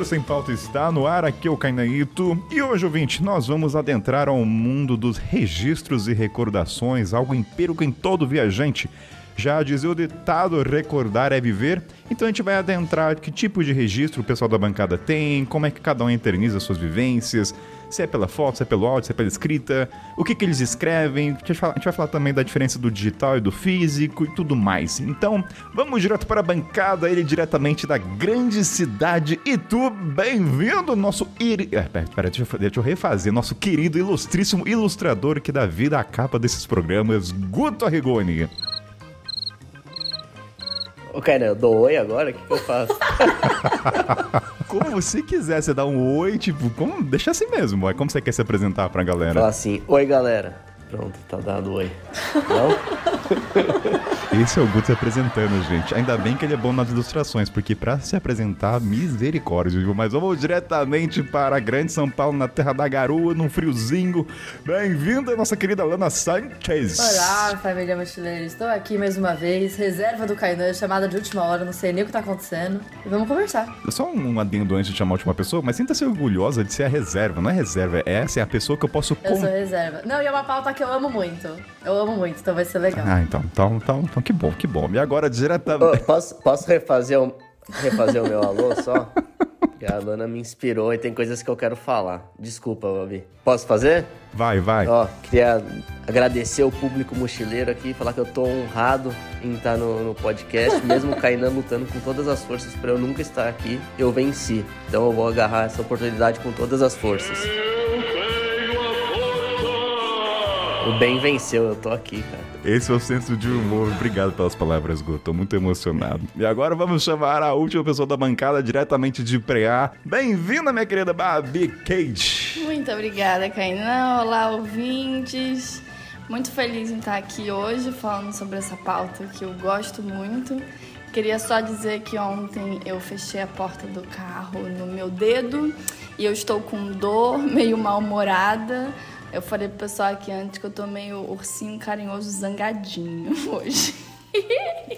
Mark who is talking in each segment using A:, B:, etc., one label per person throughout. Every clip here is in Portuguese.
A: Mochileiro Sem Pauta está no ar, aqui é o Cainaíto. E hoje, ouvinte, nós vamos adentrar ao mundo dos registros e recordações, algo empírico em todo viajante. Já dizia o ditado, recordar é viver. Então a gente vai adentrar que tipo de registro o pessoal da bancada tem, como é que cada um eterniza suas vivências, se é pela foto, se é pelo áudio, se é pela escrita, o que, que eles escrevem. A gente, vai falar também da diferença do digital e do físico e tudo mais. Então, vamos direto para a bancada, ele diretamente da grande cidade Itu. Bem-vindo, nosso. Ir... É, pera, deixa, eu, deixa eu refazer. Nosso querido, ilustríssimo ilustrador que dá vida à capa desses programas, Guto Arrigoni.
B: Ô, Kainan, eu dou oi agora? O que, que eu faço?
A: como você quiser, você dá um oi, tipo, como, deixa assim mesmo. É como você quer se apresentar pra galera?
B: Fala assim, oi galera. Pronto, tá dado oi. Não?
A: Esse é o Guto se apresentando, gente. Ainda bem que ele é bom nas ilustrações, porque para se apresentar, misericórdia, viu? Mas vamos diretamente para a Grande São Paulo, na terra da garoa, num friozinho. Bem-vinda, nossa querida Lana Sanchez.
C: Olá, família mochileira. Estou aqui mais uma vez, reserva do Kainan, chamada de última hora, não sei nem o que tá acontecendo. E vamos conversar.
A: Só um adendo antes de chamar a última pessoa, mas sinta-se orgulhosa de ser a reserva. Não é reserva, é essa é a pessoa que eu posso...
C: Eu sou reserva. Não, e é uma pauta que eu amo muito. Eu amo muito, então vai ser legal.
A: Ah, então, então, então, então que bom, que bom. E agora, diretamente.
B: Oh, posso, posso refazer, o, refazer o meu alô só? Que a Lana me inspirou e tem coisas que eu quero falar. Desculpa, Babi. Posso fazer?
A: Vai, vai.
B: Ó, queria agradecer o público mochileiro aqui, falar que eu tô honrado em estar no, no podcast, mesmo Kainan lutando com todas as forças para eu nunca estar aqui, eu venci. Então eu vou agarrar essa oportunidade com todas as forças. O bem venceu, eu tô aqui, cara.
A: Esse é o senso de humor. Obrigado pelas palavras, Gu. Tô muito emocionado. E agora vamos chamar a última pessoa da bancada diretamente de Preá. Bem-vinda, minha querida Babi Cage.
D: Muito obrigada, Kainan. Olá, ouvintes. Muito feliz em estar aqui hoje falando sobre essa pauta que eu gosto muito. Queria só dizer que ontem eu fechei a porta do carro no meu dedo e eu estou com dor, meio mal-humorada eu falei pro pessoal aqui antes que eu tô meio ursinho carinhoso zangadinho hoje.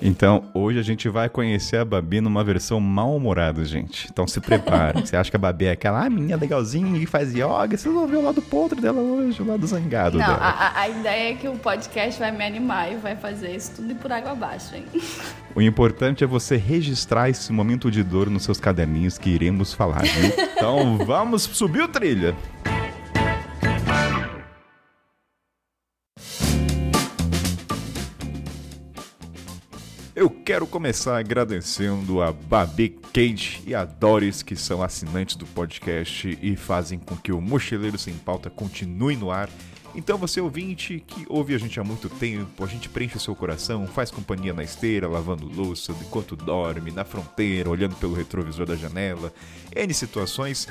A: Então, hoje a gente vai conhecer a Babi numa versão mal-humorada, gente. Então se prepare. Você acha que a Babi é aquela ah, menina legalzinha que faz yoga? Vocês vão ver o lado podre dela hoje, o lado zangado
D: Não,
A: dela.
D: A, a ideia é que o podcast vai me animar e vai fazer isso tudo por água abaixo, hein?
A: O importante é você registrar esse momento de dor nos seus caderninhos que iremos falar, hein? Então vamos subir o trilha. Eu quero começar agradecendo a Babi Cage e a Doris, que são assinantes do podcast e fazem com que o Mochileiro Sem Pauta continue no ar. Então você ouvinte que ouve a gente há muito tempo, a gente preenche o seu coração, faz companhia na esteira, lavando louça, enquanto dorme, na fronteira, olhando pelo retrovisor da janela, N situações,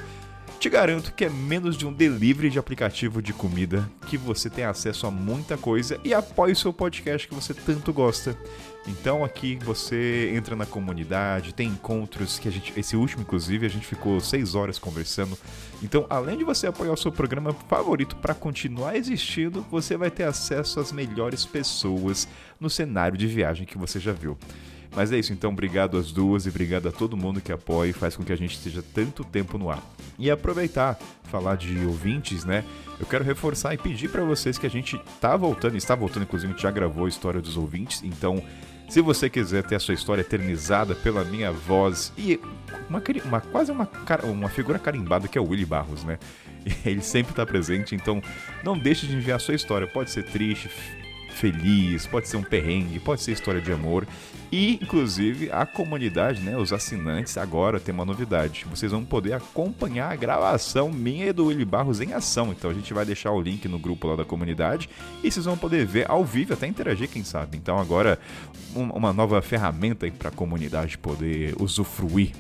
A: te garanto que é menos de um delivery de aplicativo de comida que você tem acesso a muita coisa e apoia o seu podcast que você tanto gosta. Então aqui você entra na comunidade, tem encontros que a gente, esse último inclusive, a gente ficou seis horas conversando. Então, além de você apoiar o seu programa favorito para continuar existindo, você vai ter acesso às melhores pessoas no cenário de viagem que você já viu. Mas é isso, então obrigado às duas e obrigado a todo mundo que apoia e faz com que a gente esteja tanto tempo no ar. E aproveitar, falar de ouvintes, né? Eu quero reforçar e pedir para vocês que a gente tá voltando, está voltando, inclusive a gente já gravou a história dos ouvintes, então se você quiser ter a sua história eternizada pela minha voz e uma, uma quase uma, uma figura carimbada que é o Willy Barros, né? Ele sempre está presente, então não deixe de enviar a sua história. Pode ser triste, feliz, pode ser um perrengue, pode ser história de amor. E, inclusive, a comunidade, né, os assinantes, agora tem uma novidade. Vocês vão poder acompanhar a gravação minha e do Willy Barros em ação. Então a gente vai deixar o link no grupo lá da comunidade e vocês vão poder ver ao vivo, até interagir, quem sabe. Então agora, uma nova ferramenta para a comunidade poder usufruir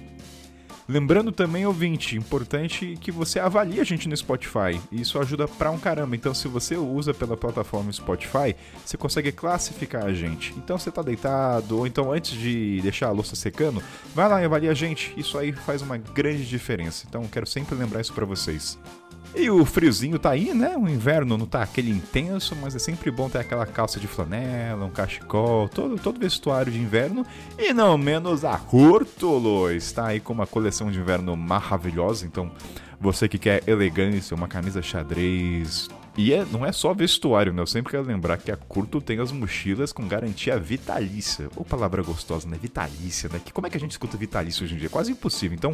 A: Lembrando também, ouvinte, importante que você avalie a gente no Spotify. Isso ajuda pra um caramba. Então, se você usa pela plataforma Spotify, você consegue classificar a gente. Então, você tá deitado, ou então antes de deixar a louça secando, vai lá e avalie a gente. Isso aí faz uma grande diferença. Então, quero sempre lembrar isso para vocês. E o friozinho tá aí, né? O inverno não tá aquele intenso, mas é sempre bom ter aquela calça de flanela, um cachecol, todo, todo vestuário de inverno. E não menos a Rúrtulo está aí com uma coleção de inverno maravilhosa. Então, você que quer elegância, uma camisa xadrez, e é, não é só vestuário, né? Eu sempre quero lembrar que a Curto tem as mochilas com garantia vitalícia. Ou palavra gostosa, né? Vitalícia, né? Que, como é que a gente escuta vitalício hoje em dia? Quase impossível. Então,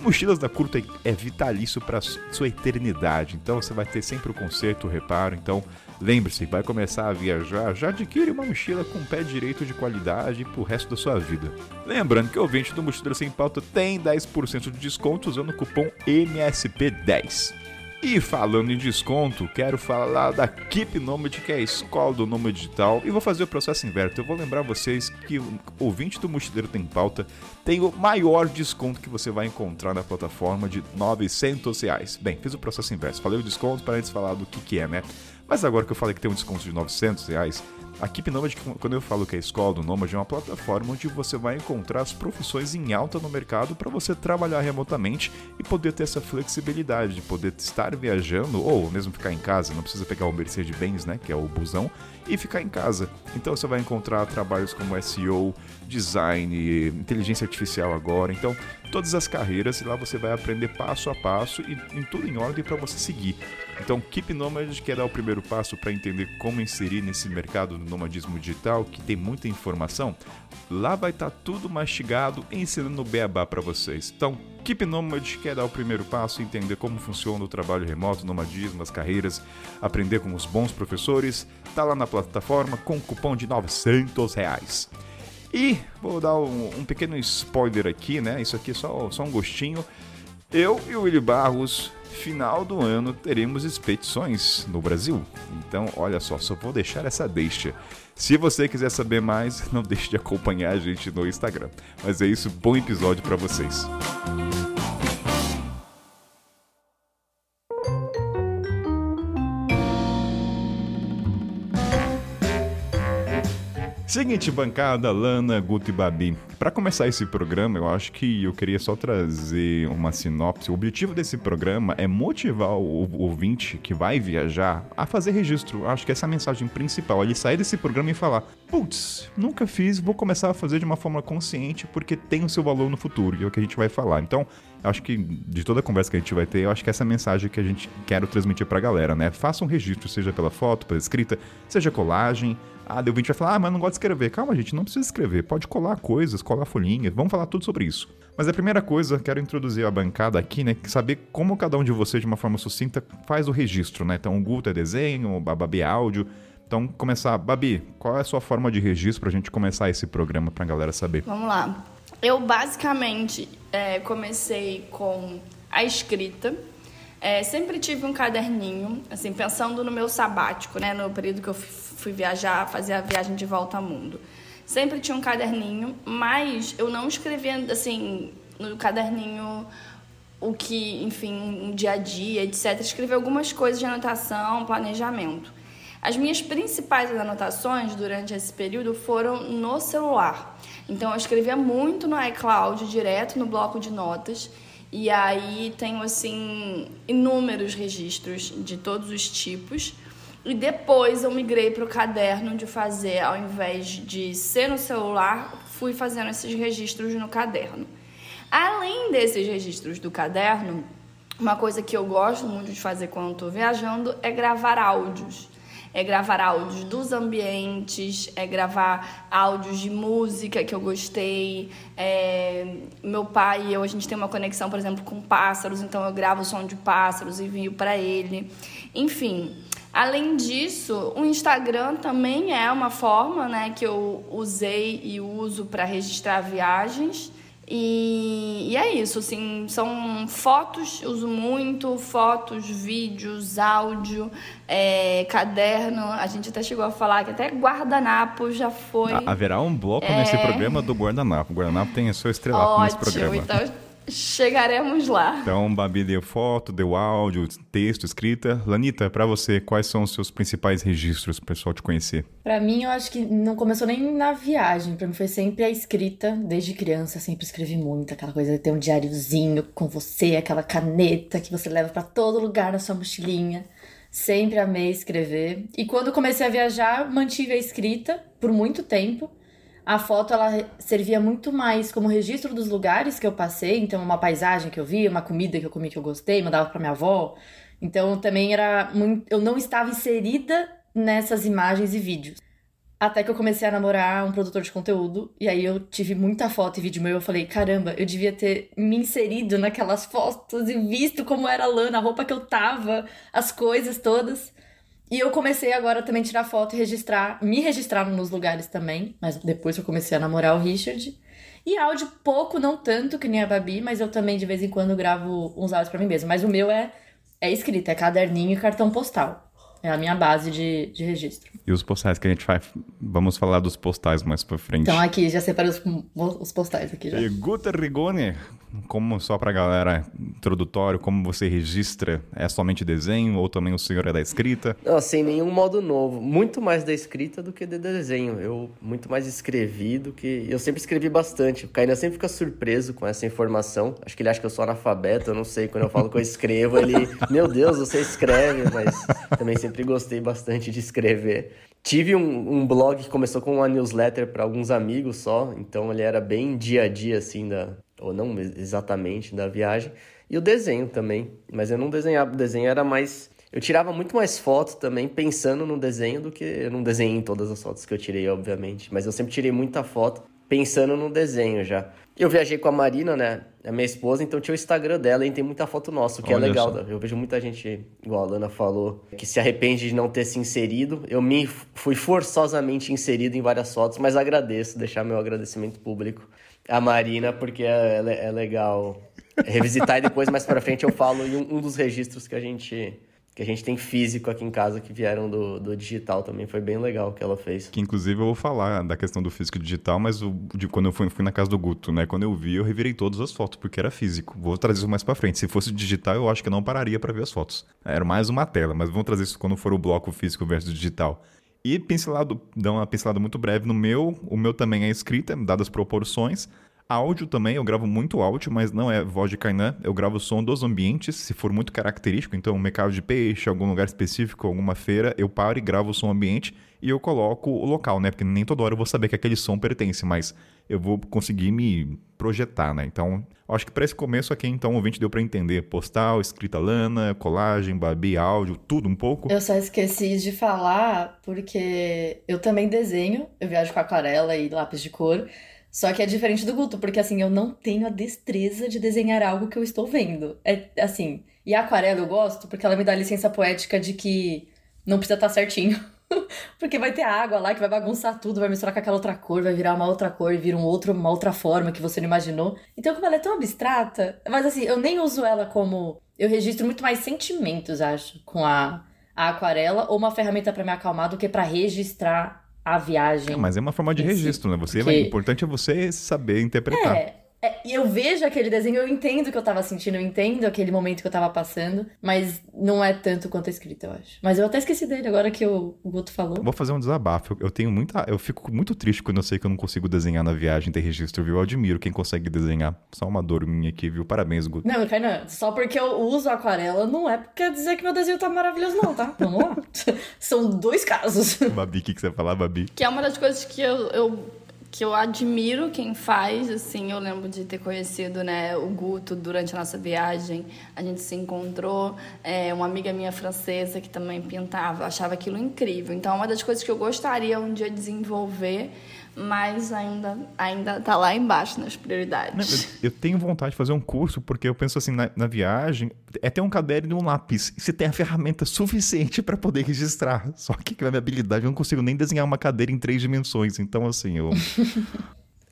A: mochilas da Curto é, vitalício para sua eternidade. Então, você vai ter sempre o conserto, o reparo. Então, lembre-se, vai começar a viajar, já adquire uma mochila com pé direito de qualidade pro resto da sua vida. Lembrando que o ouvinte do Mochileiro Sem Pauta tem 10% de desconto usando o cupom MSP10. E falando em desconto, quero falar da Keep Nomad, que é a escola do nome digital, e vou fazer o processo inverso. Eu vou lembrar vocês que o ouvinte do Mochileiro Tem Pauta tem o maior desconto que você vai encontrar na plataforma de 900 reais. Bem, fiz o processo inverso. Falei o desconto para antes falar do que, que é, né? Mas agora que eu falei que tem um desconto de 900 reais, a Keep Nomad, quando eu falo que é a escola do Nomad, é uma plataforma onde você vai encontrar as profissões em alta no mercado para você trabalhar remotamente e poder ter essa flexibilidade de poder estar viajando ou mesmo ficar em casa, não precisa pegar o Mercedes-Benz, né, que é o busão, e ficar em casa. Então você vai encontrar trabalhos como SEO, design, inteligência artificial agora. Então, todas as carreiras e lá você vai aprender passo a passo e em tudo em ordem para você seguir. Então, Keep Nomad quer dar o primeiro passo para entender como inserir nesse mercado do nomadismo digital, que tem muita informação. Lá vai estar tá tudo mastigado, ensinando o beabá para vocês. Então, Keep Nomad quer dar o primeiro passo, entender como funciona o trabalho remoto, nomadismo, as carreiras, aprender com os bons professores. Tá lá na plataforma com cupom de 900 reais. E vou dar um, um, pequeno spoiler aqui, né? Isso aqui é só, só um gostinho. Eu e o Willy Barros, final do ano, teremos expedições no Brasil. Então, olha só, só vou deixar essa deixa. Se você quiser saber mais, não deixe de acompanhar a gente no Instagram. Mas é isso, bom episódio para vocês. Seguinte, bancada, Lana, Guto e Babi. Para começar esse programa, eu acho que eu queria só trazer uma sinopse. O objetivo desse programa é motivar o ouvinte que vai viajar a fazer registro. Acho que essa é a mensagem principal. Ele sair desse programa e falar: putz, nunca fiz, vou começar a fazer de uma forma consciente porque tem o seu valor no futuro. E é o que a gente vai falar. Então, acho que de toda a conversa que a gente vai ter, eu acho que essa é a mensagem que a gente quer transmitir pra galera, né? Faça um registro, seja pela foto, pela escrita, seja colagem. Ah, o ouvinte vai falar, ah, mas não gosto de escrever. Calma, gente, não precisa escrever. Pode colar coisas, colar folhinhas. Vamos falar tudo sobre isso. Mas a primeira coisa, quero introduzir a bancada aqui, né? Saber como cada um de vocês, de uma forma sucinta, faz o registro, né? Então, o Guto é desenho, a Babi é áudio. Então, começar. Babi, qual é a sua forma de registro pra gente começar esse programa pra galera saber?
D: Vamos lá. Eu, basicamente, é, comecei com a escrita. É, sempre tive um caderninho, assim, pensando no meu sabático, né? No período que eu fui viajar, fazer a viagem de volta ao mundo. Sempre tinha um caderninho, mas eu não escrevia, assim, no caderninho o que, enfim, um dia a dia, etc. Escrevi algumas coisas de anotação, planejamento. As minhas principais anotações durante esse período foram no celular. Então eu escrevia muito no iCloud, direto no bloco de notas. E aí tenho assim inúmeros registros de todos os tipos. E depois eu migrei para o caderno de fazer, ao invés de ser no celular, fui fazendo esses registros no caderno. Além desses registros do caderno, uma coisa que eu gosto muito de fazer quando estou viajando é gravar áudios. É gravar áudios dos ambientes, é gravar áudios de música que eu gostei. É... Meu pai e eu, a gente tem uma conexão, por exemplo, com pássaros, então eu gravo o som de pássaros e envio para ele. Enfim, Além disso, o Instagram também é uma forma né, que eu usei e uso para registrar viagens. E, e, é isso, assim, são fotos, uso muito, fotos, vídeos, áudio, é, caderno. A gente até chegou a falar que até guardanapo já foi.
A: Haverá um bloco é... nesse programa do guardanapo. O guardanapo tem a sua estrela nesse programa.
D: Então, Chegaremos lá.
A: Então, Babi deu foto, deu áudio, texto, escrita. Lanita, para você, quais são os seus principais registros para o pessoal te conhecer?
C: Para mim, eu acho que não começou nem na viagem. Para mim foi sempre a escrita. Desde criança, sempre escrevi muito. Aquela coisa de ter um diáriozinho com você, aquela caneta que você leva para todo lugar na sua mochilinha. Sempre amei escrever. E quando comecei a viajar, mantive a escrita por muito tempo a foto ela servia muito mais como registro dos lugares que eu passei, então uma paisagem que eu vi, uma comida que eu comi que eu gostei, mandava para minha avó. Então também era muito, eu não estava inserida nessas imagens e vídeos. Até que eu comecei a namorar um produtor de conteúdo, e aí eu tive muita foto e vídeo meu, eu falei, caramba, eu devia ter me inserido naquelas fotos e visto como era a Lana, a roupa que eu tava, as coisas todas. E eu comecei agora também a tirar foto e registrar, me registrar nos lugares também, mas depois eu comecei a namorar o Richard. E áudio pouco, não tanto que nem a Babi, mas eu também de vez em quando gravo uns áudios para mim mesmo. Mas o meu é, é escrito, é caderninho e cartão postal. É a minha base de, de registro.
A: E os postais que a gente faz, vamos falar dos postais mais pra frente.
C: Então aqui, já separei os, os postais aqui já.
A: E Guter Rigoni, como só pra galera introdutório, como você registra? É somente desenho ou também o senhor é da escrita?
B: Não, sem nenhum modo novo. Muito mais da escrita do que de desenho. Eu muito mais escrevi do que... Eu sempre escrevi bastante. O Kainan sempre fica surpreso com essa informação. Acho que ele acha que eu sou analfabeto, eu não sei. Quando eu falo que eu escrevo, ele... Meu Deus, você escreve, mas também sempre gostei bastante de escrever. Tive um, um blog que começou com uma newsletter para alguns amigos só, então ele era bem dia a dia, assim, da, ou não exatamente da viagem. E o desenho também, mas eu não desenhava, o desenho era mais... Eu tirava muito mais foto também pensando no desenho do que... Eu não desenhei em todas as fotos que eu tirei, obviamente, mas eu sempre tirei muita foto pensando no desenho já. Eu viajei com a Marina, né? A minha esposa, então tinha o Instagram dela e tem muita foto nossa, o que é Olha é legal. Só. Eu vejo muita gente, igual a Lana falou, que se arrepende de não ter se inserido. Eu me fui forçosamente inserido em várias fotos, mas agradeço, deixar meu agradecimento público à Marina, porque é, é, é legal revisitar e depois mais para frente eu falo em um, um dos registros que a gente que a gente tem físico aqui em casa que vieram do, do digital também. Foi bem legal o que ela fez.
A: Que inclusive eu vou falar da questão do físico e digital, mas o, de quando eu fui, fui na casa do Guto, né? Quando eu vi, eu revirei todas as fotos, porque era físico. Vou trazer isso mais pra frente. Se fosse digital, eu acho que não pararia para ver as fotos. Era mais uma tela, mas vamos trazer isso quando for o bloco físico versus digital. E pincelado, dá uma pincelada muito breve no meu. O meu também é escrita, dadas proporções. Áudio também, eu gravo muito áudio, mas não é voz de Kainan. Eu gravo o som dos ambientes, se for muito característico. Então, um mercado de peixe, algum lugar específico, alguma feira, eu paro e gravo o som ambiente e eu coloco o local, né? Porque nem toda hora eu vou saber que aquele som pertence, mas eu vou conseguir me projetar, né? Então, acho que para esse começo aqui, então, o ouvinte deu para entender postal, escrita lana, colagem, babi, áudio, tudo um pouco.
C: Eu só esqueci de falar porque eu também desenho, eu viajo com aquarela e lápis de cor. Só que é diferente do Guto, porque assim, eu não tenho a destreza de desenhar algo que eu estou vendo. É assim, e a aquarela eu gosto porque ela me dá licença poética de que não precisa estar certinho. porque vai ter água lá que vai bagunçar tudo, vai misturar com aquela outra cor, vai virar uma outra cor, vira um outro, uma outra forma que você não imaginou. Então, como ela é tão abstrata, mas assim, eu nem uso ela como. Eu registro muito mais sentimentos, acho, com a, a aquarela, ou uma ferramenta para me acalmar do que para registrar a viagem. É,
A: mas é uma forma de registro, né? Você, que... O importante é você saber interpretar.
C: É, é, eu vejo aquele desenho, eu entendo o que eu tava sentindo, eu entendo aquele momento que eu tava passando, mas não é tanto quanto a escrita, eu acho. Mas eu até esqueci dele agora que o, o Guto falou.
A: Vou fazer um desabafo. Eu tenho muita. Eu fico muito triste quando eu sei que eu não consigo desenhar na viagem, ter registro, viu? Eu admiro quem consegue desenhar. Só uma dor minha aqui, viu? Parabéns, Guto.
C: Não, Kainan, só porque eu uso aquarela não é porque dizer que meu desenho tá maravilhoso, não, tá? Vamos lá. São dois casos.
A: Babi, o que, que você vai falar, Babi?
D: Que é uma das coisas que eu, eu que eu admiro quem faz, assim, eu lembro de ter conhecido, né, o Guto durante a nossa viagem, a gente se encontrou, é, uma amiga minha francesa que também pintava, achava aquilo incrível, então é uma das coisas que eu gostaria um dia desenvolver, mas ainda ainda tá lá embaixo nas prioridades.
A: Eu, eu tenho vontade de fazer um curso, porque eu penso assim, na, na viagem, é ter um caderno e um lápis. E você tem a ferramenta suficiente para poder registrar. Só que com a minha habilidade, eu não consigo nem desenhar uma cadeira em três dimensões. Então, assim, eu...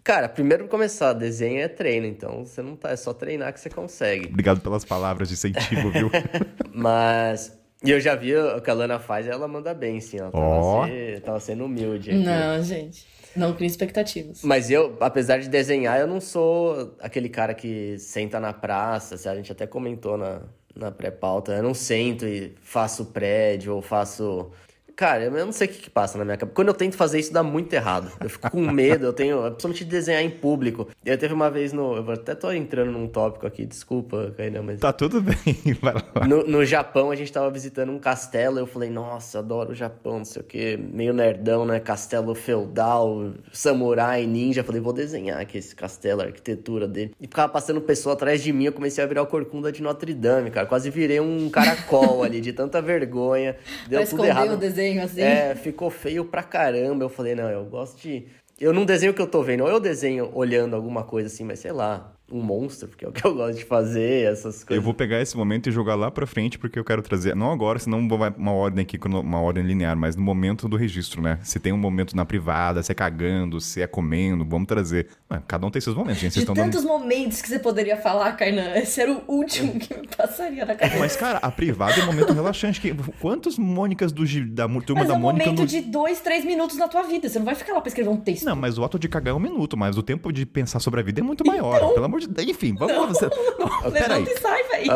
B: Cara, primeiro pra começar, desenho é treino, então você não tá, é só treinar que você consegue.
A: Obrigado pelas palavras de incentivo, viu?
B: Mas E eu já vi o que a Lana faz e ela manda bem, sim. Ela tava,
A: Ó.
B: se- tava sendo humilde aqui.
C: Não, gente. Não crie expectativas.
B: Mas eu, apesar de desenhar, eu não sou aquele cara que senta na praça. A gente até comentou na, na pré-pauta. Eu não sento e faço prédio ou faço. Cara, eu não sei o que, que passa na minha cabeça. Quando eu tento fazer isso, dá muito errado. Eu fico com medo, eu tenho. Principalmente de desenhar em público. Eu teve uma vez no. Eu até tô entrando num tópico aqui, desculpa, Kainan, mas.
A: Tá tudo bem, vai lá.
B: No, no Japão, a gente tava visitando um castelo. Eu falei, nossa, adoro o Japão, não sei o que. Meio nerdão, né? Castelo feudal, samurai, ninja. Falei, vou desenhar aqui esse castelo, a arquitetura dele. E ficava passando pessoa atrás de mim. Eu comecei a virar o corcunda de Notre Dame, cara. Quase virei um caracol ali, de tanta vergonha. Deu
C: pra
B: tudo errado.
C: o desenho assim.
B: É, ficou feio pra caramba. Eu falei, não, eu gosto de. Eu não desenho o que eu tô vendo, ou eu desenho olhando alguma coisa assim, mas sei lá, um monstro, porque é o que eu gosto de fazer, essas coisas.
A: Eu vou pegar esse momento e jogar lá pra frente, porque eu quero trazer. Não agora, senão vai uma ordem aqui, uma ordem linear, mas no momento do registro, né? Se tem um momento na privada, se é cagando, se é comendo, vamos trazer. Ué, cada um tem seus momentos, gente. Vocês
C: De
A: estão dando.
C: tantos momentos que você poderia falar, Kainan, esse era o último que me passaria na cabeça.
A: Mas, cara, a privada é um momento relaxante. Que... Quantas Mônicas do, da turma
C: Mas
A: da
C: é um
A: Mônica
C: momento
A: no-
C: de dois, três minutos na tua vida. Você não vai ficar lá pra escrever um texto.
A: Não, mas o ato de cagar é um minuto, mas o tempo de pensar sobre a vida é muito maior. Pelo amor de Deus. Enfim, vamos lá. Você... Não, peraí.
C: Levanta e sai, velho.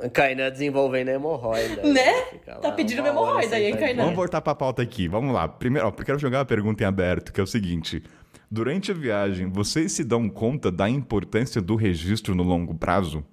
B: A Kainan desenvolvendo a hemorroida.
C: Né?
B: Fica
C: Tá pedindo
B: uma
C: hemorroida aí. Kainan?
A: Vamos voltar pra pauta aqui. Vamos lá. Primeiro, ó, eu quero jogar uma pergunta em aberto, que é o seguinte. Durante a viagem, vocês se dão conta da importância do registro no longo prazo?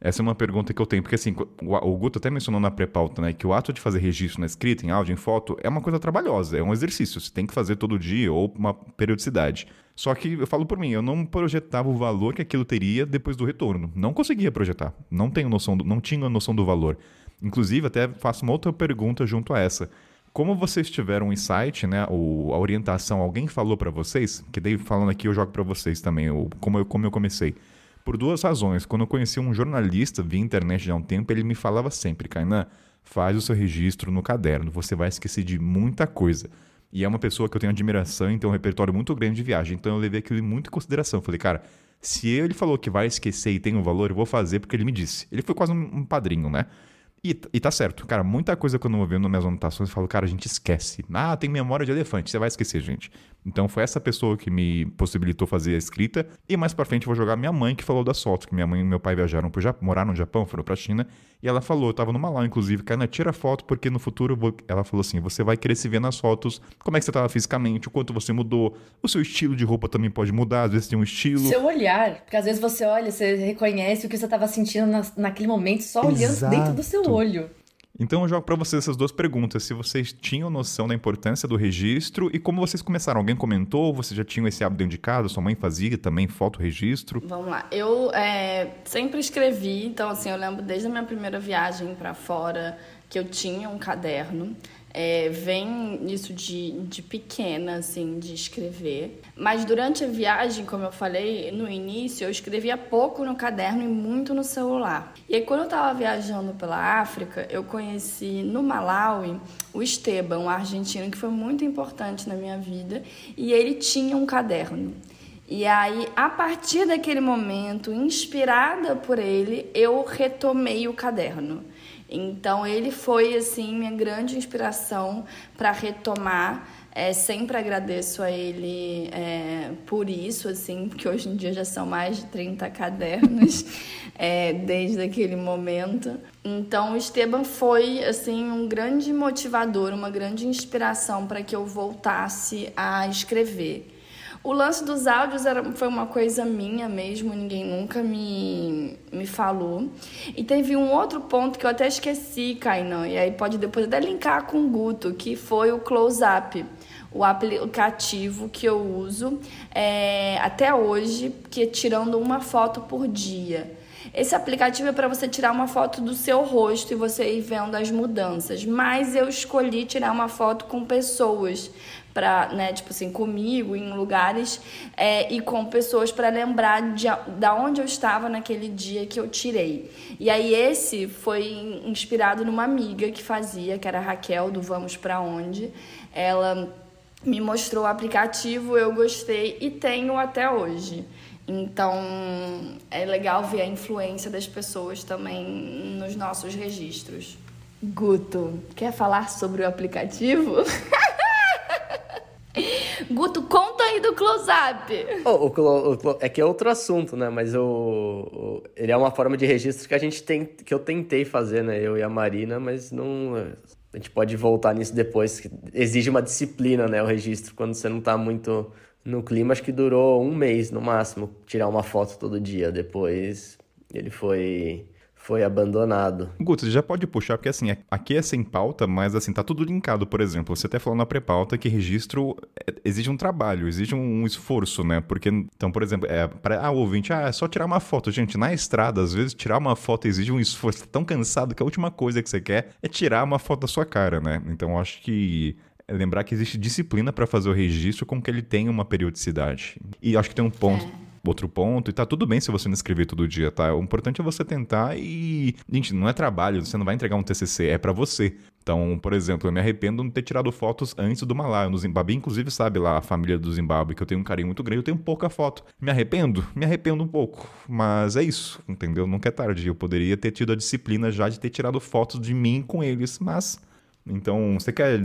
A: Essa é uma pergunta que eu tenho, porque assim, o o Guto até mencionou na pré-pauta, né, que o ato de fazer registro na escrita, em áudio, em foto, é uma coisa trabalhosa, é um exercício, você tem que fazer todo dia ou uma periodicidade. Só que eu falo por mim, eu não projetava o valor que aquilo teria depois do retorno. Não conseguia projetar, não tenho noção, do, não tinha noção do valor. Inclusive, até faço uma outra pergunta junto a essa. Como vocês tiveram um insight, né, ou a orientação, alguém falou pra vocês, que daí falando aqui eu jogo pra vocês também, o- como eu, como eu comecei. Por duas razões. Quando eu conheci um jornalista via internet já há um tempo, ele me falava sempre, Kainan, faz o seu registro no caderno, você vai esquecer de muita coisa. E é uma pessoa que eu tenho admiração e tem um repertório muito grande de viagem, então eu levei aquilo muito em consideração. Falei, cara, se ele falou que vai esquecer e tem um valor, eu vou fazer porque ele me disse. Ele foi quase um, um padrinho, né? E, e tá certo, cara, muita coisa que eu não vendo nas minhas anotações, eu falo, cara, a gente esquece. Ah, tem memória de elefante, você vai esquecer, gente. Então foi essa pessoa que me possibilitou fazer a escrita. E mais pra frente eu vou jogar minha mãe que falou das fotos, que minha mãe e meu pai viajaram pro Japão, moraram no Japão, foram pra China. E ela falou, eu tava no Malau, inclusive, cara, tira foto, porque no futuro eu vou... ela falou assim: você vai querer se ver nas fotos, como é que você tava fisicamente, o quanto você mudou, o seu estilo de roupa também pode mudar, às vezes tem um estilo.
C: Seu olhar. Porque às vezes você olha, você reconhece o que você tava sentindo na- naquele momento só olhando
A: Exato.
C: dentro do seu olho.
A: Então eu jogo pra vocês essas duas perguntas. Se vocês tinham noção da importância do registro e como vocês começaram. Alguém comentou? Vocês já tinham esse hábito dentro de casa? Sua mãe fazia também foto registro?
D: Vamos lá. Eu é, sempre escrevi, então assim, eu lembro desde a minha primeira viagem para fora que eu tinha um caderno. É, vem isso de, de pequena, assim, de escrever. Mas durante a viagem, como eu falei no início, eu escrevia pouco no caderno e muito no celular. E aí, quando eu estava viajando pela África, eu conheci no Malawi o Esteban, um argentino que foi muito importante na minha vida, e ele tinha um caderno. E aí, a partir daquele momento, inspirada por ele, eu retomei o caderno. Então, ele foi assim minha grande inspiração para retomar. É, sempre agradeço a ele é, por isso, assim, porque hoje em dia já são mais de 30 cadernos é, desde aquele momento. Então, o Esteban foi assim um grande motivador, uma grande inspiração para que eu voltasse a escrever. O lance dos áudios era, foi uma coisa minha mesmo, ninguém nunca me, me falou. E teve um outro ponto que eu até esqueci, Kainan, e aí pode depois até linkar com o Guto, que foi o close-up, o aplicativo que eu uso é, até hoje, que é tirando uma foto por dia. Esse aplicativo é para você tirar uma foto do seu rosto e você ir vendo as mudanças. Mas eu escolhi tirar uma foto com pessoas para, né, tipo assim, comigo em lugares é, e com pessoas para lembrar de da onde eu estava naquele dia que eu tirei. E aí esse foi inspirado numa amiga que fazia, que era a Raquel do Vamos para Onde. Ela me mostrou o aplicativo, eu gostei e tenho até hoje. Então é legal ver a influência das pessoas também nos nossos registros. Guto, quer falar sobre o aplicativo? Guto, conta aí do close-up.
B: Oh, o, o, é que é outro assunto, né? Mas o, ele é uma forma de registro que a gente tem, que eu tentei fazer, né? Eu e a Marina, mas não. A gente pode voltar nisso depois. Exige uma disciplina, né? O registro, quando você não tá muito no clima. Acho que durou um mês no máximo, tirar uma foto todo dia. Depois ele foi foi abandonado.
A: Guto, você já pode puxar, porque assim, aqui é sem pauta, mas assim, tá tudo linkado, por exemplo. Você até falou na pré-pauta que registro é, exige um trabalho, exige um esforço, né? Porque, então, por exemplo, é, para ah, o ouvinte, ah, é só tirar uma foto. Gente, na estrada, às vezes, tirar uma foto exige um esforço. Você tá tão cansado que a última coisa que você quer é tirar uma foto da sua cara, né? Então, acho que é lembrar que existe disciplina para fazer o registro com que ele tenha uma periodicidade. E acho que tem um ponto. É outro ponto. E tá tudo bem se você não escrever todo dia, tá? O importante é você tentar e. Gente, não é trabalho, você não vai entregar um TCC, é para você. Então, por exemplo, eu me arrependo de não ter tirado fotos antes do Malá. No Zimbábue, inclusive, sabe lá, a família do Zimbábue, que eu tenho um carinho muito grande, eu tenho pouca foto. Me arrependo? Me arrependo um pouco. Mas é isso, entendeu? Nunca é tarde. Eu poderia ter tido a disciplina já de ter tirado fotos de mim com eles, mas. Então, você quer.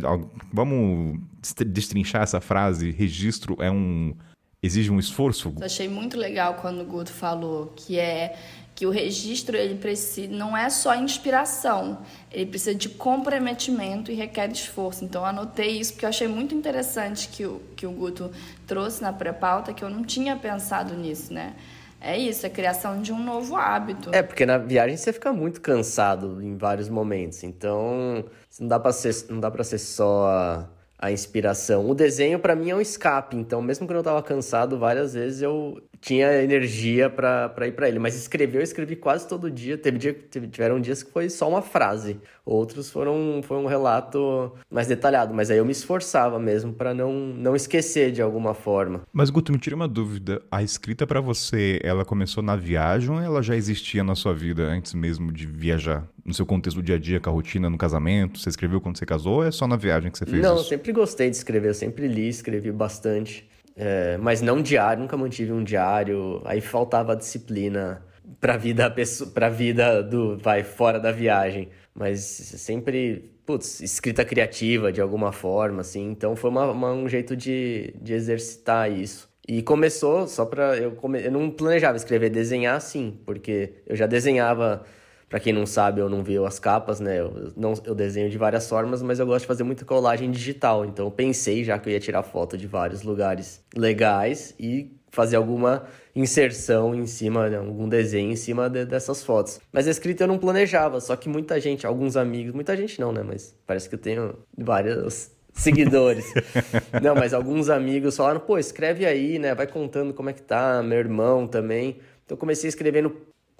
A: Vamos destrinchar essa frase? Registro é um exige um esforço.
D: Eu achei muito legal quando o Guto falou que é que o registro ele precisa não é só inspiração, ele precisa de comprometimento e requer esforço. Então anotei isso porque eu achei muito interessante que o que o Guto trouxe na pré-pauta que eu não tinha pensado nisso, né? É isso, é a criação de um novo hábito.
B: É, porque na viagem você fica muito cansado em vários momentos. Então, não dá para ser não dá para ser só a inspiração. O desenho para mim é um escape, então mesmo quando eu tava cansado, várias vezes eu tinha energia para ir para ele, mas escrever eu escrevi quase todo dia. Teve dia tiveram dias que foi só uma frase, outros foram foi um relato mais detalhado, mas aí eu me esforçava mesmo para não não esquecer de alguma forma.
A: Mas Guto, me tira uma dúvida, a escrita para você, ela começou na viagem ou ela já existia na sua vida antes mesmo de viajar? No seu contexto do dia a dia, com a rotina, no casamento? Você escreveu quando você casou ou é só na viagem que você fez
B: não,
A: isso?
B: Não, sempre gostei de escrever, eu sempre li, escrevi bastante. É, mas não diário, nunca mantive um diário. Aí faltava disciplina pra vida, pra vida do, vai, fora da viagem. Mas sempre, putz, escrita criativa de alguma forma, assim. Então foi uma, uma, um jeito de, de exercitar isso. E começou só pra. Eu, come... eu não planejava escrever, desenhar sim, porque eu já desenhava para quem não sabe ou não viu as capas, né? Eu, não, eu desenho de várias formas, mas eu gosto de fazer muita colagem digital. Então eu pensei já que eu ia tirar foto de vários lugares legais e fazer alguma inserção em cima, né, algum desenho em cima de, dessas fotos. Mas a escrita eu não planejava, só que muita gente, alguns amigos, muita gente não, né? Mas parece que eu tenho vários seguidores. não, mas alguns amigos falaram, pô, escreve aí, né? Vai contando como é que tá, meu irmão também. Então eu comecei escrevendo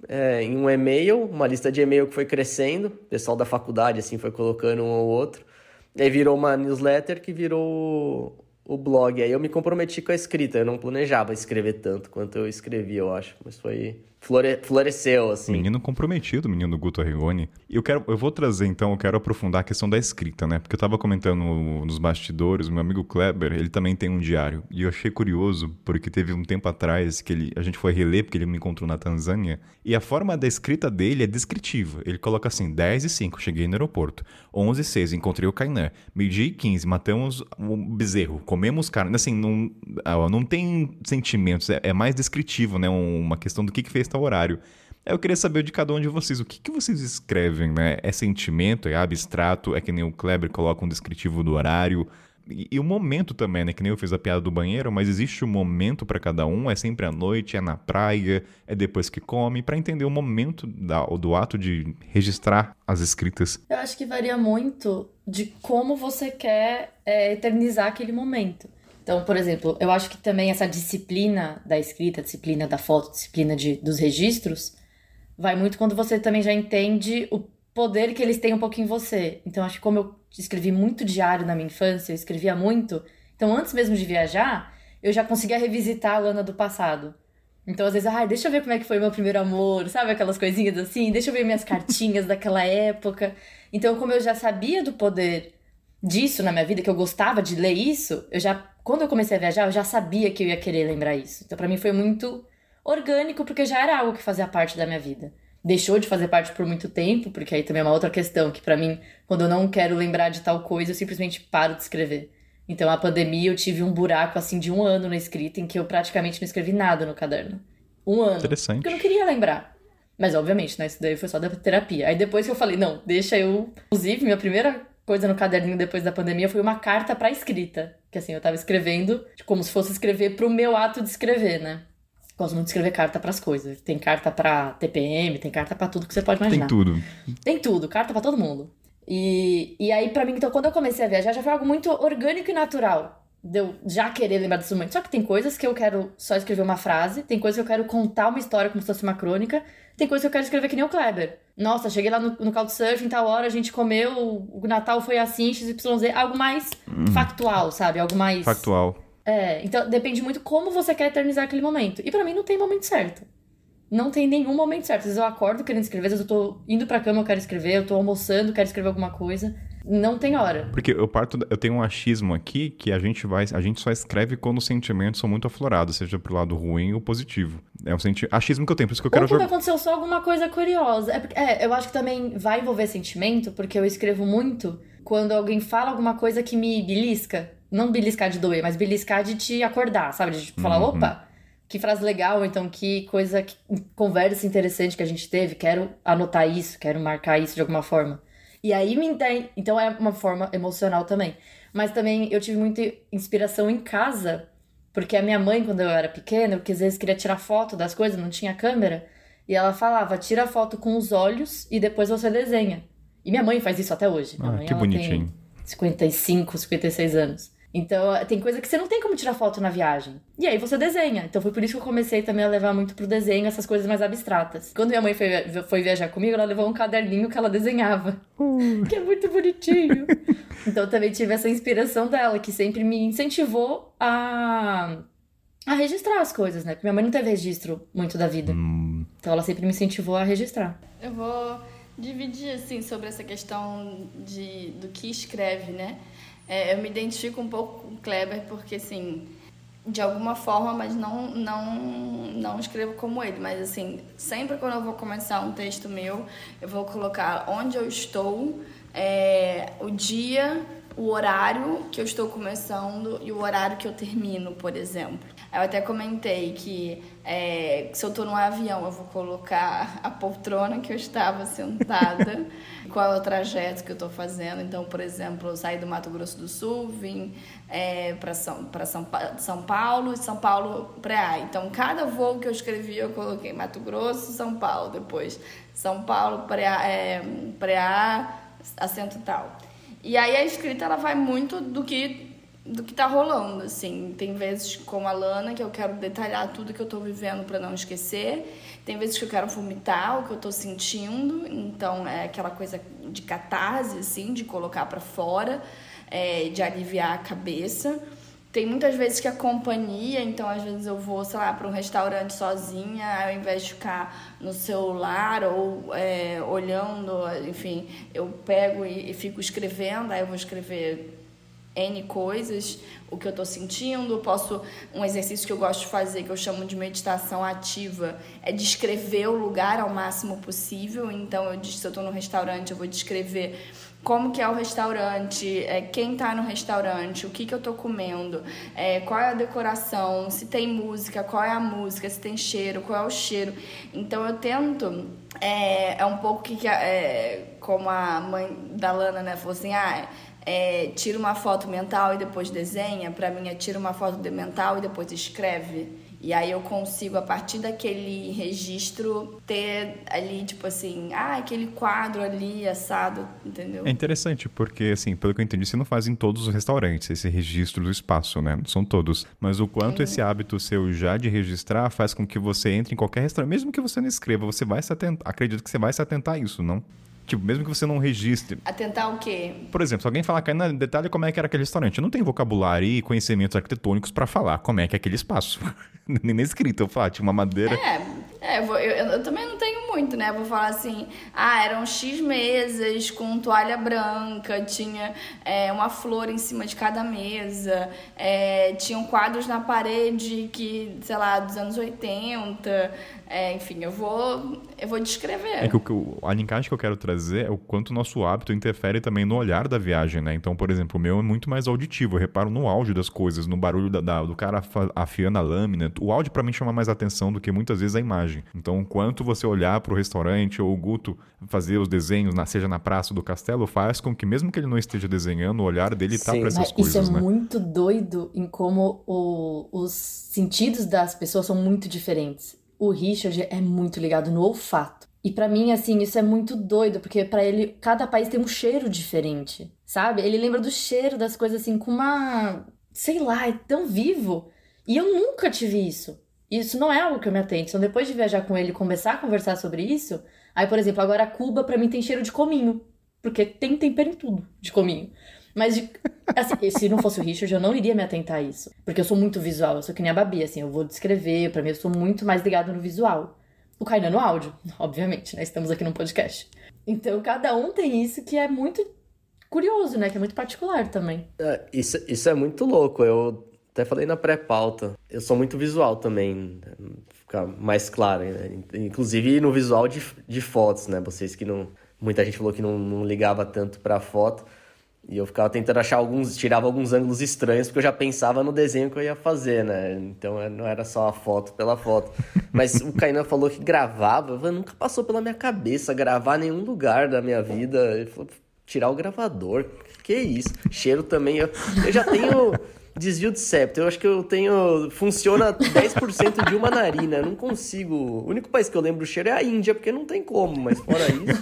B: é, em um e-mail, uma lista de e-mail que foi crescendo, o pessoal da faculdade assim foi colocando um ou outro. E aí virou uma newsletter que virou o blog. Aí eu me comprometi com a escrita, eu não planejava escrever tanto quanto eu escrevi, eu acho, mas foi flore floresceu, assim.
A: Menino comprometido, menino Guto Arrigoni. Eu quero, eu vou trazer então, eu quero aprofundar a questão da escrita, né? Porque eu tava comentando nos bastidores, meu amigo Kleber, ele também tem um diário. E eu achei curioso, porque teve um tempo atrás que ele, a gente foi reler, porque ele me encontrou na Tanzânia, e a forma da escrita dele é descritiva. Ele coloca assim, 10 e 5, cheguei no aeroporto. 11 e 6, encontrei o Kainan. Meio-dia e 15, matamos um bezerro, comemos carne. Assim, não, não tem sentimentos, é, é mais descritivo, né? Uma questão do que, que fez tal horário. Eu queria saber de cada um de vocês, o que, que vocês escrevem, né? É sentimento, é abstrato, é que nem o Kleber coloca um descritivo do horário. E, e o momento também, né? Que nem eu fiz a piada do banheiro, mas existe um momento para cada um, é sempre à noite, é na praia, é depois que come, para entender o momento da, do ato de registrar as escritas.
C: Eu acho que varia muito de como você quer é, eternizar aquele momento. Então, por exemplo, eu acho que também essa disciplina da escrita, disciplina da foto, disciplina de, dos registros, vai muito quando você também já entende o poder que eles têm um pouco em você. Então, acho que como eu escrevi muito diário na minha infância, eu escrevia muito, então antes mesmo de viajar, eu já conseguia revisitar a Lana do passado. Então, às vezes, ah, deixa eu ver como é que foi meu primeiro amor, sabe aquelas coisinhas assim? Deixa eu ver minhas cartinhas daquela época. Então, como eu já sabia do poder disso na minha vida, que eu gostava de ler isso, eu já quando eu comecei a viajar, eu já sabia que eu ia querer lembrar isso. Então, para mim foi muito orgânico, porque já era algo que fazia parte da minha vida. deixou de fazer parte por muito tempo, porque aí também é uma outra questão que para mim, quando eu não quero lembrar de tal coisa, eu simplesmente paro de escrever. Então, a pandemia, eu tive um buraco, assim, de um ano na escrita, em que eu praticamente não escrevi nada no caderno. Um ano.
A: Interessante.
C: Porque eu não queria lembrar. Mas, obviamente, né? Isso daí foi só da terapia. Aí depois que eu falei, não, deixa eu. Inclusive, minha primeira coisa no caderninho depois da pandemia foi uma carta pra escrita. Que assim, eu tava escrevendo, como se fosse escrever pro meu ato de escrever, né? Gosto muito de escrever carta pras coisas. Tem carta pra TPM, tem carta pra tudo que você pode imaginar.
A: Tem tudo.
C: Tem tudo, carta pra todo mundo. E, e aí, pra mim, então, quando eu comecei a viajar, já foi algo muito orgânico e natural. De eu já querer lembrar desse momento. Só que tem coisas que eu quero só escrever uma frase, tem coisas que eu quero contar uma história como se fosse uma crônica, tem coisas que eu quero escrever que nem o Kleber. Nossa, cheguei lá no, no Couchsurfing, tal hora, a gente comeu, o Natal foi assim, XYZ, algo mais factual, sabe? Algo mais.
A: Factual.
C: É, então depende muito como você quer eternizar aquele momento. E pra mim não tem momento certo. Não tem nenhum momento certo. Às vezes eu acordo querendo escrever, às vezes eu tô indo pra cama, eu quero escrever, eu tô almoçando, quero escrever alguma coisa. Não tem hora.
A: Porque eu parto, eu tenho um achismo aqui que a gente vai, a gente só escreve quando os sentimentos são muito aflorados, seja pro lado ruim ou positivo. É um senti achismo que eu tenho, por isso que eu quero jogar.
C: aconteceu só alguma coisa curiosa. É, porque- é, eu acho que também vai envolver sentimento, porque eu escrevo muito quando alguém fala alguma coisa que me belisca. Não beliscar de doer, mas beliscar de te acordar, sabe? De tipo, falar,
A: Uhum.
C: opa, que frase legal, então que coisa, que conversa interessante que a gente teve, quero anotar isso, quero marcar isso de alguma forma. E aí me tem. Então é uma forma emocional também. Mas também eu tive muita inspiração em casa, porque a minha mãe, quando eu era pequena, eu que às vezes queria tirar foto das coisas, não tinha câmera, e ela falava: tira foto com os olhos e depois você desenha. E minha mãe faz isso até hoje. Minha
A: Ah,
C: mãe,
A: que bonitinho.
C: Tem 55, 56 anos. Então, tem coisa que você não tem como tirar foto na viagem. E aí você desenha. Então foi por isso que eu comecei também a levar muito pro desenho essas coisas mais abstratas. Quando minha mãe foi, foi viajar comigo, ela levou um caderninho que ela desenhava. Que é muito bonitinho. então eu também tive essa inspiração dela, que sempre me incentivou a, a registrar as coisas, né? Porque minha mãe não teve registro muito da vida.
A: Hum,
C: Então ela sempre me incentivou a registrar.
D: Eu vou dividir assim sobre essa questão de do que escreve, né? É, eu me identifico um pouco com o Kleber porque assim, de alguma forma, mas não não não escrevo como ele, mas assim, sempre quando eu vou começar um texto meu, eu vou colocar onde eu estou, é, o dia, o horário que eu estou começando e o horário que eu termino, por exemplo. Eu até comentei que é, se eu tô num avião, eu vou colocar a poltrona que eu estava sentada, qual é o trajeto que eu tô fazendo. Então, por exemplo, eu saí do Mato Grosso do Sul, vim é, para São, pra São, Pa- São Paulo e São Paulo para Então, cada voo que eu escrevi, eu coloquei Mato Grosso, São Paulo, depois São Paulo, Preá, é, acento tal. E aí a escrita ela vai muito do que do que tá rolando, assim. Tem vezes como a Lana que eu quero detalhar tudo que eu tô vivendo para não esquecer. Tem vezes que eu quero vomitar o que eu tô sentindo, então é aquela coisa de catarse assim, de colocar para fora, é, de aliviar a cabeça. Tem muitas vezes que a companhia, então às vezes eu vou, sei lá, para um restaurante sozinha, ao invés de ficar no celular ou é, olhando, enfim, eu pego e, e fico escrevendo, aí eu vou escrever N coisas, o que eu tô sentindo, posso um exercício que eu gosto de fazer, que eu chamo de meditação ativa, é descrever o lugar ao máximo possível. Então eu se eu tô no restaurante, eu vou descrever como que é o restaurante, é, quem tá no restaurante, o que que eu tô comendo, é, qual é a decoração, se tem música, qual é a música, se tem cheiro, qual é o cheiro. Então eu tento é, é um pouco que, é, como a mãe da Lana, né, falou assim, ah, é, tira uma foto mental e depois desenha. Pra mim é tira uma foto mental e depois escreve. E aí eu consigo, a partir daquele registro, ter ali, tipo assim, ah, aquele quadro ali, assado, entendeu?
A: É interessante, porque, assim, pelo que eu entendi, você não faz em todos os restaurantes esse registro do espaço, né? Não são todos. Mas o quanto esse hábito seu já de registrar faz com que você entre em qualquer restaurante, mesmo que você não escreva, você vai se atentar. Acredito que você vai se atentar a isso, não? Tipo, mesmo que você não registre.
D: Atentar o quê?
A: Por exemplo, se alguém falar, Kainan, detalhe como é que era aquele restaurante. Eu não tenho vocabulário e conhecimentos arquitetônicos pra falar como é que é aquele espaço. Nem na escrita, eu falo, tinha uma madeira.
D: É, é eu, vou- eu- eu também não tenho muito, né? Vou falar assim, ah, eram X mesas com toalha branca, tinha é, uma flor em cima de cada mesa, é, tinham quadros na parede que, sei lá, dos anos 80, é, enfim, eu vou, eu vou descrever.
A: É que o, a linkagem que eu quero trazer é o quanto o nosso hábito interfere também no olhar da viagem, né? Então, por exemplo, o meu é muito mais auditivo. Eu reparo no áudio das coisas, no barulho da, da, do cara afiando a lâmina. O áudio para mim chama mais atenção do que muitas vezes a imagem. Então, quanto você olhar para o restaurante ou o Guto fazer os desenhos, na, seja na praça do castelo, faz com que, mesmo que ele não esteja desenhando, o olhar dele tá para essas
C: Mas
A: coisas,
C: Isso é
A: né?
C: muito doido em como o, os sentidos das pessoas são muito diferentes o Richard é muito ligado no olfato. E para mim, assim, isso é muito doido, porque para ele, cada país tem um cheiro diferente, sabe? Ele lembra do cheiro das coisas, assim, com uma. Sei lá, é tão vivo. E eu nunca tive isso. Isso não é algo que eu me atento. Então, depois de viajar com ele e começar a conversar sobre isso, aí, por exemplo, agora Cuba para mim tem cheiro de cominho. Porque tem tempero em tudo de cominho. Mas, de, assim, se não fosse o Richard, eu não iria me atentar a isso. Porque eu sou muito visual, eu sou que nem a Babi, assim, eu vou descrever, para mim eu sou muito mais ligado no visual. O Kainan no áudio, obviamente, né? Estamos aqui num podcast. Então, cada um tem isso que é muito curioso, né? Que é muito particular também.
B: É, isso, isso é muito louco. Eu até falei na pré-pauta. Eu sou muito visual também, ficar mais claro, né? Inclusive no visual de, de fotos, né? Vocês que não. Muita gente falou que não, não ligava tanto pra foto. E eu ficava tentando achar alguns, tirava alguns ângulos estranhos, porque eu já pensava no desenho que eu ia fazer, né? Então é, não era só a foto pela foto. Mas o Kainan falou que gravava, nunca passou pela minha cabeça gravar nenhum lugar da minha vida. Ele falou, tirar o gravador, que isso? Cheiro também, eu, eu já tenho desvio de septo. Eu acho que eu tenho. Funciona 10% de uma narina. Eu não consigo. O único país que eu lembro o cheiro é a Índia, porque não tem como, mas fora isso.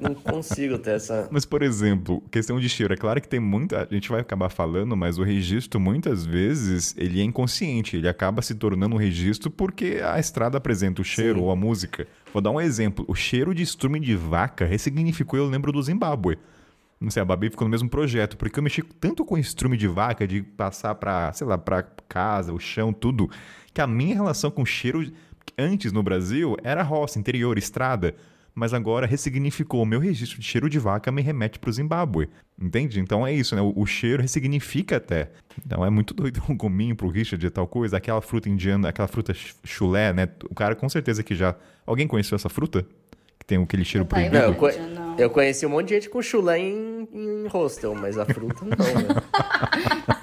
B: não consigo ter essa.
A: Mas, por exemplo, questão de cheiro. É claro que tem muita. A gente vai acabar falando, mas o registro, muitas vezes, ele é inconsciente. Ele acaba se tornando um registro porque a estrada apresenta o cheiro Sim. ou a música. Vou dar um exemplo. O cheiro de estrume de vaca ressignificou, eu lembro do Zimbábue. Não sei, a Babi ficou no mesmo projeto, porque eu mexi tanto com estrume de vaca, de passar pra, sei lá, pra casa, o chão, tudo, que a minha relação com cheiro antes no Brasil era roça, interior, estrada mas agora ressignificou. O meu registro de cheiro de vaca me remete para o Zimbábue. Entende? Então é isso, né? O, o, cheiro ressignifica até. Então é muito doido um gominho pro Richard de tal coisa, aquela fruta indiana, aquela fruta chulé, né? O cara com certeza que já. Alguém conheceu essa fruta? Que tem aquele cheiro proibido?
B: Não, eu, co eu conheci um monte de gente com chulé em, em hostel, mas a fruta não, né?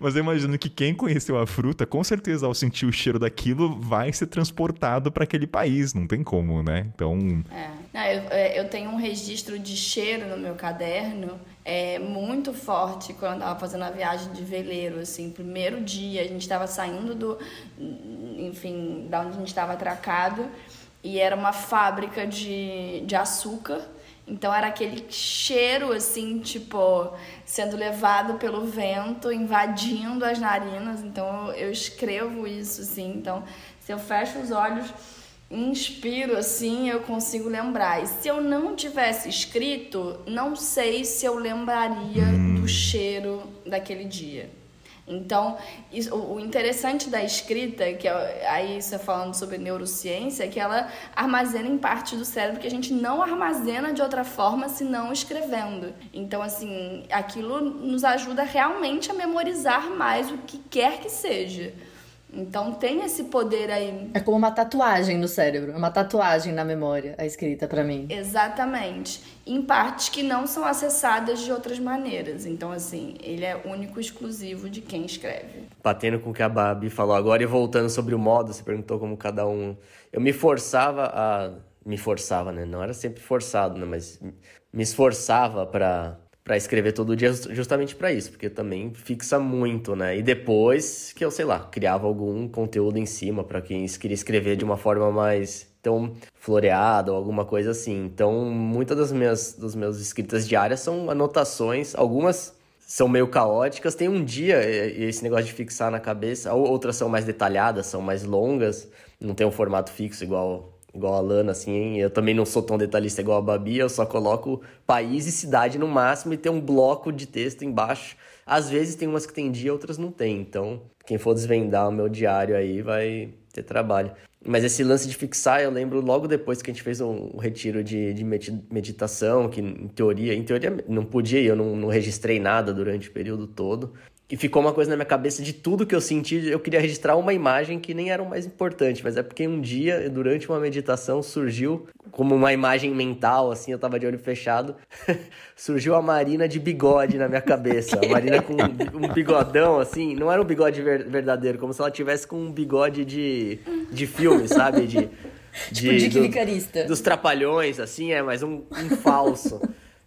A: Mas eu imagino que quem conheceu a fruta, com certeza, ao sentir o cheiro daquilo, vai ser transportado para aquele país. Não tem como, né? Então.
D: É. Não, eu, é, eu tenho um registro de cheiro no meu caderno é, muito forte quando eu estava fazendo a viagem de veleiro. Assim, primeiro dia, a gente estava saindo do. Enfim, da onde a gente estava atracado. E era uma fábrica de, de açúcar então era aquele cheiro assim, tipo, sendo levado pelo vento, invadindo as narinas. Então eu escrevo isso assim. Então, se eu fecho os olhos, inspiro assim, eu consigo lembrar. E se eu não tivesse escrito, não sei se eu lembraria do hum. cheiro daquele dia. Então, isso, o interessante da escrita, que é, aí você falando sobre neurociência, é que ela armazena em parte do cérebro que a gente não armazena de outra forma senão escrevendo. Então, assim, aquilo nos ajuda realmente a memorizar mais o que quer que seja. Então tem esse poder aí.
C: É como uma tatuagem no cérebro, uma tatuagem na memória, a escrita para mim.
D: Exatamente. Em partes que não são acessadas de outras maneiras. Então, assim, ele é único exclusivo de quem escreve.
B: Batendo com o que a Babi falou agora e voltando sobre o modo, você perguntou como cada um. Eu me forçava a. Me forçava, né? Não era sempre forçado, né? Mas me esforçava para para escrever todo dia justamente para isso, porque também fixa muito, né? E depois que eu, sei lá, criava algum conteúdo em cima para quem queria escrever de uma forma mais tão floreada ou alguma coisa assim. Então, muitas das minhas das meus escritas diárias são anotações, algumas são meio caóticas. Tem um dia esse negócio de fixar na cabeça, outras são mais detalhadas, são mais longas, não tem um formato fixo igual igual a Lana, assim, eu também não sou tão detalhista igual a Babi, eu só coloco país e cidade no máximo e tem um bloco de texto embaixo. Às vezes tem umas que tem dia, outras não tem, então quem for desvendar o meu diário aí vai ter trabalho. Mas esse lance de fixar, eu lembro logo depois que a gente fez um, retiro de, de meditação, que em teoria, em teoria não podia, eu não, não registrei nada durante o período todo. E ficou uma coisa na minha cabeça de tudo que eu senti. Eu queria registrar uma imagem que nem era o mais importante, mas é porque um dia, durante uma meditação, surgiu como uma imagem mental, assim, eu tava de olho fechado, surgiu a Marina de bigode na minha cabeça. A Marina com um bigodão, assim, não era um bigode ver verdadeiro, como se ela tivesse com um bigode de, de filme, sabe? De,
C: de, tipo de do,
B: Dos trapalhões, assim, é, mas um, um falso.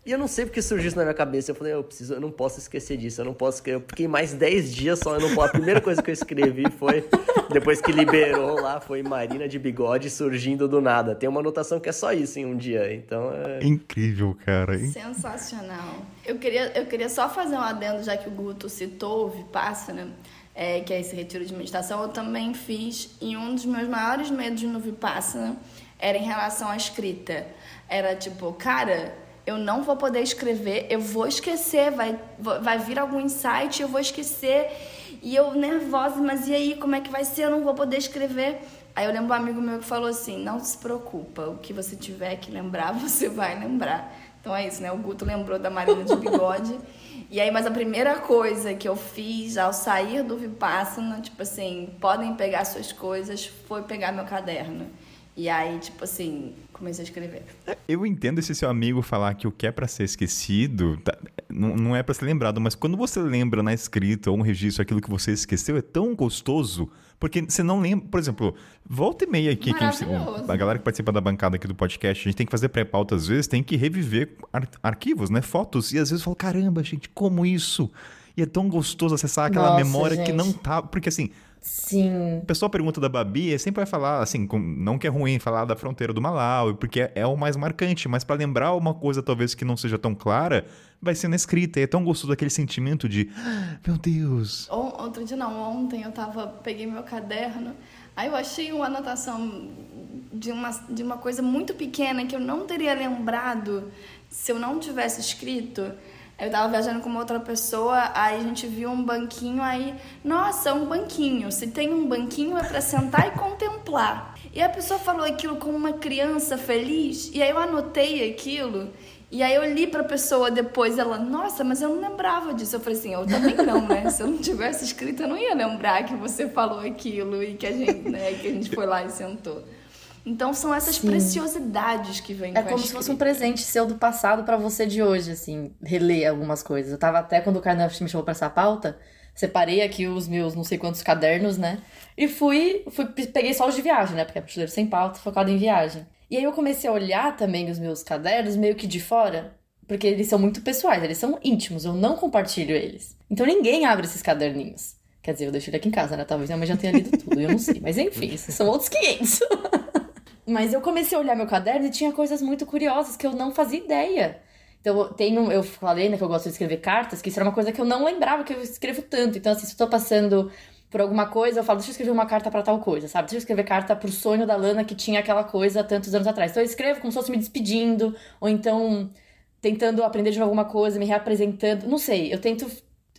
B: E eu não sei porque surgiu isso na minha cabeça. Eu falei, eu preciso, eu não posso esquecer disso. Eu não posso. Eu fiquei mais 10 dias só. Eu não posso. A primeira coisa que eu escrevi foi. Depois que liberou lá, foi Marina de bigode surgindo do nada. Tem uma anotação que é só isso em um dia. Então é.
A: Incrível, cara.
D: Sensacional. Eu queria, eu queria só fazer um adendo, já que o Guto citou o Vipassana, é, que é esse retiro de meditação. Eu também fiz. E um dos meus maiores medos no Vipassana era em relação à escrita. Era tipo, cara eu não vou poder escrever, eu vou esquecer, vai, vai vir algum insight, eu vou esquecer. E eu nervosa, mas e aí, como é que vai ser? Eu não vou poder escrever. Aí eu lembro um amigo meu que falou assim: não se preocupa, o que você tiver que lembrar, você vai lembrar. Então é isso, né? O Guto lembrou da Marina de bigode. e aí, mas a primeira coisa que eu fiz ao sair do Vipassana, tipo assim, podem pegar suas coisas, foi pegar meu caderno. E aí, tipo assim, comecei a escrever.
A: É, eu entendo esse seu amigo falar que o que é para ser esquecido tá, não, não é para ser lembrado, mas quando você lembra na escrita ou um registro aquilo que você esqueceu, é tão gostoso, porque você não lembra. Por exemplo, volta e meia aqui, que a, gente, a galera que participa da bancada aqui do podcast, a gente tem que fazer pré-pauta às vezes, tem que reviver ar arquivos, né? Fotos, e às vezes fala: caramba, gente, como isso? E é tão gostoso acessar aquela Nossa, memória gente. que não tá. Porque assim
C: Sim.
A: A pessoa pergunta da Babi, sempre vai falar, assim, com, não que é ruim falar da fronteira do Malawi, porque é, é o mais marcante, mas para lembrar uma coisa talvez que não seja tão clara, vai ser na escrita. E é tão gostoso aquele sentimento de, ah, meu Deus.
D: Outro dia não, ontem eu tava, peguei meu caderno, aí eu achei uma anotação de uma, de uma coisa muito pequena que eu não teria lembrado se eu não tivesse escrito. Eu tava viajando com uma outra pessoa, aí a gente viu um banquinho, aí, nossa, um banquinho. Se tem um banquinho é para sentar e contemplar. E a pessoa falou aquilo como uma criança feliz, e aí eu anotei aquilo. E aí eu li pra pessoa depois, ela, nossa, mas eu não lembrava disso. Eu falei assim, eu também não, né? Se eu não tivesse escrito, eu não ia lembrar que você falou aquilo e que a gente, né, que a gente foi lá e sentou. Então são essas Sim. preciosidades que vêm
C: É como se fosse um presente seu do passado para você de hoje, assim, reler algumas coisas. Eu tava até quando o Carnaval me chamou pra essa pauta, separei aqui os meus não sei quantos cadernos, né? E fui, fui peguei só os de viagem, né? Porque é mochileiro sem pauta, focado em viagem. E aí eu comecei a olhar também os meus cadernos meio que de fora, porque eles são muito pessoais, eles são íntimos, eu não compartilho eles. Então ninguém abre esses caderninhos. Quer dizer, eu deixei ele aqui em casa, né? Talvez minha mãe já tenha lido tudo, eu não sei. Mas enfim, são outros 500. Mas eu comecei a olhar meu caderno e tinha coisas muito curiosas que eu não fazia ideia. Então, tenho, eu falei, né, que eu gosto de escrever cartas, que isso era uma coisa que eu não lembrava que eu escrevo tanto. Então, assim, se eu tô passando por alguma coisa, eu falo, deixa eu escrever uma carta para tal coisa, sabe? Deixa eu escrever carta pro sonho da Lana que tinha aquela coisa tantos anos atrás. Então, eu escrevo como se fosse me despedindo, ou então tentando aprender de alguma coisa, me reapresentando. Não sei, eu tento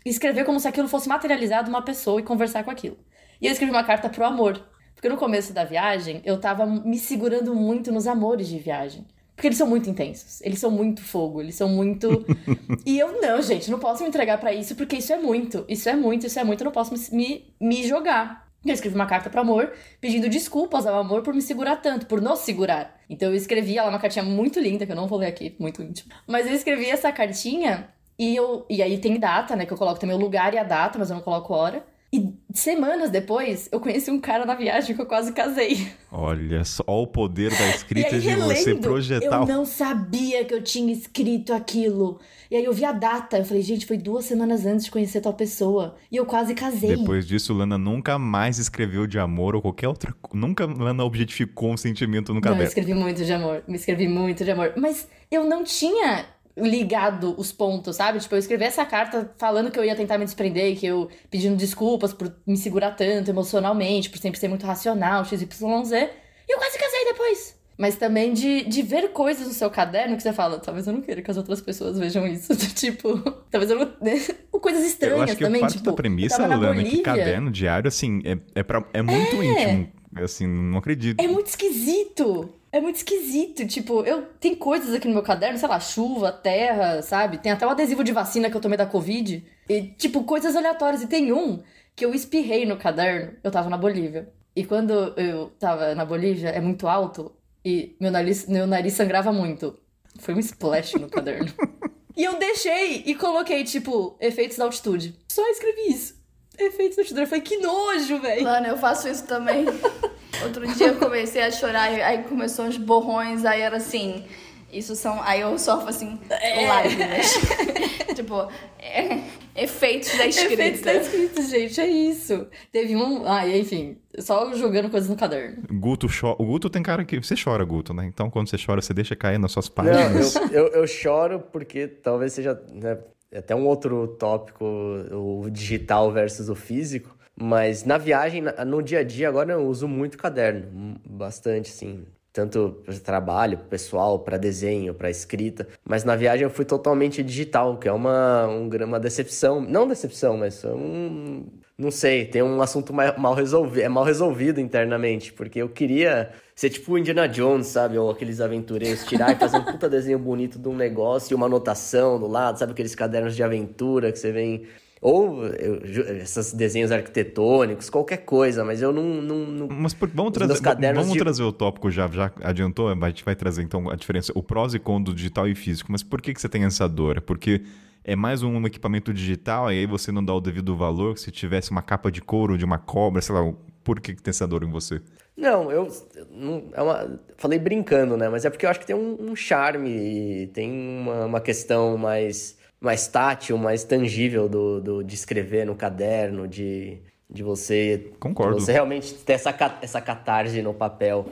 C: escrever como se aquilo fosse materializado uma pessoa e conversar com aquilo. E eu escrevi uma carta pro amor. Porque no começo da viagem, eu tava me segurando muito nos amores de viagem. Porque eles são muito intensos, eles são muito fogo, eles são muito. e eu não, gente, não posso me entregar para isso, porque isso é muito, isso é muito, isso é muito, eu não posso me, me jogar. Eu escrevi uma carta pro amor, pedindo desculpas ao amor por me segurar tanto, por nos segurar. Então eu escrevi ela uma cartinha muito linda, que eu não vou ler aqui, muito íntimo. Mas eu escrevi essa cartinha e eu. E aí tem data, né? Que eu coloco também o lugar e a data, mas eu não coloco hora. E semanas depois, eu conheci um cara na viagem que eu quase casei.
A: Olha só o poder da escrita aí, de relendo, você projetar.
C: Eu não sabia que eu tinha escrito aquilo. E aí eu vi a data. Eu falei, gente, foi duas semanas antes de conhecer tal pessoa. E eu quase casei.
A: Depois disso, Lana nunca mais escreveu de amor ou qualquer outra. Nunca Lana objetificou um sentimento no caderno.
C: Não, eu escrevi muito de amor. Me escrevi muito de amor. Mas eu não tinha ligado os pontos, sabe? Tipo, eu escrevi essa carta falando que eu ia tentar me desprender, que eu pedindo desculpas por me segurar tanto emocionalmente, por sempre ser muito racional, XYZ. E eu quase casei depois. Mas também de, de ver coisas no seu caderno que você fala, talvez eu não queira que as outras pessoas vejam isso. tipo, talvez eu não. coisas estranhas
A: eu acho que
C: também.
A: Parte
C: tipo,
A: da premissa, Lana, que caderno diário, assim, é, é, pra, é muito é. íntimo Assim, não acredito.
C: É muito esquisito. É muito esquisito. Tipo, eu tem coisas aqui no meu caderno, sei lá, chuva, terra, sabe? Tem até o adesivo de vacina que eu tomei da Covid. E, tipo, coisas aleatórias. E tem um que eu espirrei no caderno. Eu tava na Bolívia. E quando eu tava na Bolívia, é muito alto. E meu nariz, meu nariz sangrava muito. Foi um splash no caderno. E eu deixei e coloquei, tipo, efeitos da altitude. Só escrevi isso. Efeitos da altitude. Eu falei, que nojo, velho.
D: Mano, eu faço isso também. Outro dia eu comecei a chorar, aí começou uns borrões, aí era assim. Isso são. Aí eu sofro assim,
C: É.
D: lágrimas. tipo, é, efeitos da escrita.
C: Efeitos da escrita, gente, é isso. Teve um. Ah, enfim, só jogando coisas no caderno.
A: Guto cho... O Guto tem cara que. Você chora, Guto, né? Então quando você chora, você deixa cair nas suas
B: Não,
A: páginas.
B: eu, eu, eu choro porque talvez seja né, até um outro tópico, o digital versus o físico. Mas na viagem, no dia a dia, agora eu uso muito caderno, bastante, assim. Tanto para trabalho, pessoal, para desenho, para escrita. Mas na viagem eu fui totalmente digital, que é uma, um uma decepção. Não decepção, mas um. Não sei, tem um assunto mal resolvido, é mal resolvido internamente, porque eu queria ser tipo o Indiana Jones, sabe? Ou aqueles aventureiros, tirar e fazer um puta desenho bonito de um negócio e uma anotação do lado, sabe? Aqueles cadernos de aventura que você vem. Ou eu, esses desenhos arquitetônicos, qualquer coisa, mas eu não. não, não-
A: Mas por- vamos,
B: Os
A: trazer,
B: cadernos
A: vamos
B: de-
A: trazer o tópico já, já adiantou, a gente vai trazer então a diferença, o prós e cons do digital e físico. Mas por que, que você tem essa dor? Porque é mais um equipamento digital e aí você não dá o devido valor. Se tivesse uma capa de couro de uma cobra, sei lá, por que, que tem essa dor em você?
B: Não, eu. não, é uma, falei brincando, né? Mas é porque eu acho que tem um, um charme e tem uma, uma questão mais, mais tátil, mais tangível do, do, de escrever no caderno, de, de você.
A: Concordo.
B: de você realmente ter essa, essa catarse no papel.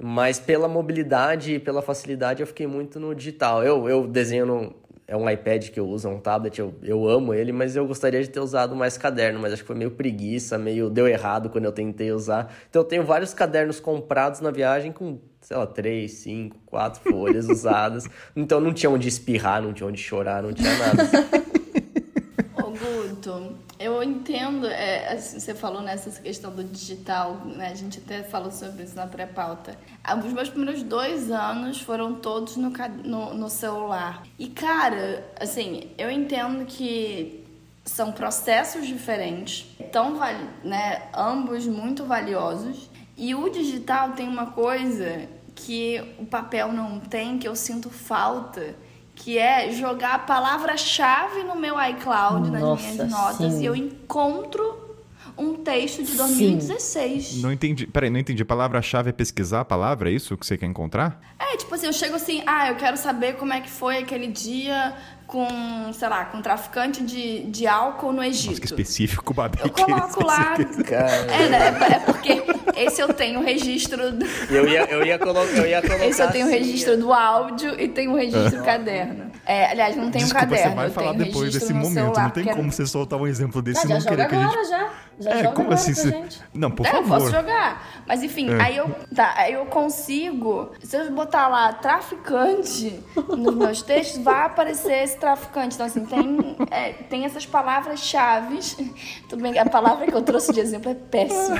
B: Mas pela mobilidade e pela facilidade eu fiquei muito no digital. Eu, eu desenho no. É um iPad que eu uso, é um tablet, eu, eu amo ele, mas eu gostaria de ter usado mais caderno, mas acho que foi meio preguiça, meio deu errado quando eu tentei usar. Então eu tenho vários cadernos comprados na viagem com, sei lá, três, cinco, quatro folhas usadas. Então não tinha onde espirrar, não tinha onde chorar, não tinha nada.
D: Ô, Guto, eu entendo, é, assim, você falou nessa questão do digital, né? A gente até falou sobre isso na pré-pauta. Ah, Os meus primeiros dois anos foram todos no, ca- no, no celular. E, cara, assim, eu entendo que são processos diferentes, tão vali né? Ambos muito valiosos. E o digital tem uma coisa que o papel não tem, que eu sinto falta, que é jogar a palavra-chave no meu iCloud, nas
C: Nossa,
D: minhas notas,
C: sim.
D: e eu encontro um texto de
C: Sim.
D: 2016.
A: Não entendi. Peraí, não entendi. A palavra-chave é pesquisar a palavra, é isso que você quer encontrar?
D: É, tipo assim, eu chego assim, ah, eu quero saber como é que foi aquele dia com, sei lá, com traficante de, de álcool no Egito.
A: Nossa, que específico, Babi.
D: Eu coloco lá.
B: Cara,
D: É, né? É porque esse eu tenho o registro. do-
B: eu ia, eu ia, colo eu ia colocar.
D: Esse eu tenho o
B: assim,
D: registro do áudio e tenho o registro do caderno. É, aliás, não tem um caderno.
A: você vai falar depois desse momento.
D: celular,
A: não tem
D: porque
A: como você soltar um exemplo desse
C: já
A: não
C: joga
A: querer que a gente.
C: agora, já. Já
A: É,
C: joga
A: como assim? Você... Não, por
D: É, eu
A: favor.
D: posso jogar. Mas enfim,
A: É.
D: aí eu, tá, aí eu consigo. Se eu botar lá traficante nos meus textos, vai aparecer esse traficante. Então, assim, tem, é, tem essas palavras-chave. Tudo bem, que a palavra que eu trouxe de exemplo é péssima.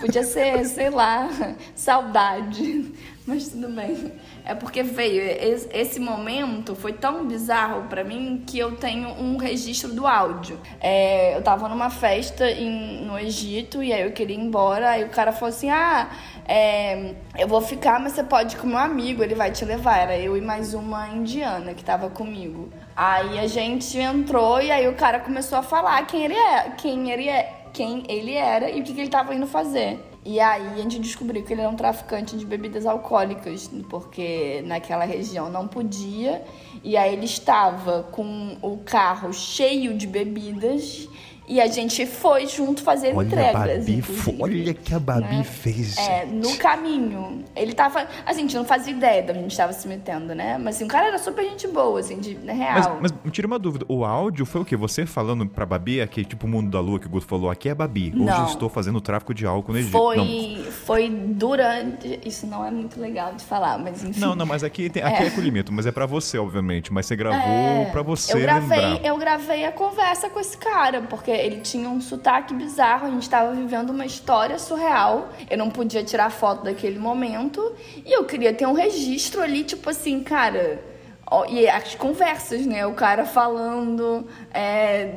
D: Podia ser, sei lá, saudade. Mas tudo bem. É porque veio. es- Esse momento foi tão bizarro pra mim que eu tenho um registro do áudio. É, eu tava numa festa em- no Egito e aí eu queria ir embora. Aí o cara falou assim: Ah, é, eu vou ficar, mas você pode ir com meu amigo, ele vai te levar. Era eu e mais uma indiana que tava comigo. Aí a gente entrou e aí o cara começou a falar quem ele é, quem ele é, quem ele era e o que, que ele tava indo fazer. E aí a gente descobriu que ele era um traficante de bebidas alcoólicas, porque naquela região não podia. E aí ele estava com o carro cheio de bebidas e a gente foi junto fazer
A: Olha a
D: entregas.
A: Babi,
D: inclusive.
A: olha que a Babi
D: né?
A: fez.
D: É, no caminho. Ele tava. Assim, a gente não fazia ideia de onde a gente tava se metendo, né? Mas assim, o cara era super gente boa, assim, de na
A: Mas,
D: real.
A: mas me tira uma dúvida, o áudio foi o quê? Você falando pra Babi, aqui, tipo o mundo da lua que o Guto falou, aqui é Babi. Hoje
D: Não.
A: estou fazendo tráfico de álcool no Egito.
D: Foi,
A: Não,
D: foi durante. Isso não é muito legal de falar, mas enfim.
A: não, não, mas aqui, tem, aqui é. acolhimento, mas é pra você, obviamente. Mas você gravou pra você
D: eu gravei,
A: lembrar.
D: eu gravei a conversa com esse cara, porque ele tinha um sotaque bizarro, a gente estava vivendo uma história surreal. Eu não podia tirar foto daquele momento e eu queria ter um registro ali, tipo assim, cara. ó, E as conversas, né? O cara falando, é,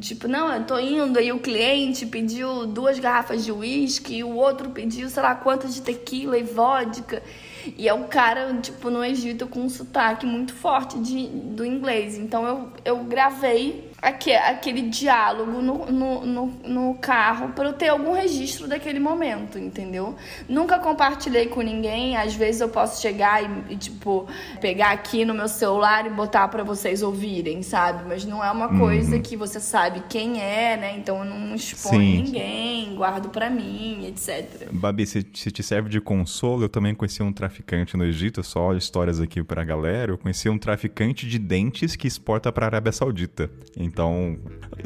D: tipo, não, eu tô indo, aí o cliente pediu duas garrafas de uísque, e o outro pediu, sei lá, quantas de tequila e vodka. E é um cara, tipo, no Egito com um sotaque muito forte de, do inglês. Então eu, eu gravei aque, aquele diálogo no, no, no, no carro para eu ter algum registro daquele momento, entendeu? Nunca compartilhei com ninguém. Às vezes eu posso chegar e, e, tipo, pegar aqui no meu celular e botar para vocês ouvirem, sabe? Mas não é uma coisa que você sabe quem é, né? Então eu não exponho
A: Sim.
D: ninguém, guardo pra mim, etc.
A: Babi, se, se te serve de consolo, eu também conheci um traficante no Egito, só histórias aqui pra galera. Eu conheci um traficante de dentes que exporta pra Arábia Saudita. Então,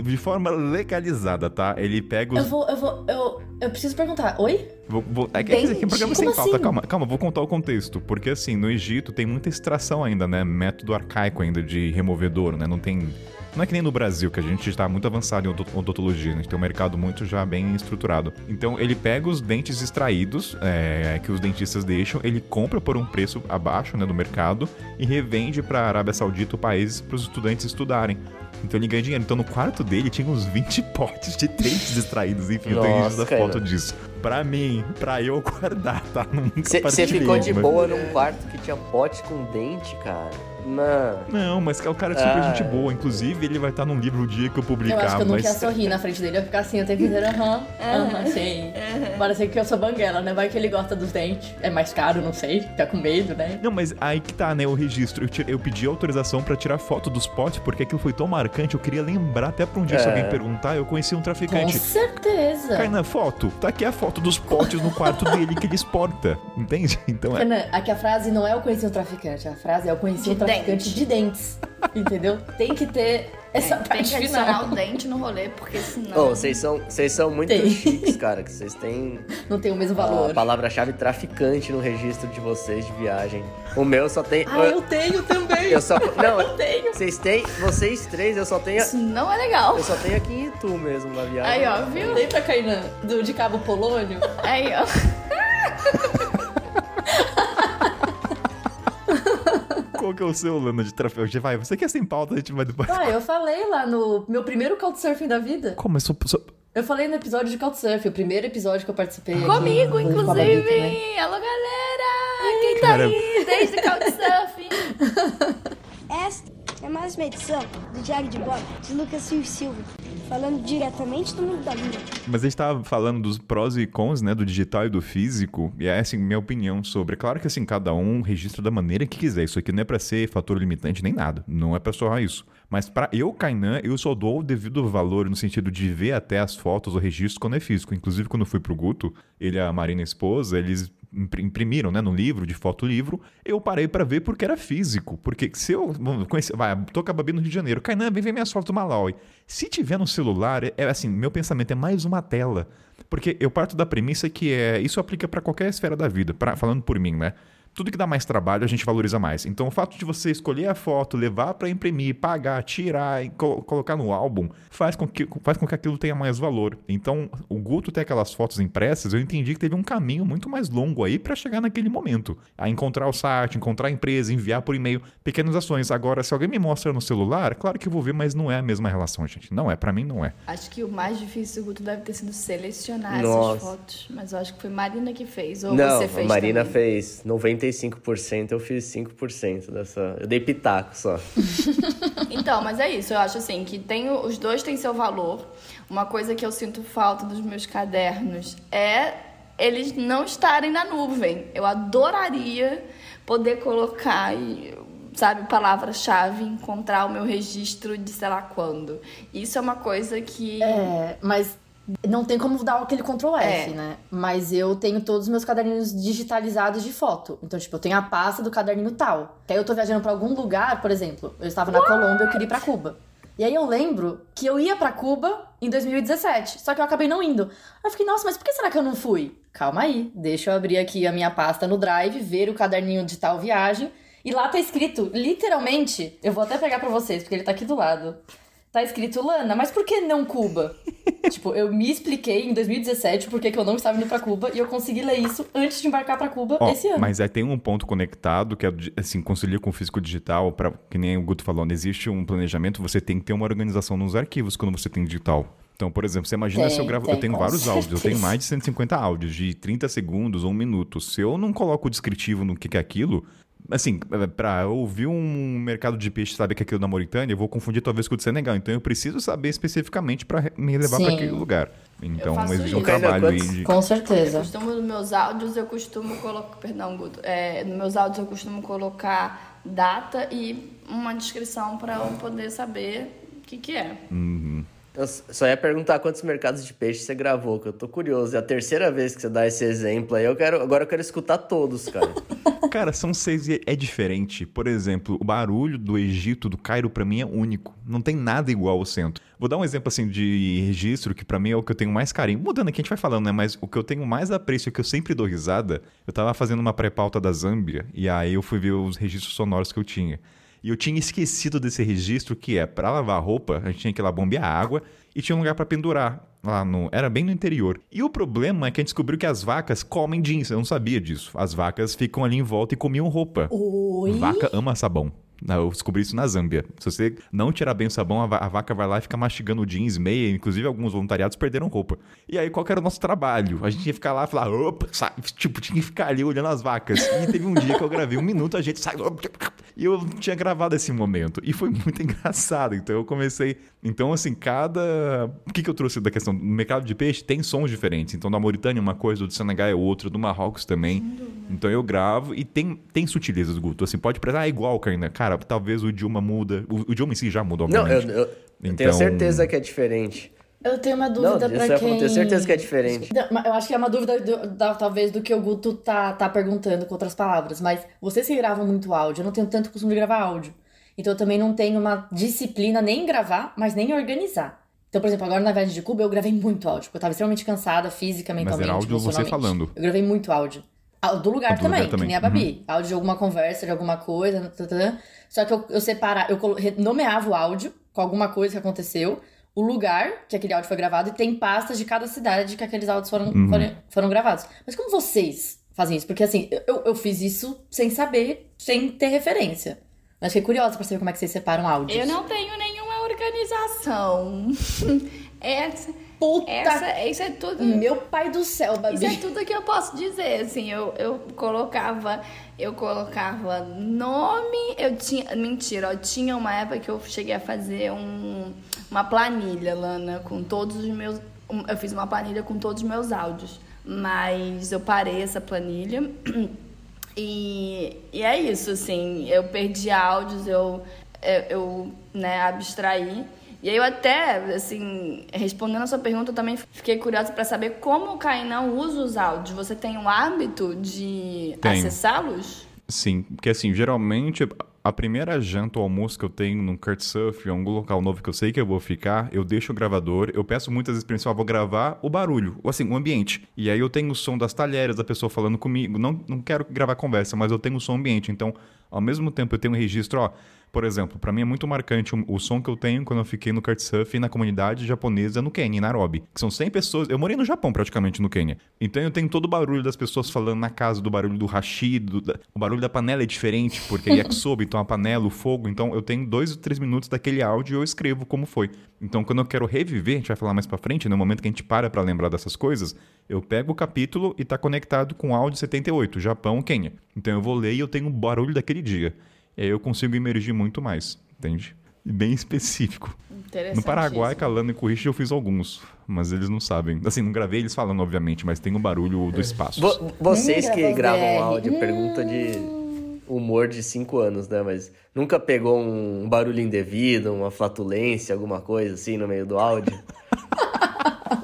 A: de forma legalizada, tá? Ele pega
C: Eu
A: os.
C: vou, eu vou, eu, eu preciso perguntar. Oi?
A: Vou, vou, é que aqui é um programa sem pauta,
C: assim?
A: calma, calma, vou contar o contexto. Porque assim, no Egito tem muita extração ainda, né? Método arcaico ainda de removedor, né? Não tem. Não é que nem no Brasil, que a gente está muito avançado em odont- odontologia, né? a gente tem um mercado muito já bem estruturado. Então ele pega os dentes extraídos é, que os dentistas deixam, ele compra por um preço abaixo né, do mercado e revende para a Arábia Saudita, o país, para os estudantes estudarem. Então ele ganha dinheiro. Então no quarto dele tinha uns 20 potes de dentes extraídos. Enfim, eu tenho
B: Nossa,
A: da foto disso. Pra mim, pra eu guardar, tá?
B: Você ficou de boa num quarto que tinha pote com dente, cara? Não.
A: Não, mas que é o cara é super
B: Ah.
A: gente boa. Inclusive, ele vai estar num livro o dia que eu publicar.
C: eu acho que eu não
A: mas...
C: ia sorrir na frente dele. Eu ia ficar assim o tempo inteiro. Aham, aham, sim. Parece que eu sou banguela, né? Vai que ele gosta dos dentes. É mais caro, não sei. Fica com medo, né?
A: Não, mas aí que tá, né? O registro. Eu, eu pedi autorização pra tirar foto dos potes, porque aquilo foi tão marcante. Eu queria lembrar, até pra um dia, se
B: É.
A: alguém perguntar, eu conheci um
C: Com
A: traficante.
C: certeza.
A: Kainan, foto. Tá aqui a foto dos potes no quarto dele que ele exporta. Entende? Então é.
C: Renan, aqui a frase não é eu conheci um traficante, a frase é eu conheci um traficante
D: dente.
C: de dentes. Entendeu? Tem que ter essa
D: É, tem
C: parte
D: que adicionar
C: final.
D: o dente no rolê, porque senão.
B: Ô, vocês são, vocês são muito
C: Tem.
B: chiques, cara, que vocês têm
C: Não tem o mesmo
B: a
C: valor.
B: palavra-chave traficante no registro de vocês de viagem. O meu só tem.
C: Ah, eu tenho também.
B: eu só. Não,
C: Eu tenho.
B: vocês têm. Vocês três, eu só tenho.
D: Isso não é legal.
B: Eu só tenho aqui em Itu mesmo na viagem.
D: Aí, ó, viu?
C: Lembra, Kainan, do de Cabo Polônio?
D: Aí, ó.
A: Qual que é o seu, Lana, de traficante? Vai, você quer sem pauta, a gente vai depois.
C: Ah, eu falei lá no meu primeiro Couchsurfing da vida.
A: Como? Eu sou, sou-
C: Eu falei no episódio de Couchsurfing, o primeiro episódio que eu participei.
D: Comigo, inclusive.
C: também.
D: Alô, galera! Quem tá
A: Cara.
D: aí desde Couchsurfing?
E: Esta é mais uma edição do Diário de Bob de Lucas Silva Silva, falando diretamente do mundo da lua.
A: Mas a gente tava falando dos prós e cons, né, do digital e do físico, e é assim, minha opinião sobre. Claro que assim, cada um registra da maneira que quiser. Isso aqui não é pra ser fator limitante nem nada. Não é pra soar isso. Mas pra eu, Kainan, eu só dou o devido valor no sentido de ver até as fotos, o registro quando é físico. Inclusive, quando eu fui pro Guto, ele e a Marina, a esposa, eles imprimiram, né, no livro, de foto livro, eu parei pra ver porque era físico. Porque se eu bom, conheci, vai, tô com a Babi no Rio de Janeiro, Kainan, vem ver minhas fotos do Malawi. Se tiver no celular, é, é assim, meu pensamento é mais uma tela. Porque eu parto da premissa que é, isso aplica pra qualquer esfera da vida, pra, falando por mim, né? Tudo que dá mais trabalho a gente valoriza mais. Então o fato de você escolher a foto, levar pra imprimir, pagar, tirar e colo- colocar no álbum, faz com, que, faz com que aquilo tenha mais valor. Então o Guto ter aquelas fotos impressas, eu entendi que teve um caminho muito mais longo aí pra chegar naquele momento. A encontrar o site, encontrar a empresa, enviar por e-mail, pequenas ações. Agora, se alguém me mostra no celular, claro que eu vou ver, mas não é a mesma relação, gente. Não é, pra mim não é.
D: Acho que o mais difícil, Guto, deve ter sido selecionar
B: Nossa.
D: essas fotos. Mas eu acho que foi Marina que fez. Ou
B: Não,
D: você fez
B: a Marina
D: também.
B: fez 95%, eu fiz 5% dessa. Eu dei pitaco só.
D: Então, mas é isso. Eu acho assim que tem, os dois têm seu valor. Uma coisa que eu sinto falta dos meus cadernos é eles não estarem na nuvem. Eu adoraria poder colocar, e, sabe, palavra-chave, encontrar o meu registro de sei lá quando. Isso é uma coisa que.
C: É, mas não tem como dar aquele Ctrl F,
D: É.
C: né? Mas eu tenho todos os meus caderninhos digitalizados de foto. Então, tipo, eu tenho a pasta do caderninho tal. Que aí eu tô viajando pra algum lugar, por exemplo, eu estava na Colômbia, eu queria ir pra Cuba. E aí eu lembro que eu ia pra Cuba em 2017, só que eu acabei não indo. Aí eu fiquei, nossa, mas por que será que eu não fui? Calma aí, deixa eu abrir aqui a minha pasta no Drive, ver o caderninho de tal viagem. E lá tá escrito, literalmente, eu vou até pegar pra vocês, porque ele tá aqui do lado. Tá escrito Lana, mas por que não Cuba? tipo, eu me expliquei em 2017 por que eu não estava indo pra Cuba e eu consegui ler isso antes de embarcar pra Cuba
A: Ó,
C: esse ano.
A: Mas aí tem um ponto conectado que é, assim, concilia com o físico digital, pra, que nem o Guto falou, não existe um planejamento, você tem que ter uma organização nos arquivos quando você tem digital. Então, por exemplo, você imagina
C: Tem,
A: se eu gravo.
C: tem,
A: eu tenho vários áudios, eu tenho
C: certeza.
A: mais de 150 áudios, de 30 segundos ou um minuto. Se eu não coloco o descritivo no que, que é aquilo, assim, pra eu ouvir um mercado de peixe saber que é aquilo da Mauritânia, eu vou confundir talvez com o do Senegal. Então eu preciso saber especificamente pra me levar pra
C: Sim.
A: aquele lugar. Então
D: faço
A: exige um
D: isso.
A: trabalho aí de.
C: Com
D: Eu
C: certeza.
D: costumo, nos meus áudios, eu costumo colocar. Perdão, Guto. É, nos meus áudios, eu costumo colocar data e uma descrição para eu poder saber o que, que é.
B: Eu só ia perguntar quantos mercados de peixe você gravou, que eu tô curioso. É a terceira vez que você dá esse exemplo aí. Eu quero, agora eu quero escutar todos, cara.
A: Cara, são seis e é diferente. Por exemplo, o barulho do Egito, do Cairo, pra mim é único. Não tem nada igual ao centro. Vou dar um exemplo assim de registro, que pra mim é o que eu tenho mais carinho. Mudando aqui, a gente vai falando, né? Mas o que eu tenho mais apreço, que eu sempre dou risada, eu tava fazendo uma pré-pauta da Zâmbia, e aí eu fui ver os registros sonoros que eu tinha. E eu tinha esquecido desse registro que é pra lavar roupa, a gente tinha que ir lá bombear água e tinha um lugar pra pendurar. Lá no, era bem no interior. E o problema é que a gente descobriu que as vacas comem jeans. Eu não sabia disso. As vacas ficam ali em volta e comiam roupa.
C: Oi?
A: Vaca ama sabão. Não, Eu descobri isso na Zâmbia. Se você não tirar bem o sabão, a, va- a vaca vai lá e fica mastigando jeans, meia. Inclusive, alguns voluntariados perderam roupa. E aí, qual que era o nosso trabalho? A gente ia ficar lá e falar, opa, sai. Tipo, tinha que ficar ali olhando as vacas. E teve um dia que eu gravei um minuto, a gente sai. E eu não tinha gravado esse momento. E foi muito engraçado. Então eu comecei. Então, assim, cada. O que, que eu trouxe da questão? No mercado de peixe tem sons diferentes. Então, da Mauritânia, uma coisa, do Senegal é outra, do Marrocos também. Então eu gravo e tem, tem sutilezas, Guto. Assim, pode prezar, ah, é igual, Karina. Cara, talvez o idioma muda. O, o idioma em si já muda,
B: Não, eu,
A: obviamente.
B: eu, eu tenho
A: Então-
B: certeza que é diferente.
C: Eu tenho uma dúvida
B: Não,
C: pra
B: isso eu
C: quem...
B: tenho certeza que é diferente.
C: Não, mas Eu acho que é uma dúvida, do- da- talvez, do que o Guto tá, tá perguntando com outras palavras. Mas vocês que gravam muito áudio, eu não tenho tanto costume de gravar áudio. Então eu também não tenho uma disciplina nem em gravar, mas nem em organizar. Então, por exemplo, agora na viagem de Cuba eu gravei muito áudio, porque eu tava extremamente cansada, física,
A: Mas
C: mentalmente,
A: era áudio você falando.
C: Eu gravei muito áudio. Ah, Do lugar,
A: do
C: também,
A: lugar também.
C: que nem a Babi. Áudio de alguma conversa, de alguma coisa. tã, tã, tã. Só que eu, eu separava, eu nomeava o áudio com alguma coisa que aconteceu, o lugar que aquele áudio foi gravado e tem pastas de cada cidade que aqueles áudios foram,
A: Uhum.
C: foram, foram gravados. Mas como vocês fazem isso? Porque assim, eu, eu fiz isso sem saber, sem ter referência. Mas fiquei curiosa pra saber como é que vocês separam áudios.
D: Eu não tenho nenhuma organização. Essa,
C: Puta
D: essa, isso é tudo.
C: Meu pai do céu, Babi.
D: Isso é tudo que eu posso dizer, assim, eu, eu colocava, eu colocava nome, eu tinha, mentira, eu tinha uma época que eu cheguei a fazer um, uma planilha, Lana, com todos os meus, eu fiz uma planilha com todos os meus áudios, mas eu parei essa planilha e, e é isso, assim, eu perdi áudios, eu, eu, eu né, abstraí. E aí eu até, assim, respondendo a sua pergunta, eu também fiquei curiosa para saber como o Kainan usa os áudios. Você tem o hábito de acessá-los?
A: Sim, porque assim, geralmente a primeira janta ou almoço que eu tenho num Kurtsurf, em algum local novo que eu sei que eu vou ficar, eu deixo o gravador, eu peço muitas vezes pra pessoal, vou gravar o barulho, ou assim, o ambiente. E aí eu tenho o som das talheres, da pessoa falando comigo. Não, não quero gravar conversa, mas eu tenho o som ambiente. Então, ao mesmo tempo eu tenho um registro, ó. Por exemplo, pra mim é muito marcante o, o som que eu tenho quando eu fiquei no Kurtsurf na comunidade japonesa no Quênia, em Nairobi. Que são 100 pessoas. Eu morei no Japão praticamente no Quênia. Então eu tenho todo o barulho das pessoas falando na casa, do barulho do hashi, do, da- o barulho da panela é diferente, porque é yakisoba, então a panela, o fogo. Então eu tenho dois ou três minutos daquele áudio e eu escrevo como foi. Então quando eu quero reviver, a gente vai falar mais pra frente, no momento que a gente para pra lembrar dessas coisas, eu pego o capítulo e tá conectado com o áudio 78, Japão, Quênia. Então eu vou ler e eu tenho o barulho daquele dia. E aí eu consigo emergir muito mais, entende? E Bem específico. No Paraguai, Calando e Curriche eu fiz alguns, mas eles não sabem. Assim, não gravei eles falando, obviamente, mas tem o barulho do espaço.
B: Vo- vocês
C: Hum,
B: que gravam áudio, pergunta de humor de 5 anos, né? Mas nunca pegou um barulho indevido, uma flatulência, alguma coisa assim no meio do áudio?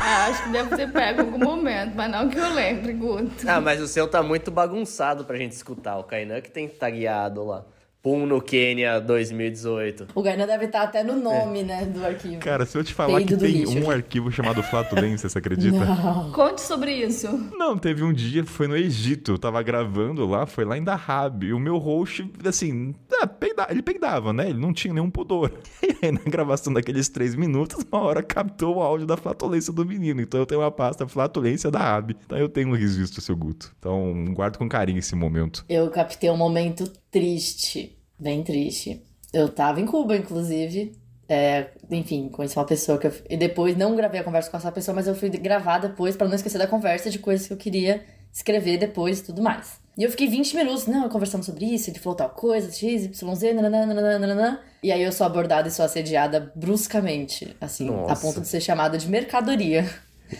D: Ah, acho que deve ter pego em algum momento, mas não que eu lembre, Guto.
B: Ah, mas o seu tá muito bagunçado pra gente escutar. O Kainan que tem que estar guiado lá. Pum no Quênia 2018.
C: O Gaina deve estar até no nome, né, do arquivo.
A: Cara, se eu te falar
C: Peido
A: que tem
C: Richard.
A: um arquivo chamado Flatulência, você acredita?
C: Não.
D: Conte sobre isso.
A: Não, teve um dia, foi no Egito, eu tava gravando lá, foi lá em Dahab, e o meu host, assim, é, peida- ele peidava, né? Ele não tinha nenhum pudor. E aí, na gravação daqueles três minutos, uma hora captou o áudio da flatulência do menino. Então eu tenho uma pasta flatulência da Dahab. Então eu tenho um registro, seu Guto. Então guardo com carinho esse momento.
C: Eu captei um momento triste, bem triste. Eu tava em Cuba, inclusive. É, enfim, conheci uma pessoa que eu. E depois não gravei a conversa com essa pessoa, mas eu fui gravar depois pra não esquecer da conversa de coisas que eu queria escrever depois e tudo mais. E eu fiquei 20 minutos, não, conversando sobre isso, ele falou tal coisa, x, y, z, nananã. E aí eu sou abordada e sou assediada bruscamente, assim, a
B: Nossa.
C: ponto de ser chamada de mercadoria.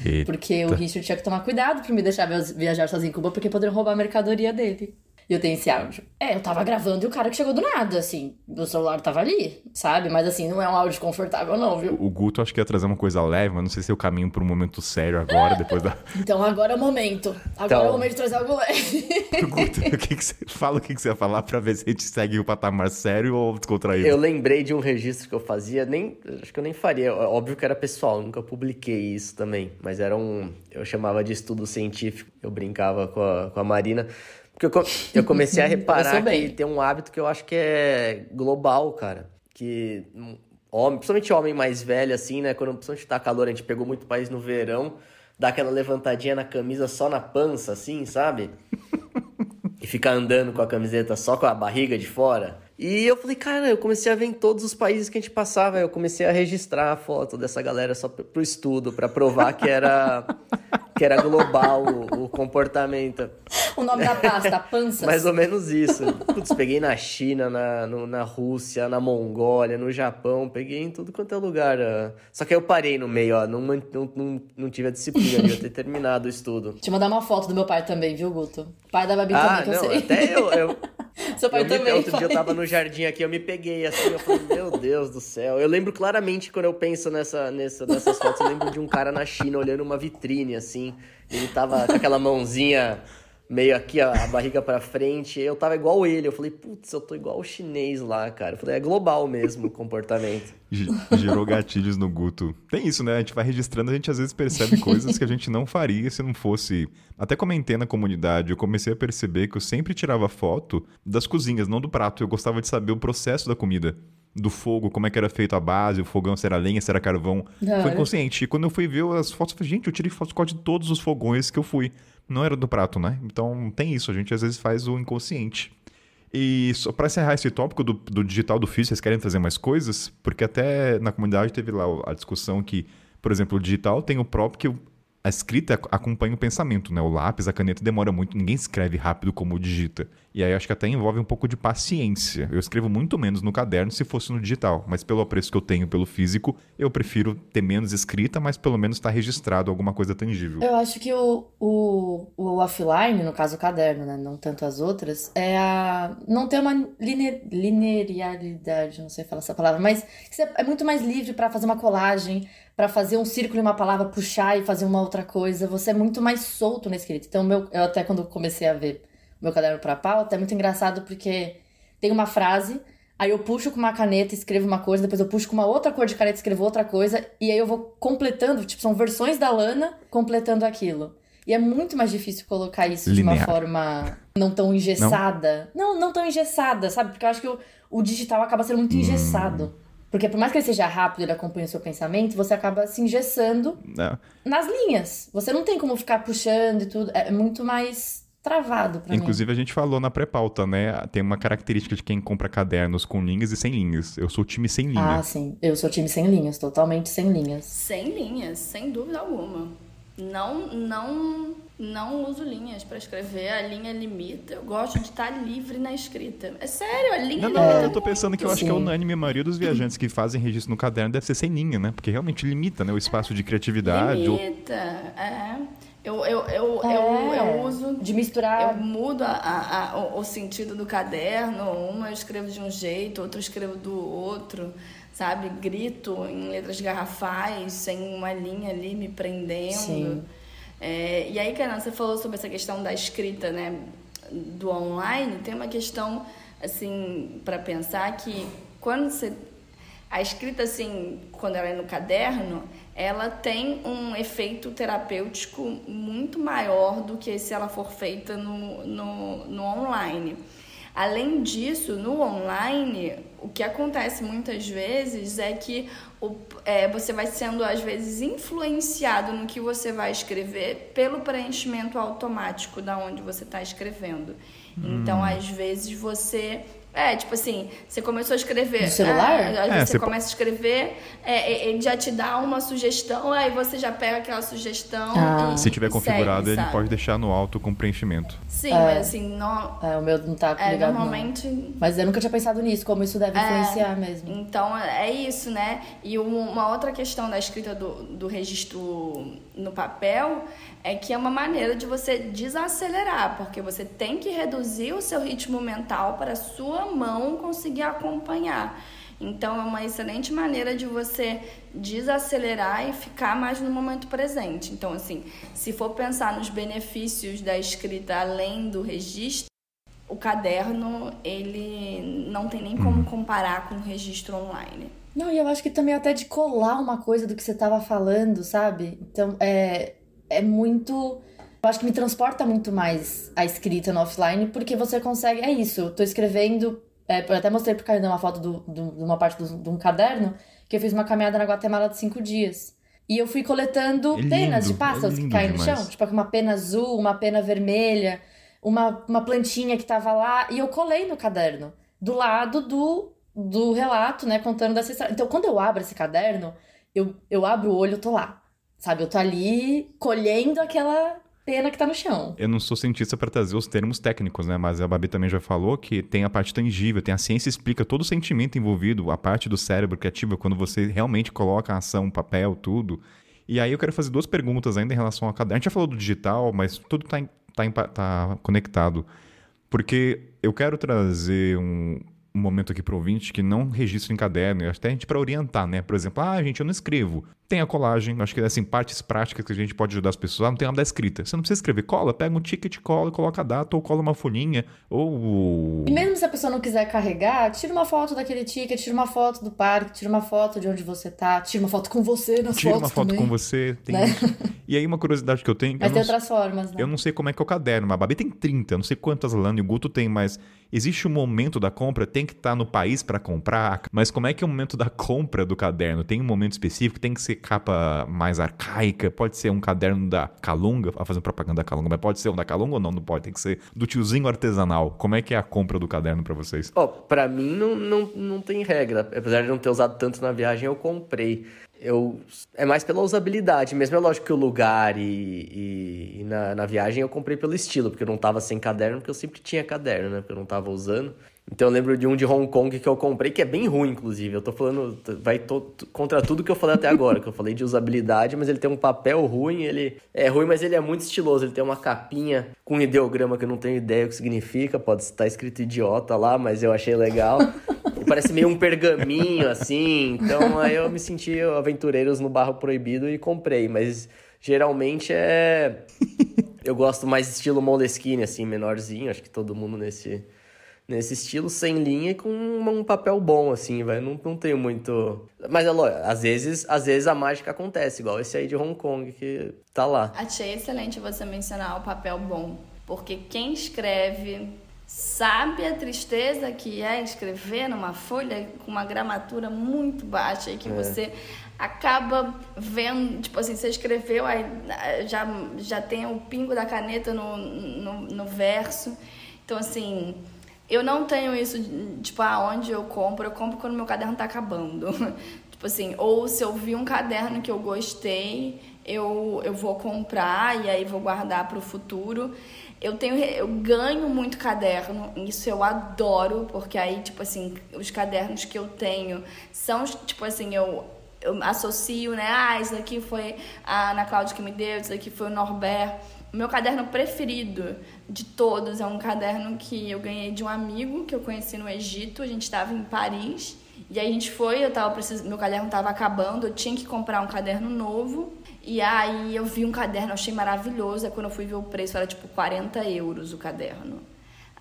A: Eita.
C: Porque o Richard tinha que tomar cuidado pra me deixar via- viajar sozinho em Cuba, porque poderiam roubar a mercadoria dele. E eu tenho esse áudio. É, eu tava gravando e o cara que chegou do nada, assim. O celular tava ali, sabe? Mas assim, não é um áudio confortável, não, viu?
A: O Guto acho que ia trazer uma coisa leve, mas não sei se eu caminho para um momento sério agora, depois da.
C: Então agora é o momento. Agora
B: Então-
C: é o momento de trazer algo leve.
A: Guto, o que, que você fala o que, que você ia falar pra ver se a gente segue o patamar sério ou descontraído?
B: Eu lembrei de um registro que eu fazia, nem acho que eu nem faria. É Óbvio que era pessoal, nunca publiquei isso também. Mas era um. Eu chamava de estudo científico. Eu brincava com a, com a Marina. Porque eu, eu comecei a reparar que tem um hábito que eu acho que é global, cara. Que homem, principalmente homem mais velho, assim, né? Quando principalmente tá calor, a gente pegou muito país no verão, dá aquela levantadinha na camisa só na pança, assim, sabe? e ficar andando com a camiseta só com a barriga de fora. E eu falei, cara, eu comecei a ver em todos os países que a gente passava, eu comecei a registrar a foto dessa galera só pro estudo, pra provar que era que era global o, o comportamento.
C: o nome da pasta, panças.
B: Mais ou menos isso. Putz, peguei na China, na, no- na Rússia, na Mongólia, no Japão, peguei em tudo quanto é lugar. ah. Só que aí eu parei no meio, ó, não, não, não, não tive a disciplina de eu ter terminado o estudo.
C: Deixa eu mandar uma foto do meu pai também, viu, Guto? Pai da Babi
B: Ah,
C: também, que eu
B: não,
C: sei.
B: até eu, eu,
C: Seu pai
B: eu me-
C: também.
B: outro dia eu
C: pai.
B: tava no jardim aqui, eu me peguei assim, eu falei, meu Deus do céu. Eu lembro claramente quando eu penso nessa, nessa, nessas fotos, eu lembro de um cara na China olhando uma vitrine, assim. Ele tava com aquela mãozinha meio aqui, a, barriga pra frente. Eu tava igual ele. Eu falei, putz, eu tô igual o chinês lá, cara. Eu falei, é global mesmo o comportamento.
A: Ge- Gerou gatilhos no Guto. Tem isso, né? A gente vai registrando, a gente às vezes percebe coisas que a gente não faria se não fosse. Até comentei na comunidade, eu comecei a perceber que eu sempre tirava foto das cozinhas, não do prato. Eu gostava de saber o processo da comida. Do fogo, como é que era feito a base, o fogão, se era lenha, se era carvão. Foi inconsciente. E quando eu fui ver as fotos, eu falei, gente, eu tirei fotos quase de todos os fogões que eu fui. Não era do prato, né? Então tem isso, a gente às vezes faz o inconsciente. E só para encerrar esse tópico do, do digital do físico, vocês querem trazer mais coisas? Porque até na comunidade teve lá a discussão que, por exemplo, o digital tem o próprio que a escrita ac- acompanha o pensamento, né? O lápis, a caneta demora muito, ninguém escreve rápido como digita. E aí acho que até envolve um pouco de paciência. Eu escrevo muito menos no caderno se fosse no digital, mas pelo apreço que eu tenho pelo físico, eu prefiro ter menos escrita, mas pelo menos estar registrado alguma coisa tangível.
C: Eu acho que o, o, o offline, no caso o caderno, né? Não tanto as outras, é a. Não ter uma line, linearidade, não sei falar essa palavra, mas é muito mais livre pra fazer uma colagem, pra fazer um círculo em uma palavra, puxar e fazer uma outra coisa. Você é muito mais solto na escrita. Então, meu, eu até quando comecei a ver meu caderno pra pauta, é muito engraçado porque tem uma frase. Aí eu puxo com uma caneta e escrevo uma coisa, depois eu puxo com uma outra cor de caneta e escrevo outra coisa, e aí eu vou completando, tipo, são versões da Lana completando aquilo. E é muito mais difícil colocar isso de uma
A: Linear.
C: forma não tão engessada. Não, não, tão engessada, sabe? Porque eu acho que o, o digital acaba sendo muito engessado. Porque por mais que ele seja rápido, ele acompanha o seu pensamento, você acaba se engessando
A: É.
C: nas linhas. Você não tem como ficar puxando e tudo. É muito mais travado pra mim.
A: Inclusive, a gente falou na pré-pauta, né? Tem uma característica de quem compra cadernos com linhas e sem linhas. Eu sou o time sem linha.
C: Ah, sim. Eu sou time sem linhas, totalmente sem linhas.
D: Sem linhas, sem dúvida alguma. Não, não, não uso linhas para escrever. A linha limita. Eu gosto de estar livre na escrita. É sério, a linha
A: Não, não,
D: limita
A: eu tô pensando que eu acho que é
C: Sim.
A: unânime. A maioria dos viajantes que fazem registro no caderno deve ser sem linha, né? Porque realmente limita, né? O espaço de criatividade. ou-
D: Limita, é. Eu, eu, eu, eu,
C: É,
D: eu uso
C: De misturar.
D: Eu mudo a- a- a- o, o sentido do caderno. Uma eu escrevo de um jeito, outra eu escrevo do outro, sabe? Grito em letras garrafais, sem uma linha ali me prendendo. É, e aí, Canan, você falou sobre essa questão da escrita, né? Do online. Tem uma questão assim, para pensar que quando você a escrita assim, quando ela é no caderno, ela tem um efeito terapêutico muito maior do que se ela for feita no, no, no online. Além disso, no online, o que acontece muitas vezes é que o, é, você vai sendo, às vezes, influenciado no que você vai escrever pelo preenchimento automático da onde você está escrevendo. Hum. Então, às vezes, você é, tipo assim, você começou a escrever.
C: No celular?
D: É, aí é, você, começa a escrever, é, ele já te dá uma sugestão, aí você já pega aquela sugestão. Ah.
A: E, Se tiver configurado, segue, ele pode deixar no alto com preenchimento.
D: Sim, é. mas assim, não.
C: É, o meu não tá é, ligado.
D: Normalmente.
C: Não. Mas eu nunca tinha pensado nisso, como isso deve é, influenciar mesmo.
D: Então é isso, né? E uma outra questão da escrita do, do registro no papel é que é uma maneira de você desacelerar, porque você tem que reduzir o seu ritmo mental para a sua mão conseguir acompanhar. Então é uma excelente maneira de você desacelerar e ficar mais no momento presente. Então assim, se for pensar nos benefícios da escrita além do registro, o caderno ele não tem nem como comparar com o registro online.
C: Não, e eu acho que também até de colar uma coisa do que você estava falando, sabe? Então, é, é muito. Eu acho que me transporta muito mais a escrita no offline, porque você consegue. É isso, eu tô escrevendo. É, eu até mostrei pro Caio uma foto do, do, de uma parte do, de um caderno, que eu fiz uma caminhada na Guatemala de cinco dias. E eu fui coletando é penas de pássaros é que caem no chão. Tipo, uma pena azul, uma pena vermelha, uma, uma plantinha que tava lá. E eu colei no caderno, do lado do, do relato, né, contando dessa história. Então, quando eu abro esse caderno, eu, eu abro o olho, eu tô lá. Sabe, eu tô ali colhendo aquela pena que tá no chão.
A: Eu não sou cientista para trazer os termos técnicos, né? Mas a Babi também já falou que tem a parte tangível, tem a ciência explica todo o sentimento envolvido, a parte do cérebro que ativa quando você realmente coloca a ação, papel, tudo. E aí eu quero fazer duas perguntas ainda em relação ao caderno. A gente já falou do digital, mas tudo tá, tá, tá conectado. Porque eu quero trazer um, um momento aqui para o ouvinte que não registra em caderno, até a gente para orientar, né? Por exemplo, ah, gente, eu não escrevo. Tem a colagem, acho que é assim, partes práticas que a gente pode ajudar as pessoas. Ah, não tem nada da escrita. Você não precisa escrever, cola, pega um ticket, cola, coloca a data, ou cola uma folhinha, ou.
C: E mesmo se a pessoa não quiser carregar, tira uma foto daquele ticket, tira uma foto do parque, tira uma foto de onde você tá, tira uma foto com você nas
A: tira
C: fotos. Tira
A: uma foto
C: também,
A: com você. Tem né? E aí, uma curiosidade que eu tenho.
C: Mas
A: tem
C: outras formas, né?
A: Eu não sei como é que é o caderno, mas a Babi tem 30, não sei quantas Lana e o Guto tem, mas existe um momento da compra, tem que estar tá no país para comprar, mas como é que é o momento da compra do caderno? Tem um momento específico? Tem que ser capa mais arcaica? Pode ser um caderno da Calunga, a fazer propaganda da Calunga, mas pode ser um da Calunga ou não? Não pode, tem que ser do tiozinho artesanal. Como é que é a compra do caderno para vocês?
B: Ó, oh, pra mim não, não, não tem regra. Apesar de não ter usado tanto na viagem, eu comprei eu é mais pela usabilidade mesmo. É lógico que o lugar e, e, e, na, na viagem eu comprei pelo estilo, porque eu não tava sem caderno, porque eu sempre tinha caderno, né? Porque eu não tava usando. Então eu lembro de um de Hong Kong que eu comprei, que é bem ruim, inclusive. Eu tô falando, vai to, contra tudo que eu falei até agora, que eu falei de usabilidade, mas ele tem um papel ruim, ele é ruim, mas ele é muito estiloso. Ele tem uma capinha com um ideograma que eu não tenho ideia o que significa, pode estar escrito idiota lá, mas eu achei legal. parece meio um pergaminho, assim. Então aí eu me senti aventureiros no barro proibido e comprei. Mas geralmente é. Eu gosto mais estilo Moleskine, assim, menorzinho. Acho que todo mundo nesse, nesse estilo, sem linha e com um papel bom, assim, vai. Não, não tenho muito. Mas é lógico, às vezes, às vezes a mágica acontece, igual esse aí de Hong Kong que tá lá.
D: Achei excelente você mencionar o papel bom. Porque quem escreve sabe a tristeza que é escrever numa folha com uma gramatura muito baixa e que é. você acaba vendo, tipo assim, você escreveu, aí já, já tem o pingo da caneta no, no, no verso. Então, assim, eu não tenho isso, tipo, aonde eu compro, eu compro quando meu caderno tá acabando. tipo assim, ou se eu vi um caderno que eu gostei, eu, eu vou comprar e aí vou guardar para o futuro. Eu tenho eu ganho muito caderno, isso eu adoro, porque aí tipo assim, os cadernos que eu tenho são tipo assim, eu eu associo, né? Ah, isso aqui foi a Ana Cláudia que me deu, isso aqui foi o Norbert. O meu caderno preferido de todos é um caderno que eu ganhei de um amigo que eu conheci no Egito. A gente estava em Paris e aí a gente foi, eu tava precisando, meu caderno estava acabando, eu tinha que comprar um caderno novo. E aí eu vi um caderno, achei maravilhoso. Aí quando eu fui ver o preço, era tipo 40 euros o caderno.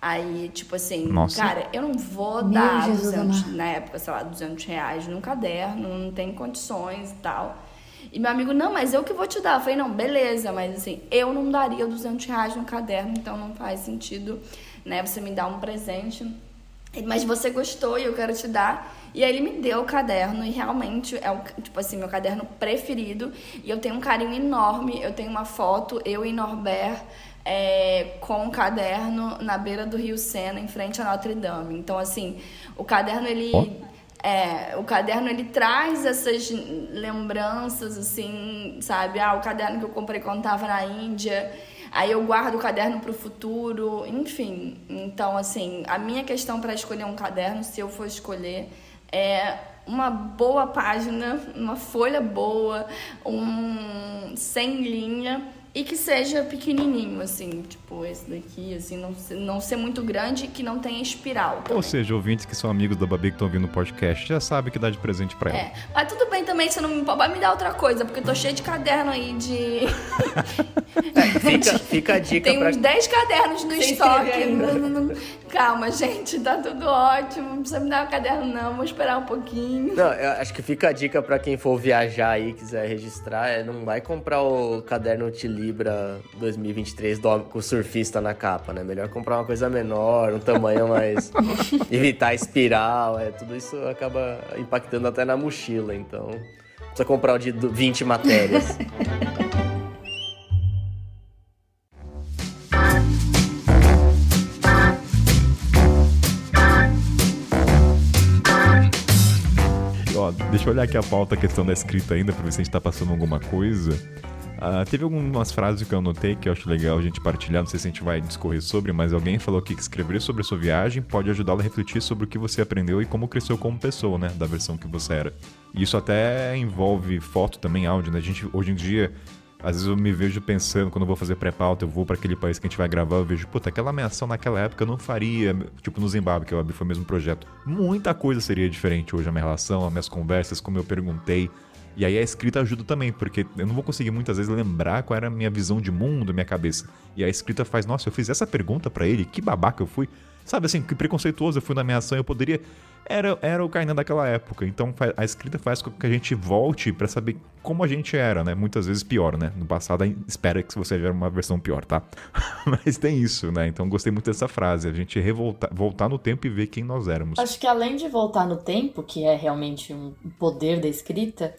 D: Aí, tipo assim,
A: Nossa.
D: cara, eu não vou
C: Meu
D: dar
C: Jesus
D: 200,
C: amado.
D: na época, sei lá, 200 reais num caderno, não tem condições e tal. E meu amigo, não, mas eu que vou te dar. Eu falei, não, beleza, mas assim, eu não daria 200 reais no caderno, então não faz sentido, né, você me dar um presente. Mas você gostou e eu quero te dar. E aí ele me deu o caderno e realmente é o, tipo assim, meu caderno preferido. E eu tenho um carinho enorme. Eu tenho uma foto, eu e Norbert, é, com o caderno na beira do Rio Sena, em frente a Notre Dame. Então, assim, o caderno ele. É, o caderno ele traz essas lembranças, assim, sabe? Ah, o caderno que eu comprei quando tava na Índia. Aí eu guardo o caderno para o futuro, enfim. Então, assim, a minha questão para escolher um caderno, se eu for escolher, é uma boa página, uma folha boa, um sem linha e que seja pequenininho, assim, tipo esse daqui, assim, não ser, não ser muito grande e que não tenha espiral. também.
A: Ou seja, ouvintes que são amigos da Babi que estão ouvindo o podcast já sabem que dá de presente pra ela.
D: É, mas tudo bem também, você não me- vai me dar outra coisa, porque eu tô cheia de caderno aí de.
B: Fica, fica a dica
D: Tem
B: pra
D: uns 10 cadernos no
C: Sem
D: estoque. não, não. Calma, gente, tá tudo ótimo. Não precisa me dar um caderno, não. Vou esperar um pouquinho.
B: Não, eu acho que fica a dica pra quem for viajar aí, quiser registrar, é não vai comprar o caderno Tilibra 2023 do, com o surfista na capa, né? Melhor comprar uma coisa menor, um tamanho mais... evitar a espiral, é, tudo isso acaba impactando até na mochila, então... Precisa comprar o de du- 20 matérias.
A: deixa eu olhar aqui a pauta, a questão da escrita ainda, pra ver se a gente tá passando alguma coisa. Ah, teve algumas frases que eu anotei que eu acho legal a gente partilhar, não sei se a gente vai discorrer sobre, mas alguém falou que escrever sobre a sua viagem pode ajudá-la a refletir sobre o que você aprendeu e como cresceu como pessoa, né, da versão que você era. E isso até envolve foto também, áudio, né? A gente, hoje em dia, às vezes eu me vejo pensando, quando eu vou fazer pré-pauta, eu vou pra aquele país que a gente vai gravar, eu vejo, puta, aquela ameação naquela época eu não faria, tipo no Zimbábue, que eu abri foi o mesmo projeto. Muita coisa seria diferente hoje, a minha relação, as minhas conversas, como eu perguntei. E aí a escrita ajuda também, porque eu não vou conseguir muitas vezes lembrar qual era a minha visão de mundo, minha cabeça. E a escrita faz, nossa, eu fiz essa pergunta pra ele, que babaca eu fui. Sabe assim, que preconceituoso eu fui na minha ação, eu poderia. Era, era o Kainan daquela época. Então a escrita faz com que a gente volte pra saber como a gente era, né? Muitas vezes pior, né? No passado, espera que você era uma versão pior, tá? Mas tem isso, né? Então gostei muito dessa frase. A gente revoltar, voltar no tempo e ver quem nós éramos.
C: Acho que além de voltar no tempo, que é realmente um poder da escrita,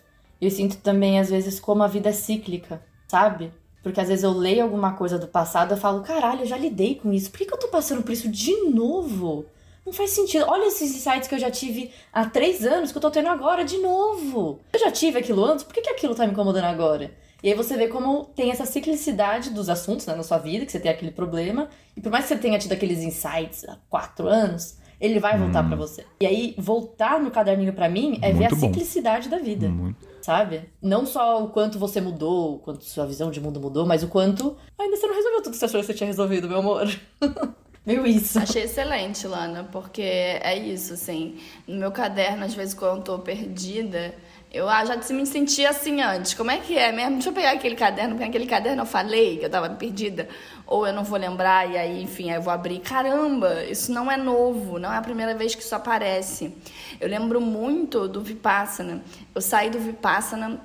C: eu sinto também, às vezes, como a vida é cíclica, sabe? Porque às vezes eu leio alguma coisa do passado e falo, caralho, eu já lidei com isso. Por que, que eu tô passando por isso de novo? Não faz sentido. Olha esses insights que eu já tive há três anos que eu tô tendo agora de novo. Eu já tive aquilo antes, por que, que aquilo tá me incomodando agora? E aí você vê como tem essa ciclicidade dos assuntos né, na sua vida, que você tem aquele problema. E por mais que você tenha tido aqueles insights há quatro anos, ele vai voltar pra você. E aí, voltar no caderninho pra mim é ver
A: Muito
C: a
A: bom.
C: ciclicidade da vida,
A: Muito.
C: Sabe? Não só o quanto você mudou, o quanto sua visão de mundo mudou, mas o quanto ainda você não resolveu tudo que você achou que você tinha resolvido, meu amor. Meio isso.
D: Achei excelente, Lana, porque é isso, assim. No meu caderno, às vezes, quando eu tô perdida, eu já me sentia assim antes. Como é que é mesmo? Deixa eu pegar aquele caderno, porque naquele caderno eu falei que eu tava perdida, ou eu não vou lembrar, e aí, enfim, aí eu vou abrir. Caramba, isso não é novo, não é a primeira vez que isso aparece. Eu lembro muito do Vipassana. Eu saí do Vipassana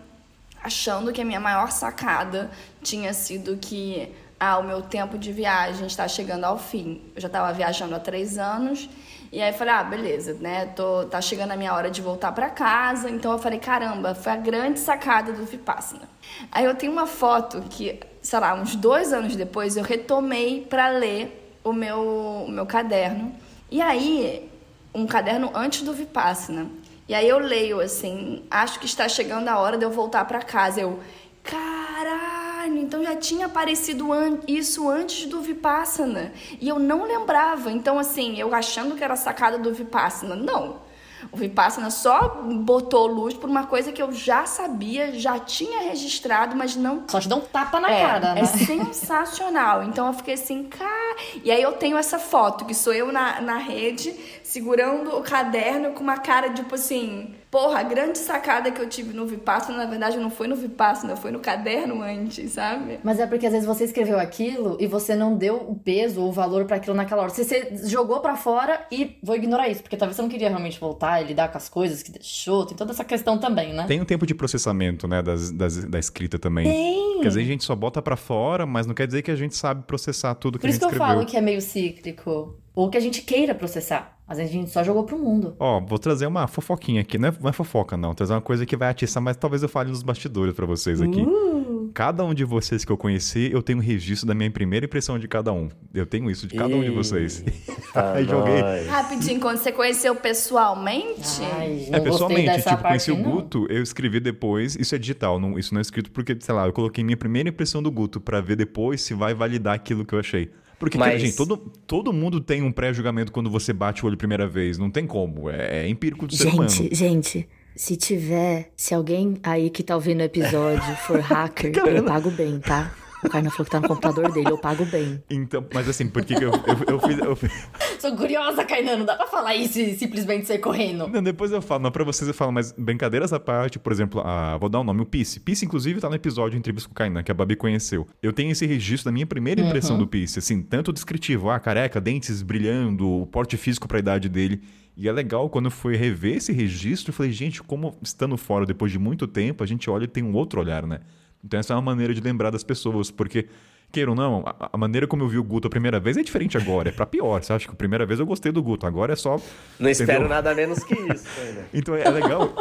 D: achando que a minha maior sacada tinha sido que ah, o meu tempo de viagem está chegando ao fim. Eu já estava viajando há três anos e aí eu falei, ah, beleza, né? Tô, tá chegando a minha hora de voltar para casa. Então eu falei, caramba, foi a grande sacada do Vipassana. Aí eu tenho uma foto que, sei lá, uns dois anos depois eu retomei para ler o meu, o meu caderno. E aí, um caderno antes do Vipassana. E aí eu leio assim, acho que está chegando a hora de eu voltar para casa. Eu, caralho, então já tinha aparecido an isso antes do Vipassana. E eu não lembrava. Então assim, eu achando que era sacada do Vipassana, não. O Vipassana só botou luz por uma coisa que eu já sabia, já tinha registrado, mas não
C: Só te dá um tapa na
D: é,
C: cara, né?
D: É sensacional. Então eu fiquei assim, cara. E aí eu tenho essa foto, que sou eu na, na rede, segurando o caderno com uma cara, tipo assim. Porra, a grande sacada que eu tive no Vipassana, na verdade, não foi no Vipassana, foi no caderno antes, sabe?
C: Mas é porque às vezes você escreveu aquilo e você não deu o peso ou o valor para aquilo naquela hora. Você, você jogou para fora e vou ignorar isso, porque talvez você não queria realmente voltar e lidar com as coisas que deixou. Tem toda essa questão também, né?
A: Tem um tempo de processamento, né, das, das- da escrita também.
C: Tem.
A: Porque às vezes a gente só bota pra fora, mas não quer dizer que a gente sabe processar tudo que
C: Por
A: a
C: isso
A: gente
C: que eu
A: escreveu.
C: falo que é meio cíclico. Ou que a gente queira processar. Às vezes a gente só jogou pro mundo.
A: Ó, vou trazer uma fofoquinha aqui. Não é, não é fofoca, não. Trazer uma coisa que vai atiçar, mas talvez eu fale nos bastidores pra vocês aqui.
C: Uh.
A: Cada um de vocês que eu conheci, eu tenho um registro da minha primeira impressão de cada um. Eu tenho isso de cada um de vocês. Aí joguei.
D: Rapidinho, quando você conheceu pessoalmente.
C: Ai,
A: É, pessoalmente,
C: dessa
A: tipo, conheci
C: parte,
A: o
C: não.
A: Guto, eu escrevi depois, isso é digital, não- isso não é escrito porque, sei lá, eu coloquei minha primeira impressão do Guto pra ver depois se vai validar aquilo que eu achei. Porque, cara,
B: Mas-
A: gente, todo, todo mundo tem um pré-julgamento quando você bate o olho primeira vez, não tem como, é, é empírico do ser humano.
C: Gente, gente, se tiver, se alguém aí que tá ouvindo o episódio for hacker, eu pago bem, tá? O Carna falou que tá no computador dele, eu pago bem.
A: Então, mas assim, por que que eu, eu, eu fiz... eu fiz-
C: Sou curiosa, Kainan, não dá pra falar isso e simplesmente sair correndo.
A: Não, depois eu falo, não pra vocês eu falo, mas brincadeiras à parte, por exemplo, a, vou dar um nome, o Pisse. Pisse, inclusive, tá no episódio de entrevista com o Kainan, que a Babi conheceu. Eu tenho esse registro da minha primeira impressão do Pisse, assim, tanto descritivo, ah, careca, dentes brilhando, o porte físico pra idade dele. E é legal, quando eu fui rever esse registro, eu falei, gente, como estando fora depois de muito tempo, a gente olha e tem um outro olhar, né? Então essa é uma maneira de lembrar das pessoas, porque, queira ou não, a, a maneira como eu vi o Guto a primeira vez é diferente agora, é pra pior, você acha que a primeira vez eu gostei do Guto, agora é só...
B: Não espero
A: entendeu?
B: nada menos que isso. ainda.
A: Então é legal.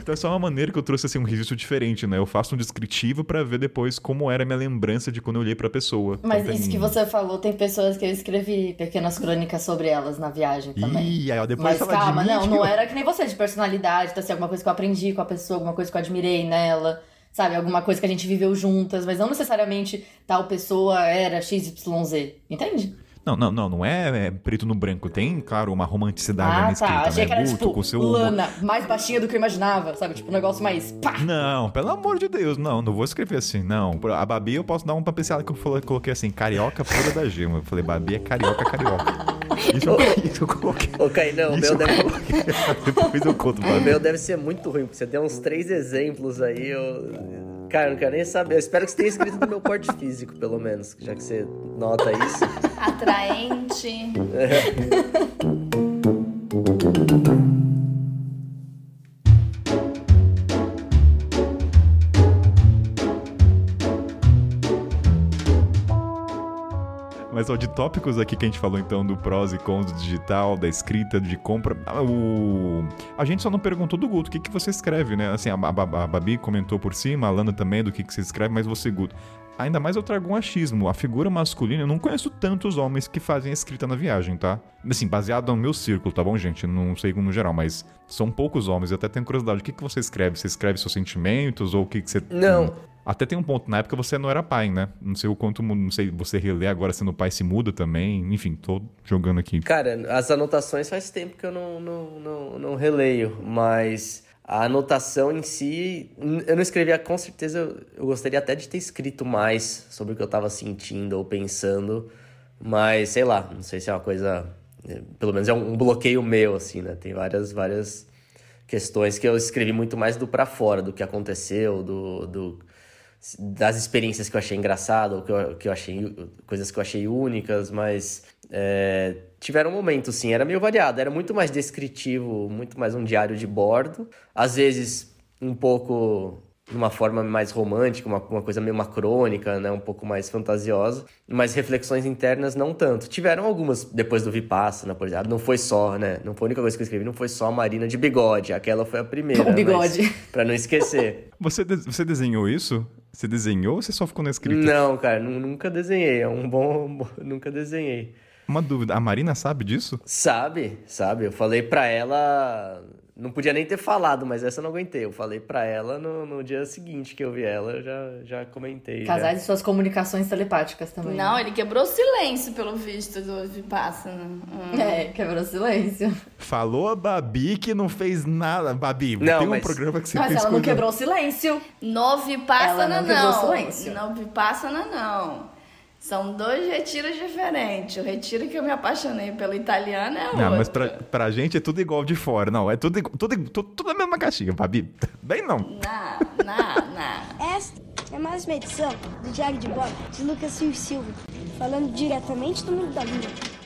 A: Então é só uma maneira que eu trouxe assim um registro diferente, né? Eu faço um descritivo pra ver depois como era a minha lembrança de quando eu olhei pra pessoa.
C: Mas
A: Então,
C: isso
A: tem-
C: que você falou, tem pessoas que eu escrevi pequenas crônicas sobre elas na viagem também.
A: Ih, aí ó, depois
C: Mas calma, não, não
A: eu-
C: era que nem você, de personalidade, tá assim, alguma coisa que eu aprendi com a pessoa, alguma coisa que eu admirei nela, sabe? Alguma coisa que a gente viveu juntas, mas não necessariamente tal pessoa era XYZ, entende?
A: Não, não, não, não é, é preto no branco. Tem, claro, uma romanticidade
C: ah,
A: na escrita,
C: tá. Achei
A: né?
C: que era
A: Guto,
C: tipo
A: com seu.
C: Lana, mais baixinha do que eu imaginava, sabe? Tipo, um negócio mais pá!
A: Não, pelo amor de Deus, não, não vou escrever assim, não. A Babi eu posso dar um papel que eu coloquei assim, carioca pura da gema. Eu falei, Babi é carioca, carioca. Isso eu, isso eu coloquei.
B: Ô, Cainão, o meu,
A: eu
B: deve.
A: Depois eu conto,
B: o
A: Babi.
B: meu deve ser muito ruim, porque você deu uns três exemplos aí. Eu... Cara, eu não quero nem saber. Eu espero que você tenha escrito no meu porte físico, pelo menos, já que você nota isso.
D: Atraente.
A: Mas ó, de tópicos aqui que a gente falou então do prós e cons do digital, da escrita, de compra. ah, O... A gente só não perguntou do Guto, o que, que você escreve, né? Assim, a, a- a Babi comentou por cima, a Lana também do que, que você escreve, mas você, Guto. Ainda mais eu trago um achismo. A figura masculina, eu não conheço tantos homens que fazem escrita na viagem, tá? Assim, baseado no meu círculo, tá bom, gente? Não sei no geral, mas são poucos homens. Eu até tenho curiosidade. O que, que você escreve? Você escreve seus sentimentos ou o que, que você.
B: Não.
A: Até tem um ponto, na época você não era pai, né? Não sei o quanto, não sei, você relê agora sendo pai se muda também. Enfim, tô jogando aqui.
B: Cara, as anotações faz tempo que eu não, não, não, não releio, mas a anotação em si, eu não escrevia, com certeza eu, gostaria até de ter escrito mais sobre o que eu tava sentindo ou pensando, mas sei lá, não sei se é uma coisa, eh, pelo menos é um, um bloqueio meu, assim, né? Tem várias, várias questões que eu escrevi muito mais do pra fora, do que aconteceu, do, do das experiências que eu achei engraçado, ou que eu, que eu achei coisas que eu achei únicas, mas é, tiveram momentos sim, era meio variado, era muito mais descritivo, muito mais um diário de bordo, às vezes um pouco de uma forma mais romântica, uma, uma coisa meio uma crônica, né, um pouco mais fantasiosa, mas reflexões internas não tanto. Tiveram algumas depois do Vipassana, por exemplo, não foi só, né, não foi a única coisa que eu escrevi, não foi só a Marina de bigode, aquela foi a primeira.
C: O bigode.
B: mas- Pra não esquecer.
A: Você, de- você desenhou isso? Você desenhou ou você só ficou na escrita?
B: Não, cara, nu- nunca desenhei. É um bom- Nunca desenhei.
A: Uma dúvida, a Marina sabe disso?
B: Sabe, sabe? Eu falei pra ela. Não podia nem ter falado, mas essa eu não aguentei. Eu falei pra ela no, no dia seguinte que eu vi ela, eu já, já comentei. já.
C: Casais e suas comunicações telepáticas também.
D: Não, ele quebrou o silêncio, pelo visto, do Vipassana. Hum.
C: É, quebrou o silêncio.
A: Falou a Babi que não fez nada. Babi,
B: Não,
A: tem um
B: mas-
A: programa que você
C: Mas
A: fez
C: ela não quebrou o silêncio.
D: No Vipassana,
C: Ela não quebrou o
D: não.
C: silêncio.
D: No Vipassana, não. São dois retiros diferentes. O retiro que eu me apaixonei pelo italiano é outro.
A: Não, mas pra, pra gente é tudo igual de fora. Não, é tudo, igual- tudo, tudo, tudo na mesma caixinha, Babi. Bem não.
D: Não, não, não.
E: Esta é mais uma edição do Diário de Bordo de Lucas Silva Silva, falando diretamente do mundo da Lua.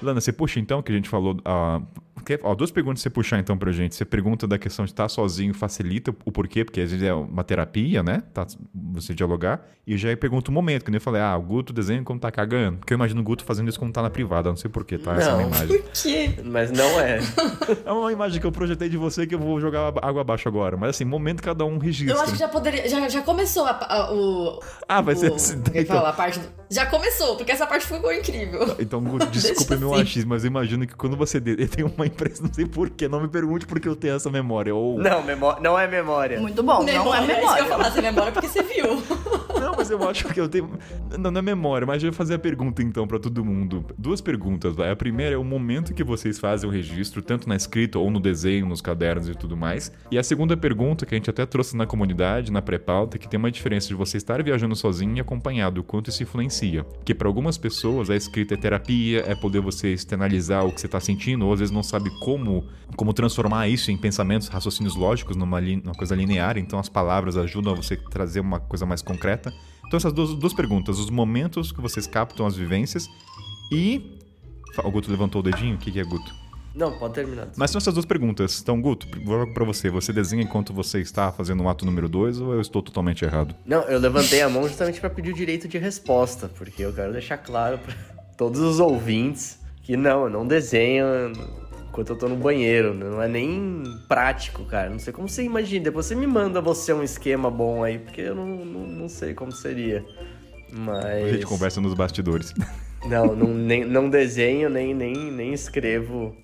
A: Lana, você puxa então, que a gente falou. ah, quer- ó, duas perguntas você puxar então pra gente. Você pergunta da questão de estar sozinho facilita o porquê, porque às vezes é uma terapia, né? Tá, você dialogar. E já pergunta o momento, que nem eu falei, ah, o Guto desenha quando tá cagando. Porque eu imagino o Guto fazendo isso quando tá na privada, não sei porquê, tá? Essa é uma
B: Não.
A: imagem.
C: Que?
B: Mas não é.
A: É uma imagem que eu projetei de você que eu vou jogar água abaixo agora. Mas assim, momento cada um registra.
C: Eu acho que já poderia. Já, já começou a, a- o.
A: Ah, vai ser
C: o-
A: esse-
C: como é
A: então.
C: fala? A parte do- Já começou, porque essa parte ficou incrível.
A: Então, desculpa meu
C: assim.
A: achismo, mas eu imagino que quando você tem uma empresa, não sei porquê, não me pergunte porque eu tenho essa memória. Ou...
B: Não, memó não é memória.
D: Muito bom, não é
C: isso que eu
D: memória.
C: falar, memória porque você viu.
A: Não, mas eu acho que eu tenho. Não, não é memória, mas eu vou fazer a pergunta então pra todo mundo. Duas perguntas, vai. A primeira é o momento que vocês fazem o registro, tanto na escrita ou no desenho, nos cadernos e tudo mais. E a segunda pergunta, que a gente até trouxe na comunidade, na pré-pauta, que tem uma diferença de você estar viajando sozinho e acompanhado, o quanto isso influencia. Que pra algumas pessoas a escrita é terapia, é poder você externalizar o que você tá sentindo, ou às vezes não sabe como, como transformar isso em pensamentos, raciocínios lógicos, numa, numa coisa linear. Então as palavras ajudam a você trazer uma coisa mais concreta. Então essas duas, duas perguntas, os momentos que vocês captam as vivências e... O Guto levantou o dedinho? O que que é Guto?
B: Não, pode terminar.
A: Mas são essas duas perguntas. Então, Guto, vou logo pra você. Você desenha enquanto você está fazendo o ato número 2 ou eu estou totalmente errado?
B: Não, eu levantei a mão justamente pra pedir o direito de resposta, porque eu quero deixar claro pra todos os ouvintes que não, eu não desenho enquanto eu tô no banheiro. Não é nem prático, cara. Não sei como você imagina. Depois você me manda você um esquema bom aí, porque eu não, não, não sei como seria. Mas.
A: A gente conversa nos bastidores.
B: Não, não, nem, não desenho, nem, nem, nem escrevo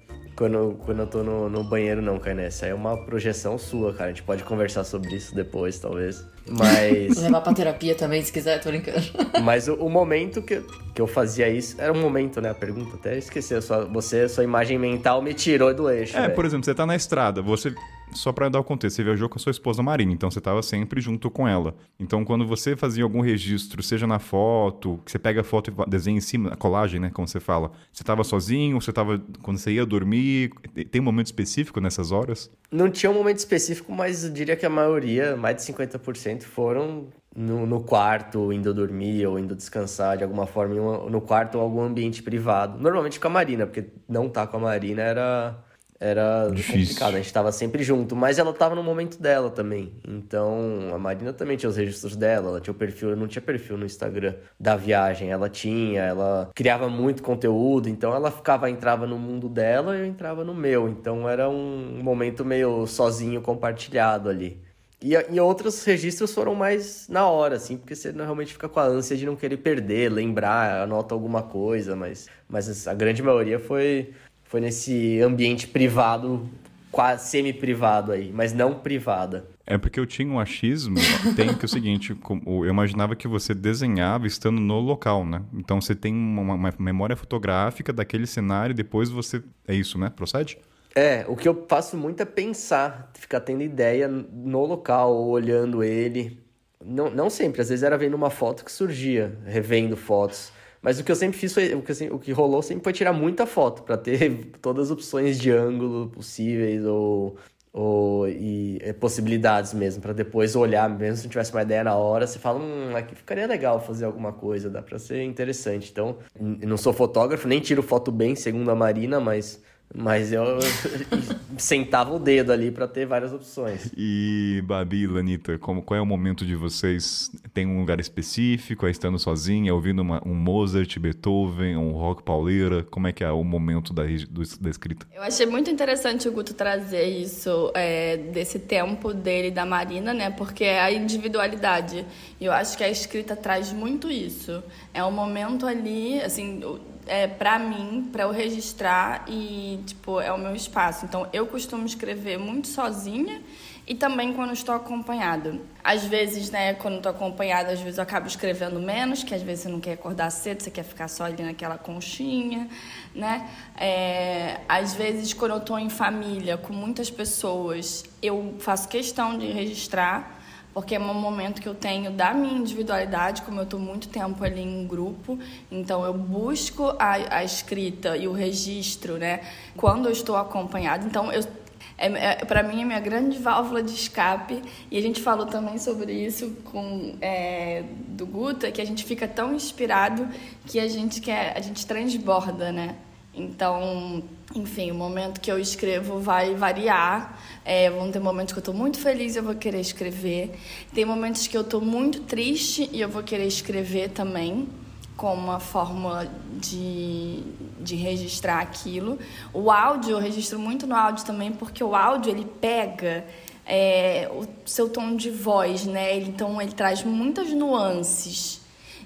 B: quando, quando eu tô no, no banheiro, não, Kainé. Essa é uma projeção sua, cara. A gente pode conversar sobre isso depois, talvez. Mas.
C: Levar pra terapia também, se quiser, tô brincando.
B: Mas o, o momento que, que eu fazia isso. Era um momento, né? A pergunta, até esqueci. a Sua, você, sua imagem mental me tirou do eixo.
A: É,
B: velho.
A: por exemplo, você tá na estrada, você. Só pra dar o contexto, você viajou com a sua esposa Marina, então você tava sempre junto com ela. Então, quando você fazia algum registro, seja na foto, que você pega a foto e desenha em cima, a colagem, né? Como você fala. Você tava sozinho, você tava. Quando você ia dormir. Tem um momento específico nessas horas?
B: Não tinha um momento específico, mas eu diria que a maioria, mais de 50%, foram no, no quarto, indo dormir ou indo descansar de alguma forma, no quarto ou algum ambiente privado. Normalmente com a Marina, porque não tá com a Marina era, era
A: Difícil.
B: complicado. A gente tava sempre junto, mas ela tava no momento dela também. Então a Marina também tinha os registros dela, ela tinha o perfil, eu não tinha perfil no Instagram da viagem, ela tinha, ela criava muito conteúdo, então ela ficava, entrava no mundo dela e eu entrava no meu. Então era um momento meio sozinho, compartilhado ali. E, e outros registros foram mais na hora, assim, porque você realmente fica com a ânsia de não querer perder, lembrar, anota alguma coisa, mas, mas a grande maioria foi, foi nesse ambiente privado, quase semi-privado aí, mas não privada.
A: É porque eu tinha um achismo, tem que é o seguinte, eu imaginava que você desenhava estando no local, né? Então você tem uma, uma memória fotográfica daquele cenário e depois você... É isso, né? Procede?
B: É, o que eu faço muito é pensar, ficar tendo ideia no local, olhando ele. Não, não sempre, às vezes era vendo uma foto que surgia, revendo fotos. Mas o que eu sempre fiz foi, o que, o que rolou sempre foi tirar muita foto, pra ter todas as opções de ângulo possíveis, ou, ou e, é, possibilidades mesmo, pra depois olhar, mesmo se não tivesse uma ideia na hora, você fala, hum, aqui ficaria legal fazer alguma coisa, dá pra ser interessante. Então, não sou fotógrafo, nem tiro foto bem, segundo a Marina, mas mas eu sentava o dedo ali pra ter várias opções.
A: E, Babi e Lanita, como, qual é o momento de vocês? Tem um lugar específico? É estando sozinha, ouvindo uma- um Mozart, Beethoven, um rock pauleira? Como é que é o momento da, do- da escrita?
D: Eu achei muito interessante o Guto trazer isso, é, desse tempo dele e da Marina, né? Porque é a individualidade. E eu acho que a escrita traz muito isso. É um momento ali, assim, é, pra mim, pra eu registrar e, tipo, é o meu espaço. Então, eu costumo escrever muito sozinha e também quando estou acompanhada. Às vezes, né, quando estou acompanhada, às vezes eu acabo escrevendo menos, que às vezes você não quer acordar cedo, você quer ficar só ali naquela conchinha, né? É, às vezes, quando eu estou em família, com muitas pessoas, eu faço questão de registrar, porque é um momento que eu tenho da minha individualidade, como eu estou muito tempo ali em grupo, então eu busco a, a escrita e o registro, né? Quando eu estou acompanhada, então eu é, é para mim é minha grande válvula de escape. E a gente falou também sobre isso com é, do Guta que a gente fica tão inspirado que a gente quer a gente transborda né então enfim o momento que eu escrevo vai variar é, vão ter momentos que eu estou muito feliz e eu vou querer escrever tem momentos que eu estou muito triste e eu vou querer escrever também como uma fórmula de, de registrar aquilo. O áudio, eu registro muito no áudio também, porque o áudio ele pega é, o seu tom de voz, né? Então ele traz muitas nuances.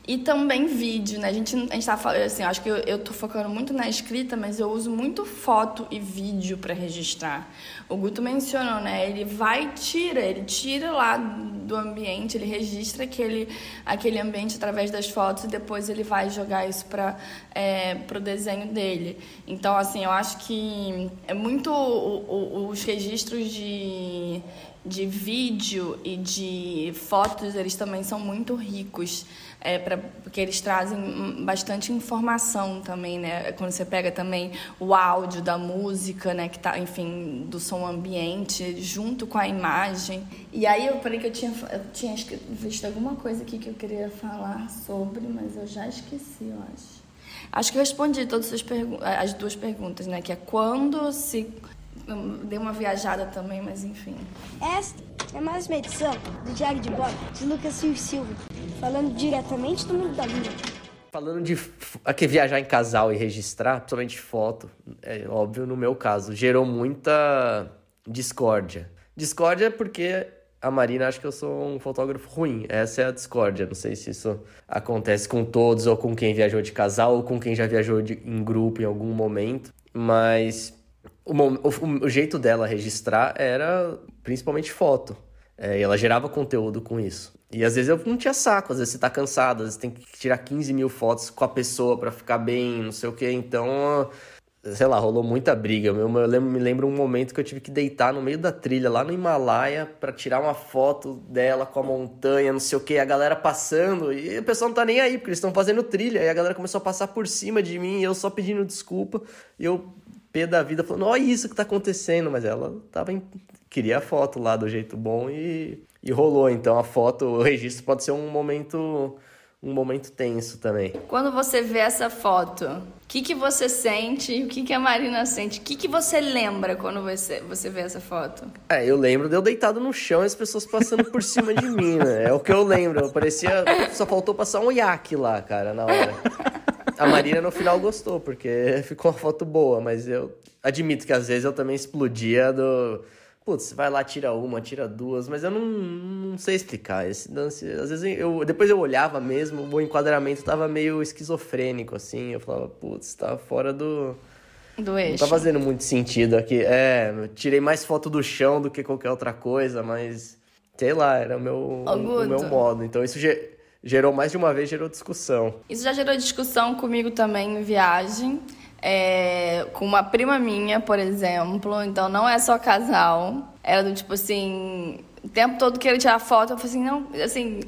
D: E também vídeo, né? A gente, a gente tá falando, assim, acho que eu, eu tô focando muito na escrita, mas eu uso muito foto e vídeo para registrar. O Guto mencionou, né? Ele vai tira, ele tira lá do ambiente, ele registra aquele, aquele ambiente através das fotos e depois ele vai jogar isso para é, pro desenho dele. Então, assim, eu acho que é muito o, o, os registros de de vídeo e de fotos, eles também são muito ricos é, pra, porque eles trazem bastante informação também, né? Quando você pega também o áudio da música, né? Que tá, enfim, do som ambiente, junto com a imagem. E aí eu falei que eu tinha, eu tinha visto alguma coisa aqui que eu queria falar sobre, mas eu já esqueci, eu acho. Acho que eu respondi todas as, as duas perguntas, né? Que é quando se Dei uma viajada também, mas enfim.
E: Esta é mais uma edição do Diário de Bordo de Lucas Silva, falando diretamente do mundo da Lua.
B: Falando de aqui, viajar em casal e registrar, principalmente foto, é óbvio no meu caso, gerou muita discórdia. Discórdia porque a Marina acha que eu sou um fotógrafo ruim. Essa é a discórdia. Não sei se isso acontece com todos, ou com quem viajou de casal, ou com quem já viajou de, em grupo em algum momento. Mas o, o, o, jeito dela registrar era principalmente foto. É, e ela gerava conteúdo com isso. E às vezes eu não tinha saco, às vezes você tá cansado, às vezes tem que tirar 15 mil fotos com a pessoa para ficar bem, não sei o que. Então, sei lá, rolou muita briga. Eu, eu lembro, me lembro um momento que eu tive que deitar no meio da trilha, lá no Himalaia, para tirar uma foto dela com a montanha, não sei o que. A galera passando, e o pessoal não tá nem aí, porque eles estão fazendo trilha. E a galera começou a passar por cima de mim, e eu só pedindo desculpa. E eu pé da vida, falando, olha isso que tá acontecendo, mas ela tava em... queria a foto lá do jeito bom e, e rolou. Então a foto, o registro pode ser um momento um momento tenso também.
D: Quando você vê essa foto, o que, que você sente? O que, que a Marina sente? O que, que você lembra quando você, você vê essa foto?
B: É, eu lembro de eu deitado no chão e as pessoas passando por cima de mim, né? É o que eu lembro. Parecia. Só faltou passar um iaque lá, cara, na hora. A Marina no final gostou, porque ficou uma foto boa, mas eu admito que às vezes eu também explodia do. Putz, vai lá, tira uma, tira duas, mas eu não, não sei explicar. Esse lance, às vezes eu. Depois eu olhava mesmo, o enquadramento tava meio esquizofrênico, assim. Eu falava, putz, tá fora do.
D: Do eixo.
B: Não tá fazendo muito sentido aqui. É, tirei mais foto do chão do que qualquer outra coisa, mas. Sei lá, era o meu, o meu modo. Então isso gerou mais de uma vez, gerou discussão.
D: Isso já gerou discussão comigo também em viagem. É, com uma prima minha, por exemplo. Então não é só casal. Era do tipo assim, o tempo todo queria tirar foto. Eu falei assim, não, assim,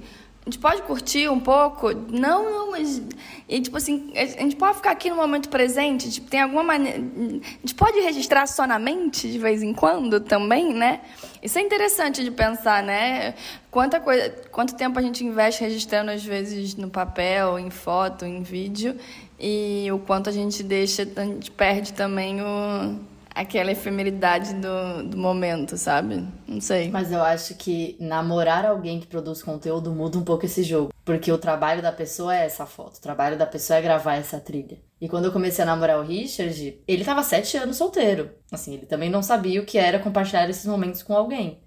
D: a gente pode curtir um pouco? Não, não, mas. E, tipo assim, a gente pode ficar aqui no momento presente? Tipo, tem alguma maneira. A gente pode registrar só na mente de vez em quando também, né? Isso é interessante de pensar, né? Quanta coisa, quanto tempo a gente investe registrando, às vezes, no papel, em foto, em vídeo, e o quanto a gente deixa, a gente perde também o aquela efemeridade do, do momento, sabe? Não sei.
C: Mas eu acho que namorar alguém que produz conteúdo muda um pouco esse jogo. Porque o trabalho da pessoa é essa foto, o trabalho da pessoa é gravar essa trilha. E quando eu comecei a namorar o Richard, ele tava sete anos solteiro. Assim, ele também não sabia o que era compartilhar esses momentos com alguém.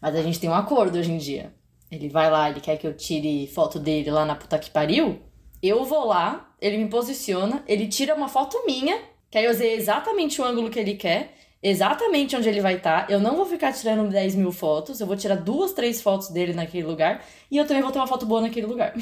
C: Mas a gente tem um acordo hoje em dia. Ele vai lá, ele quer que eu tire foto dele lá na puta que pariu. Eu vou lá, ele me posiciona, ele tira uma foto minha que aí eu usei exatamente o ângulo que ele quer. exatamente onde ele vai estar. Eu não vou ficar tirando 10 mil fotos. Eu vou tirar duas, três fotos dele naquele lugar. E eu também vou ter uma foto boa naquele lugar.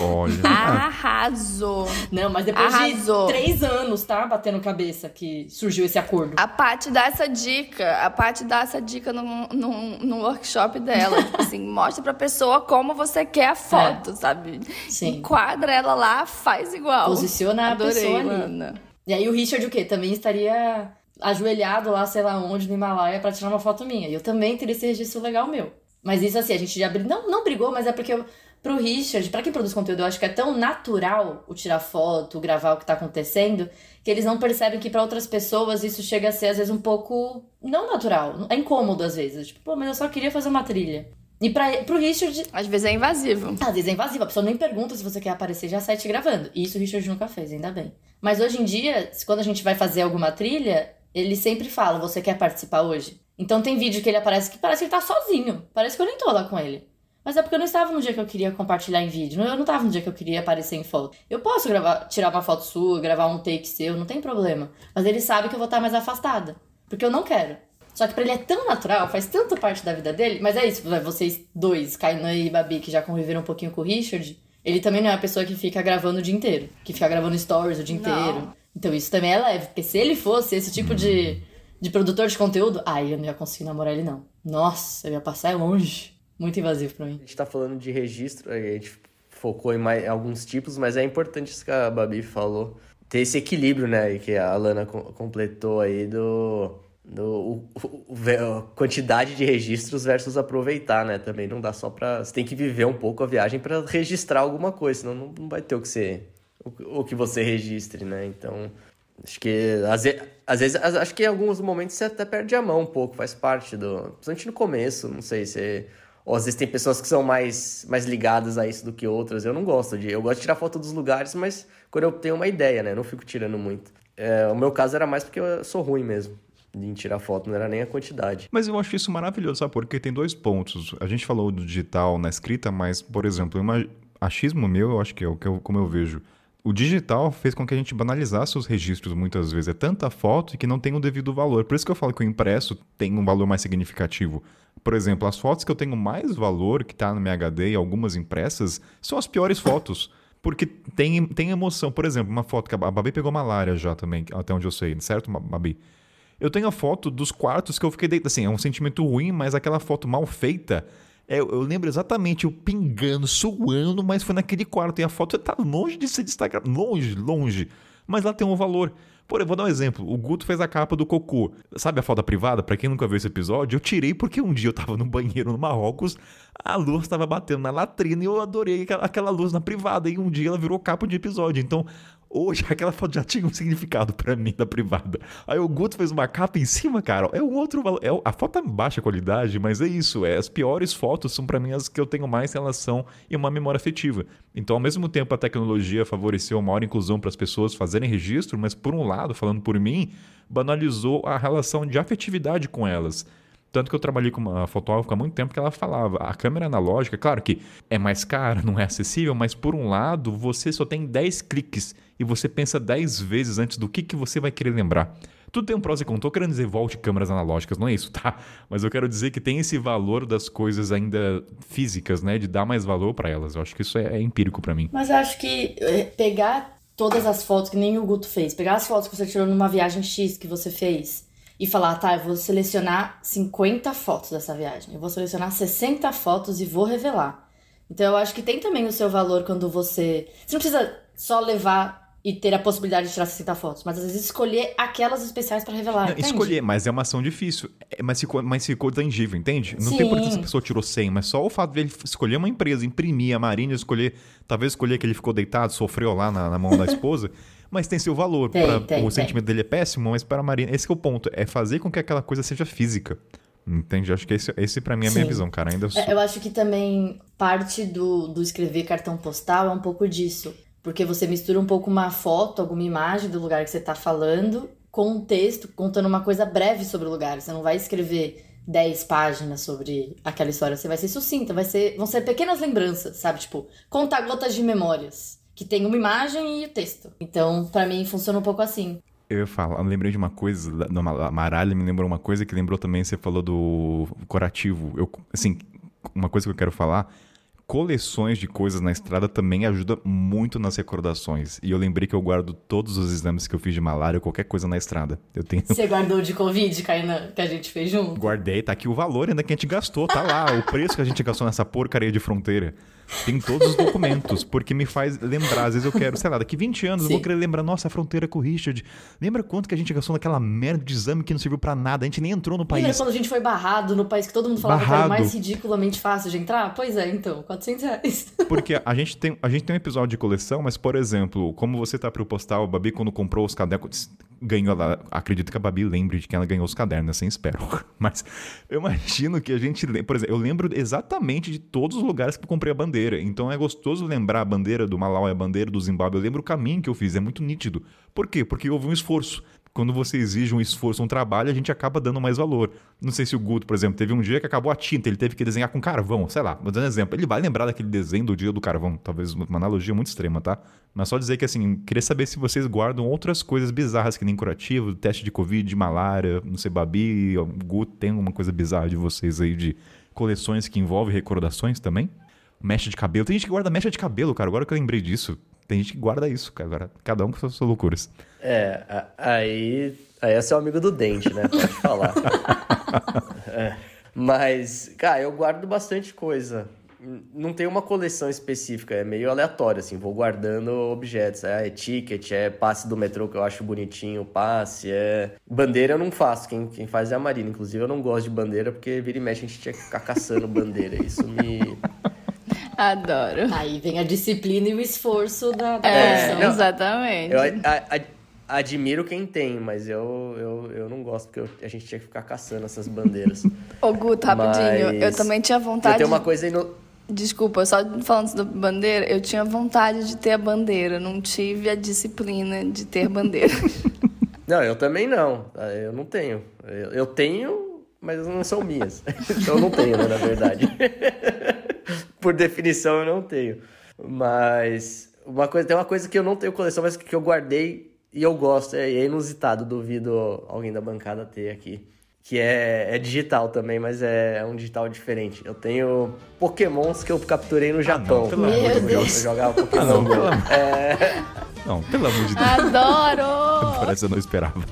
A: Olha.
D: Arrasou.
C: Não, mas depois
D: Arrasou.
C: de três anos, tá? Batendo cabeça que surgiu esse acordo.
D: A Paty dá essa dica. A Paty dá essa dica no, no, no workshop dela. tipo assim, mostra pra pessoa como você quer a foto, sabe?
C: Sim.
D: Enquadra ela lá, faz igual.
C: Posiciona a
D: Adorei,
C: pessoa ali.
D: Lana.
C: E aí o Richard o quê? Também estaria ajoelhado lá, sei lá onde, no Himalaia, pra tirar uma foto minha. E eu também teria esse registro legal meu. Mas isso assim, a gente já brigou. Não, não brigou, mas é porque eu, pro Richard, pra quem produz conteúdo, eu acho que é tão natural o tirar foto, o gravar o que tá acontecendo, que eles não percebem que pra outras pessoas isso chega a ser, às vezes, um pouco não natural. É incômodo, às vezes. Tipo, pô, mas eu só queria fazer uma trilha. E pra, pro Richard,
D: Às vezes é invasivo.
C: às vezes é invasivo, a pessoa nem pergunta se você quer aparecer, já sai te gravando. E isso o Richard nunca fez, ainda bem. Mas hoje em dia, quando a gente vai fazer alguma trilha, ele sempre fala: Você quer participar hoje? Então tem vídeo que ele aparece que parece que ele tá sozinho. Parece que eu nem tô lá com ele. Mas é porque eu não estava no dia que eu queria compartilhar em vídeo. Eu não estava no dia que eu queria aparecer em foto. Eu posso gravar, tirar uma foto sua, gravar um take seu, não tem problema. Mas ele sabe que eu vou estar mais afastada. Porque eu não quero. Só que pra ele é tão natural, faz tanto parte da vida dele. Mas é isso, vai, vocês dois, Kainan e Babi, que já conviveram um pouquinho com o Richard, ele também não é a pessoa que fica gravando o dia inteiro. Que fica gravando stories o dia
D: Não.
C: inteiro. Então isso também é leve. Porque se ele fosse esse tipo de, de produtor de conteúdo, ai, eu não ia conseguir namorar ele, não. Nossa, eu ia passar longe. Muito invasivo pra mim.
B: A gente tá falando de registro, a gente focou em mais, alguns tipos, mas é importante isso que a Babi falou. Ter esse equilíbrio, né? e Que a Alana co- completou aí do. O- o- a quantidade de registros versus aproveitar, né? Também não dá só pra. Você tem que viver um pouco a viagem pra registrar alguma coisa, senão não, não vai ter o que você. O, o que você registre, né? Então. Acho que às às vezes, acho que em alguns momentos você até perde a mão um pouco, faz parte do. Principalmente no começo, não sei se. Ou às vezes tem pessoas que são mais, mais ligadas a isso do que outras. Eu não gosto de. Eu gosto de tirar foto dos lugares, mas quando eu tenho uma ideia, né? Eu não fico tirando muito. É, o meu caso era mais porque eu sou ruim mesmo em tirar foto, não era nem a quantidade.
A: Mas eu acho isso maravilhoso, sabe? Porque tem dois pontos. A gente falou do digital na escrita, mas, por exemplo, uma achismo meu, eu acho que é o que eu, como eu vejo. O digital fez com que a gente banalizasse os registros muitas vezes. É tanta foto que não tem o devido valor. Por isso que eu falo que o impresso tem um valor mais significativo. Por exemplo, as fotos que eu tenho mais valor, que tá no minha HD e algumas impressas, são as piores fotos. Porque tem, tem emoção. Por exemplo, uma foto que a Babi pegou malária já também, até onde eu sei, certo, Babi? Eu tenho a foto dos quartos que eu fiquei deitado. Assim, é um sentimento ruim, mas aquela foto mal feita. é, eu, lembro exatamente eu pingando, suando, mas foi naquele quarto. E a foto tá longe de ser destacada. Longe, longe. Mas lá tem um valor. Por eu vou dar um exemplo. O Guto fez a capa do Cocô. Sabe a foto privada? Pra quem nunca viu esse episódio, eu tirei porque um dia eu tava no banheiro no Marrocos, a luz estava batendo na latrina e eu adorei aquela luz na privada. E um dia ela virou capa de episódio. Então, hoje aquela foto já tinha um significado pra mim da privada. Aí o Guto fez uma capa em cima, cara. É um outro valor. É, a foto é baixa qualidade, mas é isso. É, as piores fotos são pra mim as que eu tenho mais relação e uma memória afetiva. Então, ao mesmo tempo, a tecnologia favoreceu maior inclusão para as pessoas fazerem registro, mas por um lado, falando por mim, banalizou a relação de afetividade com elas. Tanto que eu trabalhei com uma fotógrafa há muito tempo que ela falava, a câmera analógica, claro que é mais cara, não é acessível, mas por um lado, você só tem 10 cliques e você pensa 10 vezes antes do que, que você vai querer lembrar. Tudo tem um prós e contras. Tô querendo dizer volte câmeras analógicas, não é isso, tá? Mas eu quero dizer que tem esse valor das coisas ainda físicas, né? De dar mais valor para elas. Eu acho que isso é, é empírico para mim.
C: Mas eu acho que é, pegar todas as fotos, que nem o Guto fez, pegar as fotos que você tirou numa viagem X que você fez e falar, tá, eu vou selecionar 50 fotos dessa viagem, eu vou selecionar 60 fotos e vou revelar. Então eu acho que tem também o seu valor quando você. Você não precisa só levar e ter a possibilidade de tirar 60 fotos, mas às vezes escolher aquelas especiais pra revelar.
A: Não, escolher, mas é uma ação difícil. É, mas, ficou, mas ficou tangível, entende? Não tem
C: Sim.
A: importância se a pessoa tirou 100, mas só o fato de ele escolher uma empresa, imprimir a Marina, escolher, talvez escolher que ele ficou deitado, sofreu lá na, na mão da esposa, mas tem seu valor.
C: Tem,
A: Pra-
C: tem,
A: o
C: tem.
A: sentimento dele é péssimo, mas para a Marina, esse que é o ponto, é fazer com que aquela coisa seja física. Entende? Acho que esse, esse para mim é a minha visão, cara. Ainda sou...
C: É, Eu acho que também parte do, do escrever cartão postal é um pouco disso. Porque você mistura um pouco uma foto, alguma imagem do lugar que você tá falando, com um texto contando uma coisa breve sobre o lugar. Você não vai escrever 10 páginas sobre aquela história. Você vai ser sucinta, vai ser, vão ser pequenas lembranças, sabe? Tipo, contar gotas de memórias. Que tem uma imagem e o texto. Então, pra mim, funciona um pouco assim.
A: Eu ia falar, eu lembrei de uma coisa, da Maralha me lembrou uma coisa que lembrou também, você falou do corativo. Eu, assim, uma coisa que eu quero falar coleções de coisas na estrada também ajuda muito nas recordações. E eu lembrei que eu guardo todos os exames que eu fiz de malária ou qualquer coisa na estrada. Eu tenho.
C: Você guardou de Covid, Kainan, que a gente fez junto?
A: Guardei, tá aqui o valor ainda que a gente gastou, tá lá, o preço que a gente gastou nessa porcaria de fronteira. Tem todos os documentos, porque me faz lembrar. Às vezes eu quero, sei lá, daqui 20 anos Sim. eu vou querer lembrar, nossa, a fronteira com o Richard. Lembra quanto que a gente gastou naquela merda de exame que não serviu para nada? A gente nem entrou no país. Lembra
C: quando a gente foi barrado no país que todo mundo falava barrado. que era mais ridiculamente fácil de entrar? Pois é, então, 400 reais.
A: Porque a gente tem, a gente tem um episódio de coleção, mas, por exemplo, como você tá pro postal, o Babi, quando comprou os cadernos, ganhou lá. Acredito que a Babi lembre de que ela ganhou os cadernos, assim espero. Mas eu imagino que a gente. Por exemplo, eu lembro exatamente de todos os lugares que eu comprei a bandeira. Então é gostoso lembrar a bandeira do Malau a bandeira do Zimbábue. Eu lembro o caminho que eu fiz, é muito nítido. Por quê? Porque houve um esforço quando você exige um esforço, um trabalho, a gente acaba dando mais valor. Não sei se o Guto, por exemplo, teve um dia que acabou a tinta, ele teve que desenhar com carvão, sei lá, vou dar um exemplo. Ele vai lembrar daquele desenho do dia do carvão, talvez uma analogia muito extrema, tá? Mas só dizer que, assim, queria saber se vocês guardam outras coisas bizarras que nem curativo, teste de Covid, malária, não sei, Babi, o Guto, tem alguma coisa bizarra de vocês aí de coleções que envolvem recordações também? Mecha de cabelo. Tem gente que guarda mecha de cabelo, cara. Agora que eu lembrei disso. Tem gente que guarda isso, cara. Cada um com suas loucuras.
B: É, aí Aí é seu amigo do dente, né? Pode falar. é. Mas, cara, eu guardo bastante coisa. Não tem uma coleção específica, é meio aleatório, assim. Vou guardando objetos. É, é ticket, é passe do metrô que eu acho bonitinho, passe, é... Bandeira eu não faço, quem, quem faz é a Marina. Inclusive eu não gosto de bandeira porque vira e mexe a gente tinha que ficar caçando bandeira. Isso me...
D: Adoro.
C: Aí vem a disciplina e o esforço da, da
D: é, não, Exatamente.
B: Eu, a, a, admiro quem tem, mas eu, eu, eu não gosto, porque eu, a gente tinha que ficar caçando essas bandeiras.
D: Ô, Guto, rapidinho, mas... eu também tinha vontade. Eu
B: tenho uma coisa aí no.
D: Desculpa, só falando da bandeira, eu tinha vontade de ter a bandeira, não tive a disciplina de ter bandeira.
B: não, eu também não. Eu não tenho. Eu, eu tenho, mas não são minhas. então eu não tenho, né, na verdade. Por definição, eu não tenho. Mas uma coisa, tem uma coisa que eu não tenho coleção, mas que eu guardei e eu gosto, é, é inusitado, duvido alguém da bancada ter aqui. Que é, é digital também, mas é, é um digital diferente. Eu tenho Pokémons que eu capturei no Japão. Ah, não,
C: pelo amor de Deus.
B: Eu jogava Pokémon. Ah, não, pelo...
A: É... não, pelo amor de Deus.
D: Adoro!
A: Parece que eu não esperava.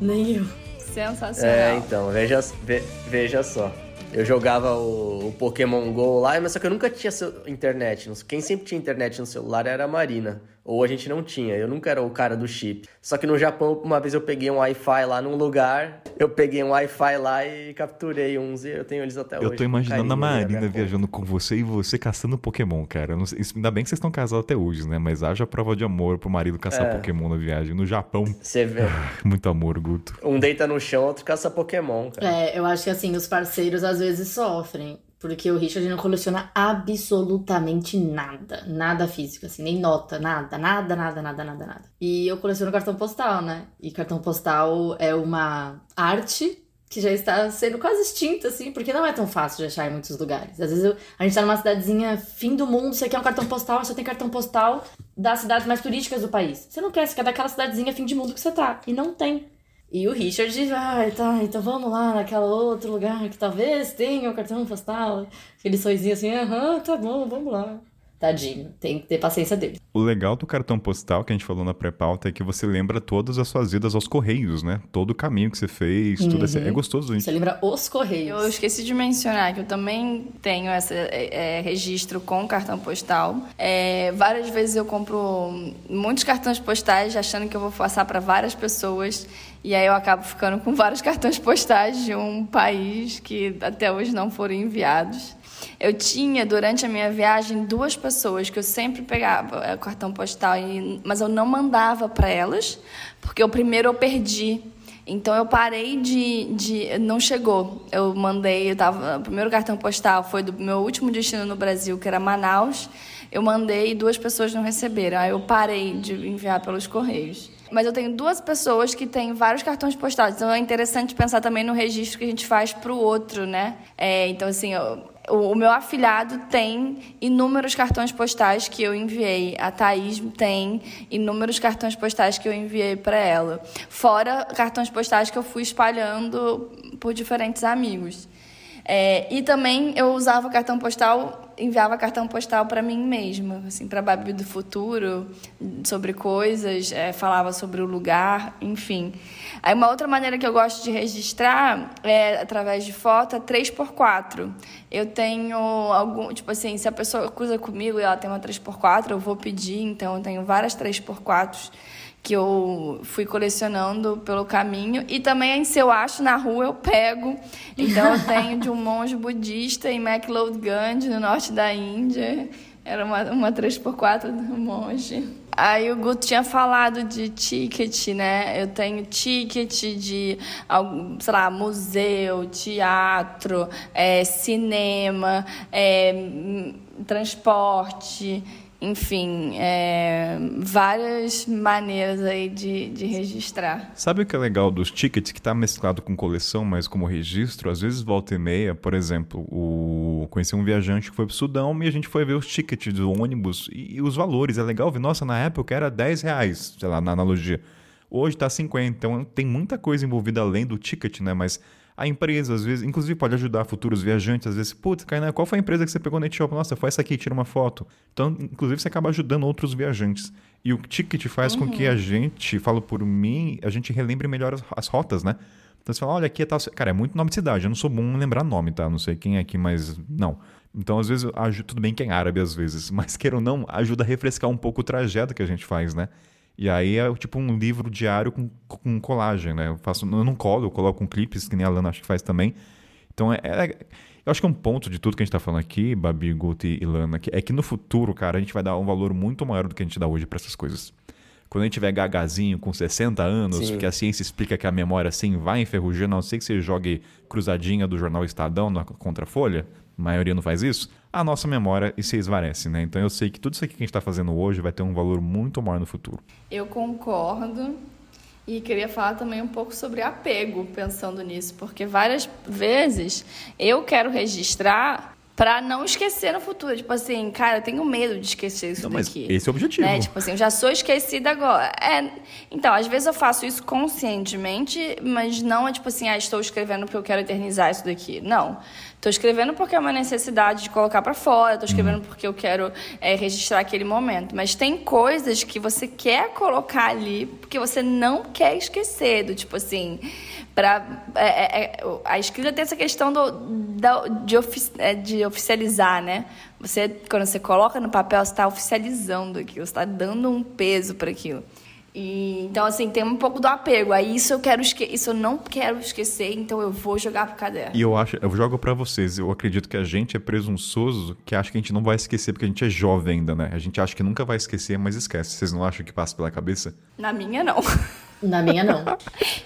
C: Nem eu.
D: Sensacional.
B: É, então, veja, ve, veja só. Eu jogava o, o, Pokémon GO lá, mas só que eu nunca tinha internet. Quem sempre tinha internet no celular era a Marina. Ou a gente não tinha, eu nunca era o cara do chip. Só que no Japão, uma vez eu peguei um Wi-Fi lá num lugar, eu peguei um Wi-Fi lá e capturei uns e eu tenho eles até
A: eu
B: hoje.
A: Eu tô imaginando a Marina viajando com você e você caçando Pokémon, cara. Não sei, ainda bem que vocês estão casados até hoje, né? Mas haja prova de amor pro marido caçar é. Pokémon na viagem. No Japão.
B: Você vê.
A: Ah, muito amor, Guto.
B: Um deita no chão, outro caça Pokémon, cara.
C: É, eu acho que assim, os parceiros às vezes sofrem. Porque o Richard não coleciona absolutamente nada. Nada físico, assim, nem nota, nada, nada, nada, nada, nada, nada. E eu coleciono cartão postal, né? E cartão postal é uma arte que já está sendo quase extinta, assim, porque não é tão fácil de achar em muitos lugares. Às vezes eu, a gente tá numa cidadezinha fim do mundo, você quer um cartão postal, só tem cartão postal das cidades mais turísticas do país. Você não quer, você quer daquela cidadezinha fim de mundo que você tá. E não tem. E o Richard, ah, tá, então vamos lá naquele outro lugar que talvez tenha o cartão postal. Aquele sorrisinho assim, aham, tá bom, vamos lá. Tadinho, tem que ter paciência dele.
A: O legal do cartão postal que a gente falou na pré-pauta é que você lembra todas as suas idas aos Correios, né? Todo o caminho que você fez, uhum. tudo assim. É gostoso,
C: gente. Você lembra os Correios.
D: Eu esqueci de mencionar que eu também tenho esse é, é, registro com cartão postal. É, várias vezes eu compro muitos cartões postais achando que eu vou passar para várias pessoas. E aí eu acabo ficando com vários cartões postais de um país que até hoje não foram enviados. Eu tinha, durante a minha viagem, duas pessoas que eu sempre pegava o cartão postal, mas eu não mandava para elas, porque o primeiro eu perdi. Então eu parei de, de. Não chegou. Eu mandei. Eu tava, o primeiro cartão postal foi do meu último destino no Brasil, que era Manaus. Eu mandei e duas pessoas não receberam. Aí eu parei de enviar pelos correios. Mas eu tenho duas pessoas que têm vários cartões postais. Então é interessante pensar também no registro que a gente faz para o outro, né? É, então, assim, eu, o, o meu afilhado tem inúmeros cartões postais que eu enviei. A Thaís tem inúmeros cartões postais que eu enviei para ela. Fora cartões postais que eu fui espalhando por diferentes amigos. É, e também eu usava cartão postal, enviava cartão postal para mim mesma, assim, para Babi do Futuro, sobre coisas, é, falava sobre o lugar, enfim. Aí uma outra maneira que eu gosto de registrar é através de foto, é 3x4. Eu tenho algum, tipo assim, se a pessoa cruza comigo e ela tem uma 3x4, eu vou pedir, então eu tenho várias 3x4s que eu fui colecionando pelo caminho. E também, se eu acho na rua, eu pego. Então, eu tenho de um monge budista em McLeodganj, no norte da Índia. Era uma, uma 3x4 do monge. Aí o Guto tinha falado de ticket, né? Eu tenho ticket de, sei lá, museu, teatro, é, cinema, é, transporte enfim, é, várias maneiras aí de, de registrar.
A: Sabe o que é legal dos tickets que está mesclado com coleção, mas como registro? Às vezes volta e meia, por exemplo, o... conheci um viajante que foi para o Sudão e a gente foi ver os tickets do ônibus e, e, os valores. É legal ver, nossa, na época era 10 reais, sei lá, na analogia. Hoje está 50, então tem muita coisa envolvida além do ticket, né? Mas a empresa, às vezes, inclusive pode ajudar futuros viajantes, às vezes, putz, Kainan, qual foi a empresa que você pegou no Etiópia? Nossa, foi essa aqui, tira uma foto. Então, inclusive, você acaba ajudando outros viajantes. E o ticket faz uhum. com que a uhum. gente, falo por mim, a gente relembre melhor as, as rotas, né? Então você fala, olha, aqui é tal. Cara, é muito nome de cidade. Eu não sou bom em lembrar nome, tá? Não sei quem é aqui, mas não. Então, às vezes, ajuda, tudo bem que é árabe, às vezes, mas queira ou não, ajuda a refrescar um pouco o trajeto que a gente faz, né? E aí é tipo um livro diário com, com colagem, né? Eu, faço, eu não colo, eu coloco com clipes, que nem a Lana acho que faz também. Então, é, é, eu acho que é um ponto de tudo que a gente está falando aqui, Babi, Guti e Lana, que é que no futuro, cara, a gente vai dar um valor muito maior do que a gente dá hoje para essas coisas. Quando a gente tiver gagazinho com 60 anos, Sim. que a ciência explica que a memória assim vai enferrujando, a não ser que você jogue cruzadinha do jornal Estadão na contrafolha, a maioria não faz isso, a nossa memória se esvarece, né? Então eu sei que tudo isso aqui que a gente está fazendo hoje vai ter um valor muito maior no futuro.
D: Eu concordo. E queria falar também um pouco sobre apego, pensando nisso, porque várias vezes eu quero registrar para não esquecer no futuro. Tipo assim, cara, eu tenho medo de esquecer isso não, daqui.
A: esse é o objetivo.
D: Né? Tipo assim, eu já sou esquecida agora. É, então, às vezes eu faço isso conscientemente, mas não é tipo assim, ah, estou escrevendo porque eu quero eternizar isso daqui. Não. Estou escrevendo porque é uma necessidade de colocar para fora, estou escrevendo uhum. porque eu quero é, registrar aquele momento. Mas tem coisas que você quer colocar ali porque você não quer esquecer, do tipo assim. Pra, é, é, é a escrita tem essa questão do, da, de, é, de oficializar, né? Você, quando você coloca no papel, você está oficializando aquilo, você está dando um peso para aquilo. E, então, assim, tem um pouco do apego. Aí isso eu quero isso eu não quero esquecer, então eu vou jogar pro caderno.
A: E eu acho, eu jogo para vocês, eu acredito que a gente é presunçoso, que acha que a gente não vai esquecer, porque a gente é jovem ainda, né? A gente acha que nunca vai esquecer, mas esquece. Vocês não acham que passa pela cabeça?
D: Na minha, não.
C: Na minha, não.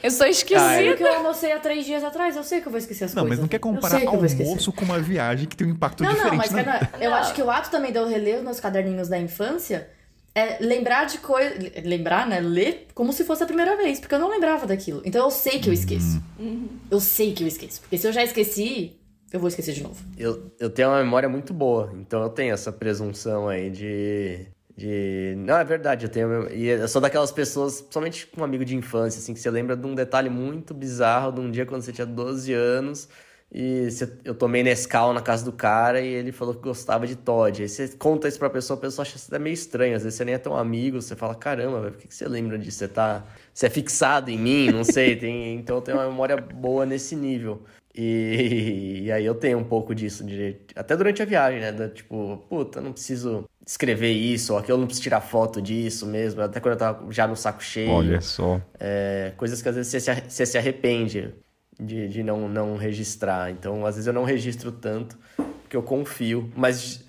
D: eu sou esquecida. Ah,
C: eu que eu almocei há três dias atrás, eu sei que eu vou esquecer as
A: não,
C: coisas.
A: Não, mas não quer comparar almoço com uma viagem que tem um impacto
C: não,
A: diferente.
C: Não, mas né? eu acho que o ato também de eu reler os meus caderninhos da infância é lembrar de coisa. Lembrar, né? Ler como se fosse a primeira vez, porque eu não lembrava daquilo. Então eu sei que eu esqueço. Uhum. Eu sei que eu esqueço. Porque se eu já esqueci, eu vou esquecer de novo.
B: Eu, eu tenho uma memória muito boa, então eu tenho essa presunção aí de. De. Não, é verdade, eu tenho. E eu sou daquelas pessoas, principalmente com um amigo de infância, assim, que você lembra de um detalhe muito bizarro de um dia quando você tinha 12 anos e eu tomei Nescau na casa do cara e ele falou que gostava de Todd. Aí você conta isso pra pessoa, a pessoa acha isso meio estranho. Às vezes você nem é tão amigo, você fala, caramba, por que, que você lembra disso? Você tá. Você é fixado em mim, não sei. Tem... Então eu tenho uma memória boa nesse nível. E, e, aí eu tenho um pouco disso, de, até durante a viagem, né? Da, tipo, puta, não preciso escrever isso, ou aquilo, eu não preciso tirar foto disso mesmo, até quando eu tava já no saco cheio.
A: Olha só.
B: É, coisas que às vezes você se, você se arrepende de, de não, não registrar. Então, às vezes eu não registro tanto, porque eu confio, mas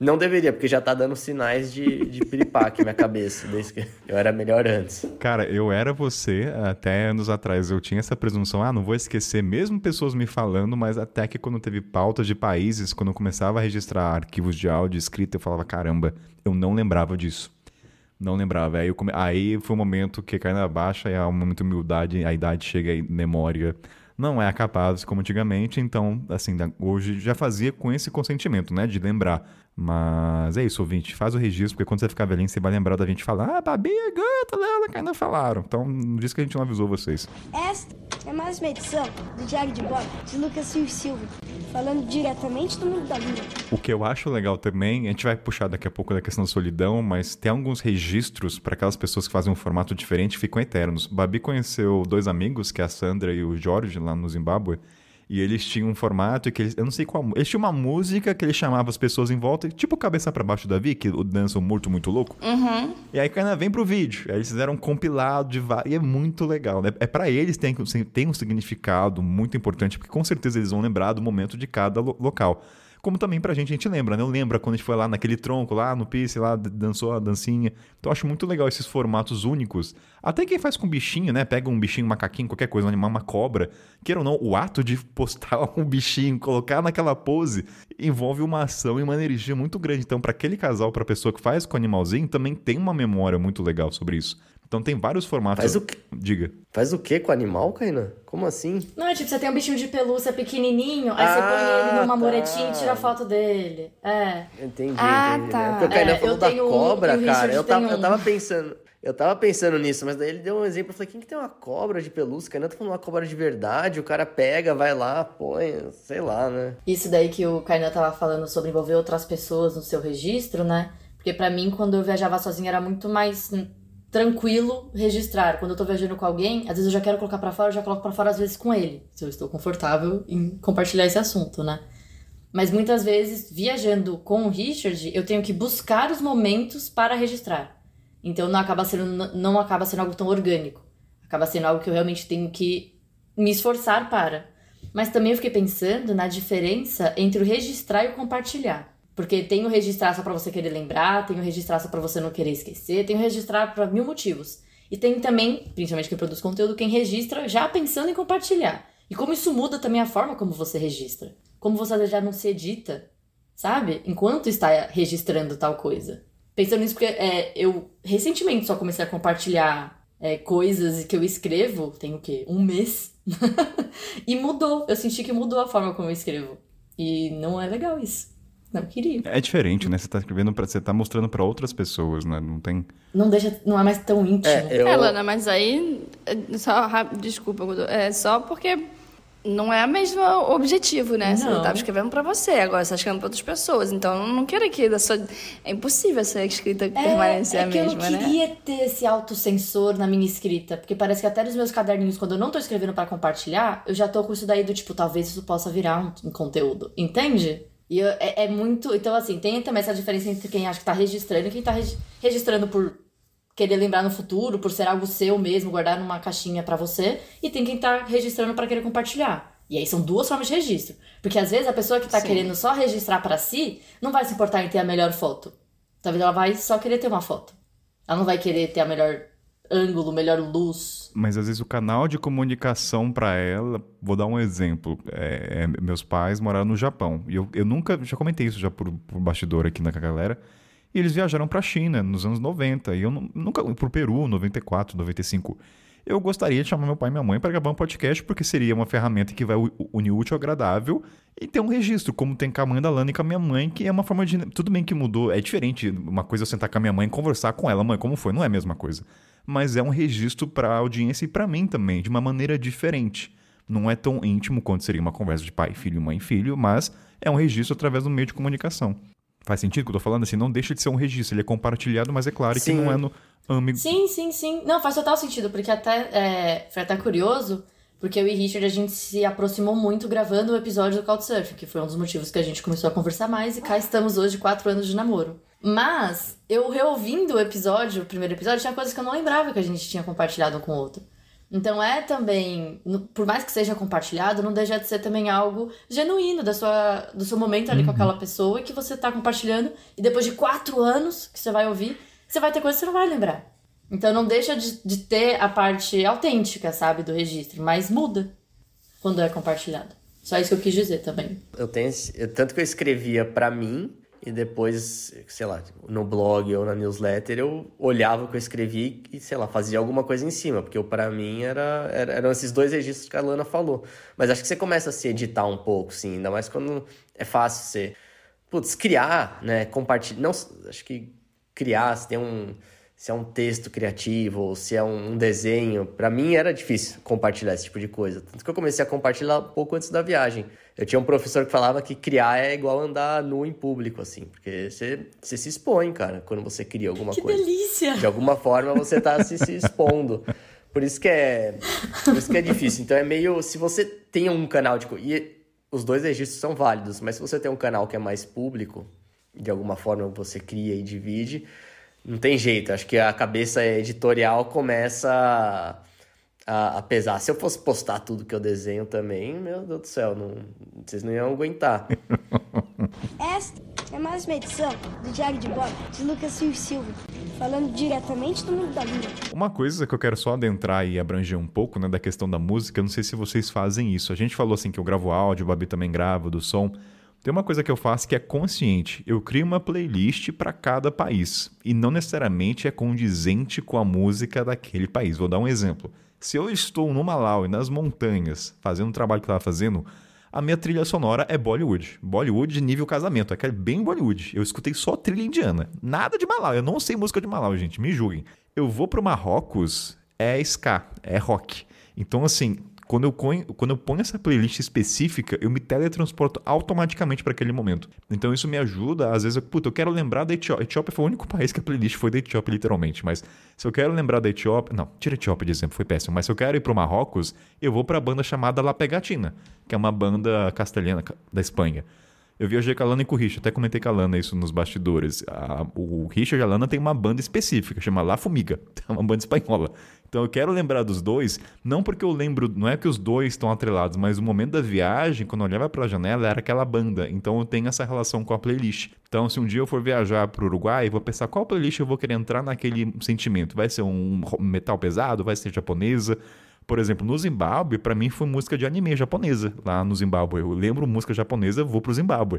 B: não deveria, porque já tá dando sinais de, de piripaque na minha cabeça, desde que eu era melhor antes.
A: Cara, eu era você até anos atrás. Eu tinha essa presunção, ah, não vou esquecer, mesmo pessoas me falando, mas até que quando teve pautas de países, quando eu começava a registrar arquivos de áudio escrito, eu falava, caramba, eu não lembrava disso. Não lembrava. Aí, come... aí foi o um momento que cai na baixa, é um momento de humildade, a idade chega aí, memória não é acabado como antigamente, então, assim, hoje já fazia com esse consentimento, né, de lembrar. Mas é isso, ouvinte, faz o registro, porque quando você ficar velhinho, você vai lembrar da gente falar, ah, Babi, gata, que ainda falaram. Então, diz que a gente não avisou vocês.
E: Esta é mais uma edição do Diário de Bob, de Lucas Silva, falando diretamente do mundo da lua.
A: O que eu acho legal também, a gente vai puxar daqui a pouco da questão da solidão, mas tem alguns registros para aquelas pessoas que fazem um formato diferente ficam eternos. Babi conheceu dois amigos, que é a Sandra e o Jorge, lá no Zimbábue, e eles tinham um formato que eles, eu não sei qual, eles tinham uma música que eles chamavam as pessoas em volta, tipo cabeça para baixo da Davi, que o dança um morto muito louco.
D: Uhum.
A: E aí cara vem pro vídeo. Aí eles fizeram um compilado de e é muito legal, né? É para eles tem tem um significado muito importante, porque com certeza eles vão lembrar do momento de cada lo local como também pra gente a gente lembra, né? Eu lembro quando a gente foi lá naquele tronco, lá no Pice, lá dançou a dancinha. Então eu acho muito legal esses formatos únicos. Até quem faz com bichinho, né? Pega um bichinho, um macaquinho, qualquer coisa, um animal, uma cobra. Queira ou não, o ato de postar um bichinho, colocar naquela pose, envolve uma ação e uma energia muito grande. Então, para aquele casal, pra pessoa que faz com o animalzinho, também tem uma memória muito legal sobre isso. Então tem vários formatos.
B: Faz o quê?
A: Diga.
B: Faz o quê com o animal, Kainan? Como assim?
C: Não, é tipo, você tem um bichinho de pelúcia pequenininho, aí ah, você põe ele numa tá. muretinha e tira foto dele. É.
B: Entendi,
D: ah,
B: entendi.
D: Tá.
B: Porque o Kainan é, falou da cobra, um, cara. Eu tava, um. eu tava pensando. Eu tava pensando nisso, mas daí ele deu um exemplo. Eu falei, quem que tem uma cobra de pelúcia? Kainan tá falando uma cobra de verdade. O cara pega, vai lá, põe, sei lá, né?
C: Isso daí que o Kainan tava falando sobre envolver outras pessoas no seu registro, né? Porque para mim, quando eu viajava sozinha, era muito mais tranquilo registrar. Quando eu tô viajando com alguém, às vezes eu já quero colocar para fora, eu já coloco para fora às vezes com ele, se eu estou confortável em compartilhar esse assunto, né? Mas muitas vezes, viajando com o Richard, eu tenho que buscar os momentos para registrar. Então não acaba sendo, não acaba sendo algo tão orgânico. Acaba sendo algo que eu realmente tenho que me esforçar para. Mas também eu fiquei pensando na diferença entre o registrar e o compartilhar. Porque tem o registrar só para você querer lembrar, tem o registrar só para você não querer esquecer, tem o registrar para mil motivos. E tem também, principalmente quem produz conteúdo, quem registra já pensando em compartilhar. E como isso muda também a forma como você registra. Como você já não se edita, sabe? Enquanto está registrando tal coisa. Pensando nisso, porque é, eu recentemente só comecei a compartilhar é, coisas que eu escrevo, tem o quê? Um mês. e mudou. Eu senti que mudou a forma como eu escrevo. E não é legal isso. Não queria.
A: É diferente, né? Você tá escrevendo para você tá mostrando para outras pessoas, né? Não tem
C: Não deixa, não é mais tão íntimo.
D: É, eu... é Lana, mas aí só desculpa, é só porque não é o mesmo objetivo, né? Não. Você estava escrevendo para você, agora você está escrevendo para outras pessoas. Então, não quero que da sua... é impossível essa escrita é, permanecer
C: é
D: a mesma,
C: né? Eu queria né? ter esse autocensor na minha escrita, porque parece que até nos meus caderninhos, quando eu não estou escrevendo para compartilhar, eu já estou com isso daí do tipo, talvez isso possa virar um, um conteúdo. Entende? E eu, é, é, muito. Então, assim, tem também essa diferença entre quem acha que tá registrando e quem tá regi registrando por querer lembrar no futuro, por ser algo seu mesmo, guardar numa caixinha para você, e tem quem tá registrando para querer compartilhar. E aí são duas formas de registro. Porque às vezes a pessoa que tá Sim. querendo só registrar para si não vai se importar em ter a melhor foto. Talvez ela vai só querer ter uma foto. Ela não vai querer ter a melhor ângulo, melhor luz.
A: Mas às vezes o canal de comunicação para ela, vou dar um exemplo. É, é, meus pais moraram no Japão. E eu, eu nunca, já comentei isso já por, por bastidor aqui na galera. E eles viajaram para a China nos anos 90. E eu nunca, pro Peru, 94, 95. Eu gostaria de chamar meu pai e minha mãe para gravar um podcast, porque seria uma ferramenta que vai unir útil ao agradável e ter um registro, como tem com a mãe da Lana e com a minha mãe, que é uma forma de. Tudo bem que mudou, é diferente. Uma coisa é eu sentar com a minha mãe e conversar com ela, mãe, como foi? Não é a mesma coisa mas é um registro para a audiência e para mim também, de uma maneira diferente. Não é tão íntimo quanto seria uma conversa de pai, filho, mãe, filho, mas é um registro através do meio de comunicação. Faz sentido que eu tô falando? Assim, não deixa de ser um registro, ele é compartilhado, mas é claro sim. que não é no amigo.
C: Sim, sim, sim. Não, faz total sentido, porque até é, foi até curioso, porque eu e Richard a gente se aproximou muito gravando o episódio do Couchsurfing, que foi um dos motivos que a gente começou a conversar mais, e cá estamos hoje, quatro anos de namoro. Mas, eu reouvindo o episódio, o primeiro episódio, tinha coisas que eu não lembrava que a gente tinha compartilhado um com o outro. Então é também, por mais que seja compartilhado, não deixa de ser também algo genuíno da sua, do seu momento ali uhum. com aquela pessoa que você tá compartilhando. E depois de quatro anos que você vai ouvir, você vai ter coisas que você não vai lembrar. Então não deixa de, de ter a parte autêntica, sabe, do registro, mas muda quando é compartilhado. Só isso que eu quis dizer também.
B: Eu tenho. Tanto que eu escrevia para mim e depois, sei lá, no blog ou na newsletter eu olhava o que eu escrevi e, sei lá, fazia alguma coisa em cima, porque para mim era, era, eram esses dois registros que a Lana falou. Mas acho que você começa a se editar um pouco, sim, ainda mais quando é fácil você, putz, criar, né, compartilhar, não, acho que criar, se tem um se é um texto criativo ou se é um desenho. Para mim era difícil compartilhar esse tipo de coisa. Tanto que eu comecei a compartilhar um pouco antes da viagem. Eu tinha um professor que falava que criar é igual andar nu em público, assim, porque você, você se expõe, cara, quando você cria alguma
C: que
B: coisa.
C: Que delícia!
B: De alguma forma você tá se, se expondo. Por isso que é, por isso que é difícil. Então é meio, se você tem um canal de e os dois registros são válidos, mas se você tem um canal que é mais público, de alguma forma você cria e divide, não tem jeito. Acho que a cabeça editorial começa a, a, pesar. Se eu fosse postar tudo que eu desenho também, meu Deus do céu, não, vocês não iam aguentar.
E: Esta é mais uma edição do Diário de Bob, de Lucas Silva, falando diretamente do mundo da lua.
A: Uma coisa que eu quero só adentrar e abranger um pouco, né, da questão da música, eu não sei se vocês fazem isso. A gente falou assim que eu gravo áudio, o Babi também grava, do som. Tem uma coisa que eu faço que é consciente. Eu crio uma playlist para cada país e não necessariamente é condizente com a música daquele país. Vou dar um exemplo. Se eu estou no Malawi, nas montanhas, fazendo o trabalho que eu estava fazendo, a minha trilha sonora é Bollywood. Bollywood de nível casamento, aquele bem Bollywood. Eu escutei só trilha indiana. Nada de Malawi. Eu não sei música de Malawi, gente. Me julguem. Eu vou para o Marrocos, é ska, é rock. Então, assim, quando eu, ponho, quando eu ponho essa playlist específica, eu me teletransporto automaticamente para aquele momento. Então isso me ajuda, às vezes, eu, puta, eu quero lembrar da Etiópia. Etiópia foi o único país que a playlist foi da Etiópia, literalmente. Mas se eu quero lembrar da Etiópia. Não, tira a Etiópia de exemplo, foi péssimo. Mas se eu quero ir para o Marrocos, eu vou para a banda chamada La Pegatina, que é uma banda castelhana da Espanha. Eu viajei com a Lana e com o Richard, até comentei com a Lana isso nos bastidores. A, o Richard e a Lana tem uma banda específica, chama La Fumiga, é uma banda espanhola. Então eu quero lembrar dos dois, não porque eu lembro, não é que os dois estão atrelados, mas o momento da viagem, quando eu olhava pela janela, era aquela banda. Então eu tenho essa relação com a playlist. Então se um dia eu for viajar para o Uruguai, vou pensar qual playlist eu vou querer entrar naquele sentimento. Vai ser um metal pesado, vai ser japonesa, por exemplo, no Zimbábue, para mim foi música de anime japonesa lá no Zimbábue. Eu lembro música japonesa, vou pro Zimbábue.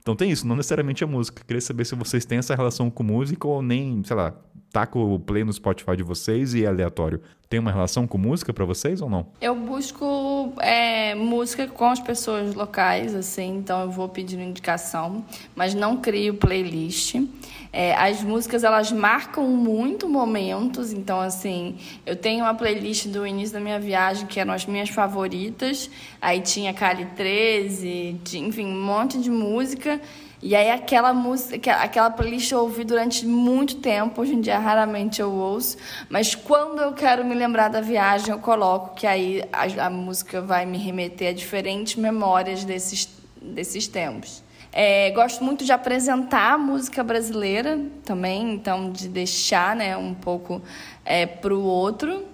A: Então tem isso, não necessariamente a música. Queria saber se vocês têm essa relação com música ou nem, sei lá, taca o play no Spotify de vocês e é aleatório. Tem uma relação com música para vocês ou não?
D: Eu busco é, música com as pessoas locais, assim, então eu vou pedindo indicação, mas não crio playlist. É, as músicas elas marcam muito momentos, então assim, eu tenho uma playlist do início da minha viagem que eram as minhas favoritas. Aí tinha Cali 13, tinha, enfim, um monte de música. E aí aquela música, aquela playlist eu ouvi durante muito tempo, hoje em dia raramente eu ouço, mas quando eu quero me lembrar da viagem, eu coloco que aí a, a música vai me remeter a diferentes memórias desses, desses tempos. É, gosto muito de apresentar a música brasileira também, então de deixar né, um pouco é, para o outro.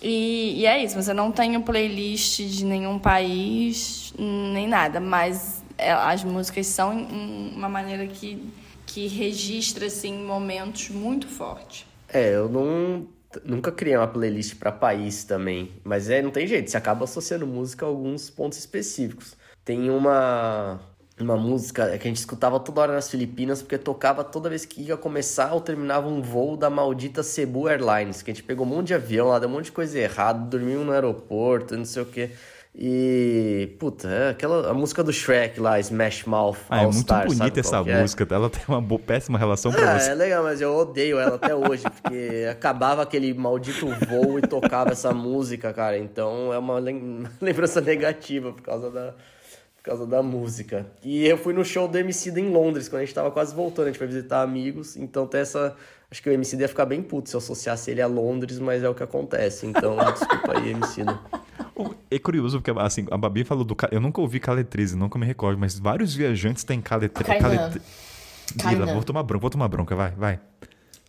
D: E, e, é isso, mas eu não tenho playlist de nenhum país, nem nada, mas as músicas são uma maneira que, que registra assim, momentos muito fortes.
B: É, eu não nunca criei uma playlist para país também, mas é, não tem jeito, você acaba associando música a alguns pontos específicos. Tem uma uma música que a gente escutava toda hora nas Filipinas, porque tocava toda vez que ia começar ou terminava um voo da maldita Cebu Airlines, que a gente pegou um monte de avião lá, deu um monte de coisa errada, dormiu no aeroporto, não sei o que. E, puta, é aquela a música do Shrek lá, Smash Mouth
A: ah, All É muito bonita essa é? música, ela tem uma boa, péssima relação com
B: ah,
A: você.
B: É legal, mas eu odeio ela até hoje, porque acabava aquele maldito voo e tocava essa música, cara. Então é uma lembrança negativa por causa da, por causa da música. E eu fui no show do MC em Londres, quando a gente tava quase voltando, a gente foi visitar amigos, então tem essa. Acho que o MC ia ficar bem puto se eu associasse ele a Londres, mas é o que acontece. Então, desculpa aí, MC.
A: É curioso, porque assim, a Babi falou do. Eu nunca ouvi Caletrize, nunca me recordo, mas vários viajantes têm Caletrize. Caletrize. Vou tomar bronca, vou tomar bronca, vai, vai.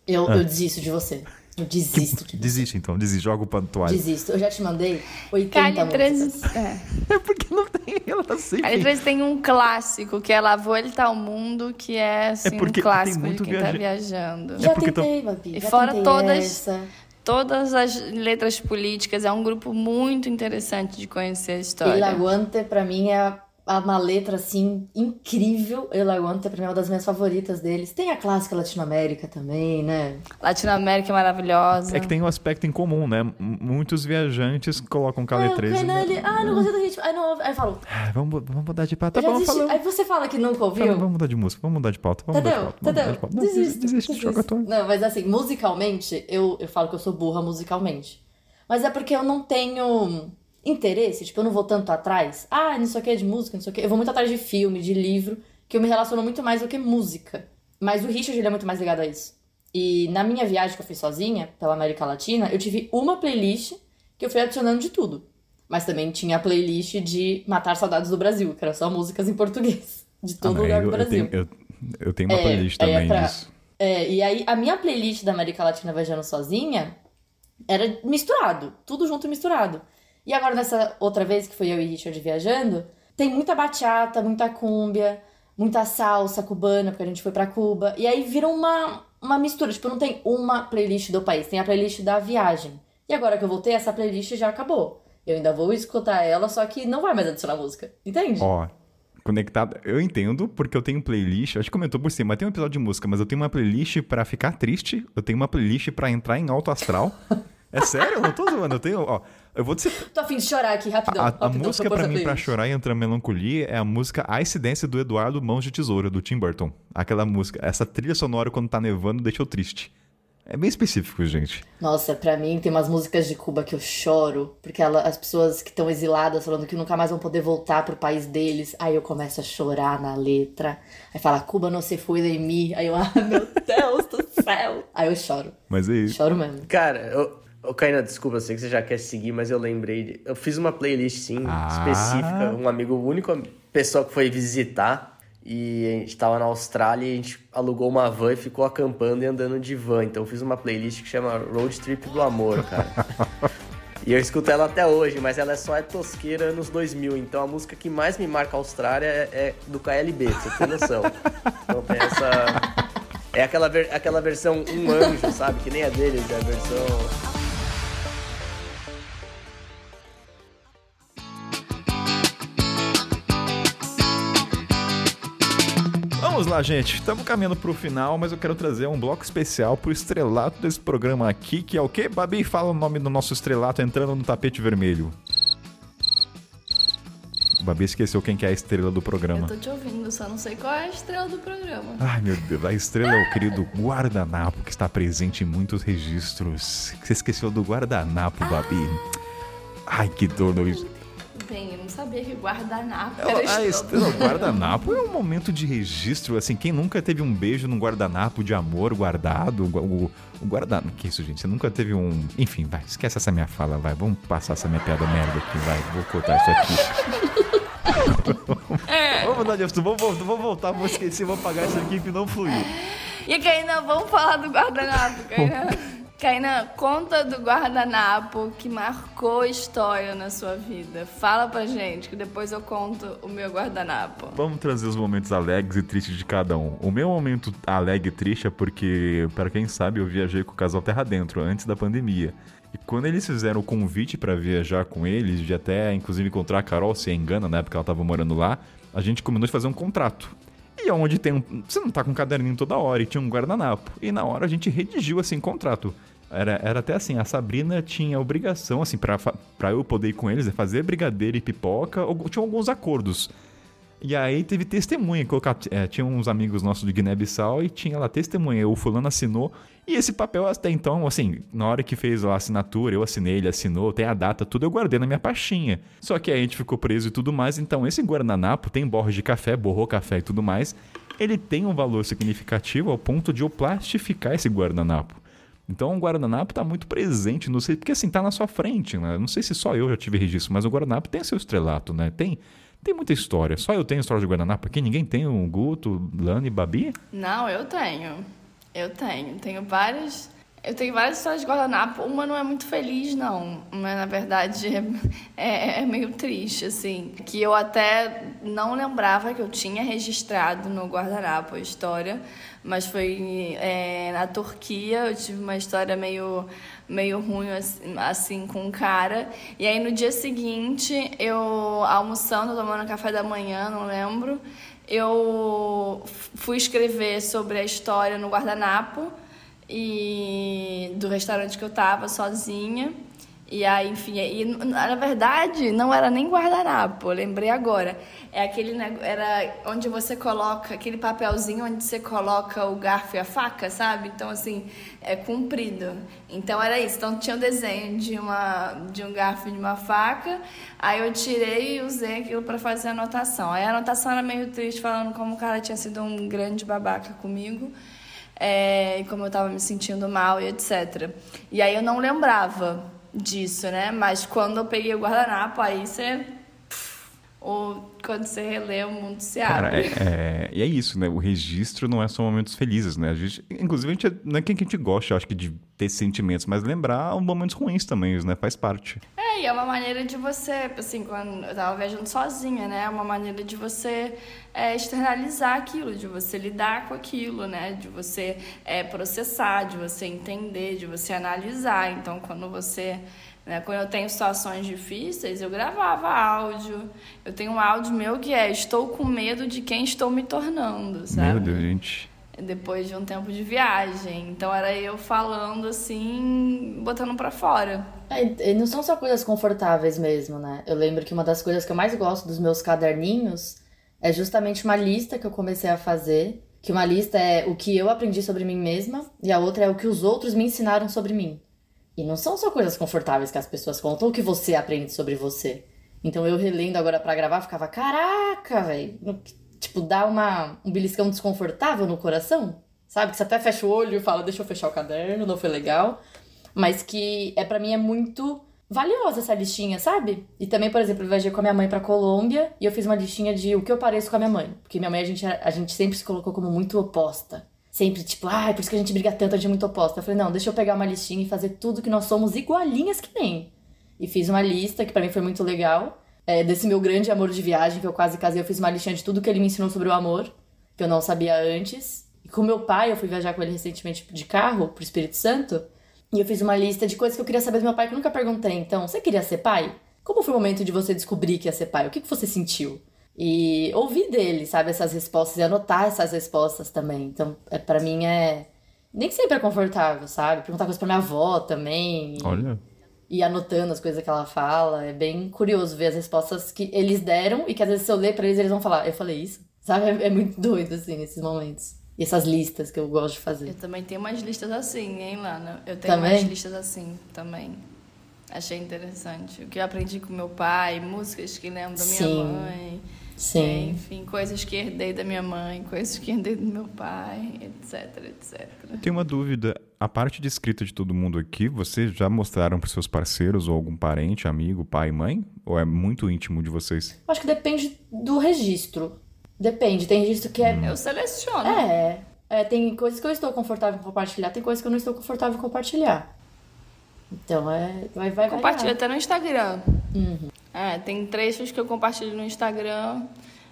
C: Eu, ah. eu desisto de você. Eu desisto. De
A: desiste então, desiste, joga o toalha.
C: Desisto. Eu já te mandei 80 Cali 13,
A: é. é porque não tem ela.
D: Cali 13 tem um clássico, que é La Volta ao Mundo, que é, assim, é um clássico de quem tá viajando.
C: Já é tentei, tô... Babi.
D: E
C: já
D: fora todas... Essa todas as letras políticas. É um grupo muito interessante de conhecer a história.
C: El Aguante, para mim, é uma letra assim incrível. Eu pra mim é uma das minhas favoritas deles. Tem a clássica Latinoamérica também, né?
D: Latinoamérica é maravilhosa.
A: É que tem um aspecto em comum, né? M- Muitos viajantes colocam
C: É, o
A: Caletreza.
C: Kainan, ele, ah, não gostei do ritmo. Aí, não, aí eu falo,
A: Ah, vamos, vamos mudar de pauta. Tá bom, falou.
C: Aí você fala que nunca ouviu.
A: Fala, vamos mudar de música, vamos mudar de pauta. Vamos
C: Entendeu?
A: mudar de pauta. vamos mudar de pauta. Não,
C: Desiste.
A: desiste,
C: desiste.
A: joga a tua.
C: Não, mas assim, musicalmente, eu, eu falo que eu sou burra musicalmente. Mas é porque eu não tenho interesse, tipo, eu não vou tanto atrás. Ah, não sei o que de música, não sei o que. Eu vou muito atrás de filme, de livro, que eu me relaciono muito mais do que música. Mas o Richard, ele é muito mais ligado a isso. E na minha viagem que eu fiz sozinha, pela América Latina, eu tive uma playlist que eu fui adicionando de tudo. Mas também tinha a playlist de Matar Saudades do Brasil, que era só músicas em português. De todo
A: Ah,
C: lugar
A: eu,
C: do
A: eu
C: Brasil.
A: tenho, eu, eu tenho uma
C: É,
A: playlist
C: é
A: também
C: pra-
A: disso.
C: É, e aí a minha playlist da América Latina Viajando Sozinha era misturado, tudo junto misturado. E agora nessa outra vez que fui eu e Richard viajando, tem muita bachata, muita cúmbia, muita salsa cubana, porque a gente foi pra Cuba. E aí vira uma, uma mistura, tipo, não tem uma playlist do país, tem a playlist da viagem. E agora que eu voltei, essa playlist já acabou. Eu ainda vou escutar ela, só que não vai mais adicionar música. Entende?
A: Ó, conectado. Eu entendo, porque eu tenho playlist. Acho que comentou por cima, tem um episódio de música, mas eu tenho uma playlist pra ficar triste. Eu tenho uma playlist pra entrar em alto astral. É sério, eu não tô zoando. Eu tenho, ó. Eu vou dizer.
C: Tô afim de chorar aqui, rapidão.
A: A, a
C: rapidão,
A: música
C: vou pôr
A: pra mim, pra chorar e entrar em melancolia, é a música Ice Dance do Eduardo Mãos de Tesoura, do Tim Burton. Aquela música, essa trilha sonora quando tá nevando deixa eu triste. É bem específico, gente.
C: Nossa, pra mim tem umas músicas de Cuba que eu choro, porque ela- as pessoas que estão exiladas falando que nunca mais vão poder voltar pro país deles, aí eu começo a chorar na letra. Aí fala, Cuba não se foi de mim. Aí eu, ah, meu Deus do céu. Aí eu choro.
A: Mas é isso.
C: Choro mesmo.
B: Cara, eu, ô Kaina, desculpa, eu sei que você já quer seguir, mas eu lembrei. de- Eu fiz uma playlist, sim,
A: Ah.
B: específica. Um amigo, o único pessoa que foi visitar. E a gente tava na Austrália e a gente alugou uma van e ficou acampando e andando de van. Então eu fiz uma playlist que chama Road Trip do Amor, cara. e eu escuto ela até hoje, mas ela é só é tosqueira anos 2000. Então a música que mais me marca a Austrália é, é do KLB, pra você ter noção. Então tem essa. É aquela, ver- aquela versão Um Anjo, sabe? Que nem é deles, é a versão.
A: Vamos lá, gente. Estamos caminhando pro final, mas eu quero trazer um bloco especial pro estrelato desse programa aqui, que é o quê? Babi, fala o nome do nosso estrelato entrando no tapete vermelho. O Babi esqueceu quem que é a estrela do
D: Eu
A: programa.
D: tô te ouvindo, só não sei qual é a estrela do programa.
A: Ai, meu Deus. A estrela é o querido guardanapo, que está presente em muitos registros. Você esqueceu do guardanapo, Babi. Ai, que dor no...
D: Bem, eu não sabia que guardanapo era
A: A
D: estrela.
A: guardanapo é um momento de registro, assim, quem nunca teve um beijo num guardanapo de amor guardado, o, o, guardanapo, que isso, gente, você nunca teve um, enfim, vai, esquece essa minha fala, vai, vamos passar essa minha piada merda aqui, vai, vou cortar isso aqui. vamos mudar de assunto, vou, vou, vou voltar, vou esquecer, vou apagar isso aqui que não fluiu.
D: E Kainan, vamos falar do guardanapo, Kainan. Kainan, conta do guardanapo que marcou história na sua vida. Fala pra gente, que depois eu conto o meu guardanapo.
A: Vamos trazer os momentos alegres e tristes de cada um. O meu momento alegre e triste é porque, para quem sabe, eu viajei com o casal Terra Dentro antes da pandemia. E quando eles fizeram o convite para viajar com eles, de até inclusive encontrar a Carol, se engana, na época ela tava morando lá, a gente combinou de fazer um contrato. E onde tem um. Você não tá com um caderninho toda hora, e tinha um guardanapo. E na hora a gente redigiu assim contrato. Era, era até assim, a Sabrina tinha obrigação, assim, pra, pra eu poder ir com eles, é fazer brigadeiro e pipoca, ou, tinha alguns acordos. E aí teve testemunha, colocar, é, tinha uns amigos nossos de Guiné-Bissau e tinha lá testemunha, o fulano assinou. E esse papel até então, assim, na hora que fez a assinatura, eu assinei, ele assinou, tem a data, tudo eu guardei na minha pastinha. Só que aí a gente ficou preso e tudo mais, então esse guardanapo tem borra de café, borrou café e tudo mais. Ele tem um valor significativo ao ponto de eu plastificar esse guardanapo. Então o guardanapo tá muito presente, não sei, porque assim, tá na sua frente, né? Não sei se só eu já tive registro, mas o guardanapo tem seu estrelato, né? Tem, tem muita história. Só eu tenho história de guardanapo aqui, ninguém tem o Guto, Lani, Babi?
D: Não, eu tenho. Eu tenho. Tenho várias Eu tenho várias histórias de guardanapo. Uma não é muito feliz, não. Mas, na verdade, é, é, meio triste, assim. Que eu até não lembrava que eu tinha registrado no guardanapo a história. Mas foi é, na Turquia. Eu tive uma história meio, meio ruim, assim, assim, com um cara. E aí, no dia seguinte, eu almoçando, tomando café da manhã, não lembro. Eu fui escrever sobre a história no guardanapo e do restaurante que eu tava sozinha. E aí, enfim, e, na verdade não era nem guardanapo, lembrei agora. É aquele era onde você coloca aquele papelzinho onde você coloca o garfo e a faca, sabe? Então assim, é comprido. Então era isso. Então tinha um desenho de uma de um garfo e de uma faca. Aí eu tirei e usei aquilo para fazer a anotação. Aí a anotação era meio triste falando como o cara tinha sido um grande babaca comigo é, como eu estava me sentindo mal e etc. E aí eu não lembrava disso, né? Mas quando eu peguei o guardanapo, aí você. Ou quando você relê, o mundo se abre. Cara,
A: é, é, e é isso, né? O registro não é só momentos felizes, né? A gente, inclusive, a gente, não é quem que a gente gosta, acho que, de ter sentimentos, mas lembrar momentos ruins também, né? Faz parte.
D: É, e é uma maneira de você, assim, quando eu tava viajando sozinha, né? É uma maneira de você é, externalizar aquilo, de você lidar com aquilo, né? De você é, processar, de você entender, de você analisar. Então, quando você né? Quando eu tenho situações difíceis, eu gravava áudio. Eu tenho um áudio meu que é Estou com medo de quem estou me tornando, sabe?
A: Meu Deus, gente.
D: Depois de um tempo de viagem. Então era eu falando assim, botando para fora.
C: É, não são só coisas confortáveis mesmo, né? Eu lembro que uma das coisas que eu mais gosto dos meus caderninhos é justamente uma lista que eu comecei a fazer. Que uma lista é o que eu aprendi sobre mim mesma e a outra é o que os outros me ensinaram sobre mim. E não são só coisas confortáveis que as pessoas contam ou que você aprende sobre você. Então eu relendo agora para gravar, ficava, caraca, velho. Tipo, dá uma, um beliscão desconfortável no coração. Sabe? Que você até fecha o olho e fala, deixa eu fechar o caderno, não foi legal. Mas que é para mim é muito valiosa essa listinha, sabe? E também, por exemplo, eu viajei com a minha mãe pra Colômbia e eu fiz uma listinha de o que eu pareço com a minha mãe. Porque minha mãe, a gente, a gente sempre se colocou como muito oposta sempre, tipo, ah, é por isso que a gente briga tanto, a gente é muito oposta. Eu falei, não, deixa eu pegar uma listinha e fazer tudo que nós somos igualinhas que nem. E fiz uma lista, que para mim foi muito legal, é, desse meu grande amor de viagem, que eu quase casei. Eu fiz uma listinha de tudo que ele me ensinou sobre o amor, que eu não sabia antes. E com meu pai, eu fui viajar com ele recentemente de carro pro Espírito Santo. E eu fiz uma lista de coisas que eu queria saber do meu pai que eu nunca perguntei. Então, você queria ser pai? Como foi o momento de você descobrir que ia ser pai? O que, que você sentiu? E ouvir dele, sabe, essas respostas e anotar essas respostas também. Então, é, para mim é nem sempre é confortável, sabe? Perguntar coisas pra minha avó também.
A: E, Olha.
C: E anotando as coisas que ela fala. É bem curioso ver as respostas que eles deram e que às vezes se eu ler pra eles, eles vão falar, eu falei isso. Sabe? É, é muito doido, assim, nesses momentos. E essas listas que eu gosto de fazer.
D: Eu também tenho umas listas assim, hein, Lana? Eu tenho também? umas listas assim também. Achei interessante. O que eu aprendi com meu pai, músicas que lembram da minha Sim. mãe.
C: Sim. É,
D: enfim, coisas que herdei da minha mãe, coisas que herdei do meu pai, etc, etc.
A: Tenho uma dúvida. A parte de escrita de todo mundo aqui, vocês já mostraram para seus parceiros ou algum parente, amigo, pai, mãe? Ou é muito íntimo de vocês?
C: Acho que depende do registro. Depende. Tem registro que é.
D: Hum. Eu seleciono.
C: É. é. Tem coisas que eu estou confortável em compartilhar, tem coisas que eu não estou confortável em compartilhar. Então é. Vai, vai
D: Compartilha até no Instagram.
C: Uhum.
D: É, tem trechos que eu compartilho no Instagram.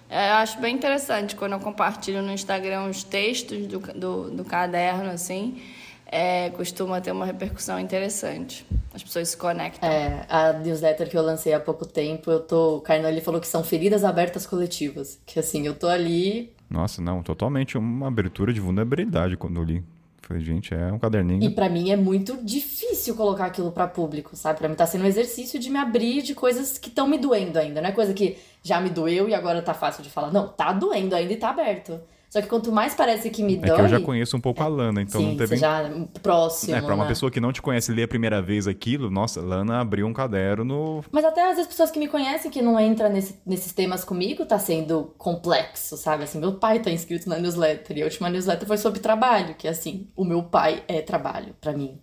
D: É, eu acho bem interessante quando eu compartilho no Instagram os textos do, do, do caderno, assim. É, costuma ter uma repercussão interessante. As pessoas se conectam.
C: É, a newsletter que eu lancei há pouco tempo, eu tô. O Carnelli falou que são feridas abertas coletivas. Que assim, eu tô ali.
A: Nossa, não, totalmente uma abertura de vulnerabilidade quando eu li. Falei, gente, é um caderninho.
C: E para mim é muito difícil colocar aquilo para público, sabe? Para mim tá sendo um exercício de me abrir de coisas que estão me doendo ainda. Não é coisa que já me doeu e agora tá fácil de falar. Não, tá doendo ainda e tá aberto. Só que quanto mais parece que me dói... É
A: que eu já conheço um pouco a Lana, então
C: sim,
A: não teve...
C: já próximo,
A: É, pra uma
C: né?
A: pessoa que não te conhece ler a primeira vez aquilo, nossa, Lana abriu um caderno...
C: Mas até às vezes pessoas que me conhecem, que não entram nesse, nesses temas comigo, tá sendo complexo, sabe? Assim, meu pai tá inscrito na newsletter, e a última newsletter foi sobre trabalho, que assim, o meu pai é trabalho para mim.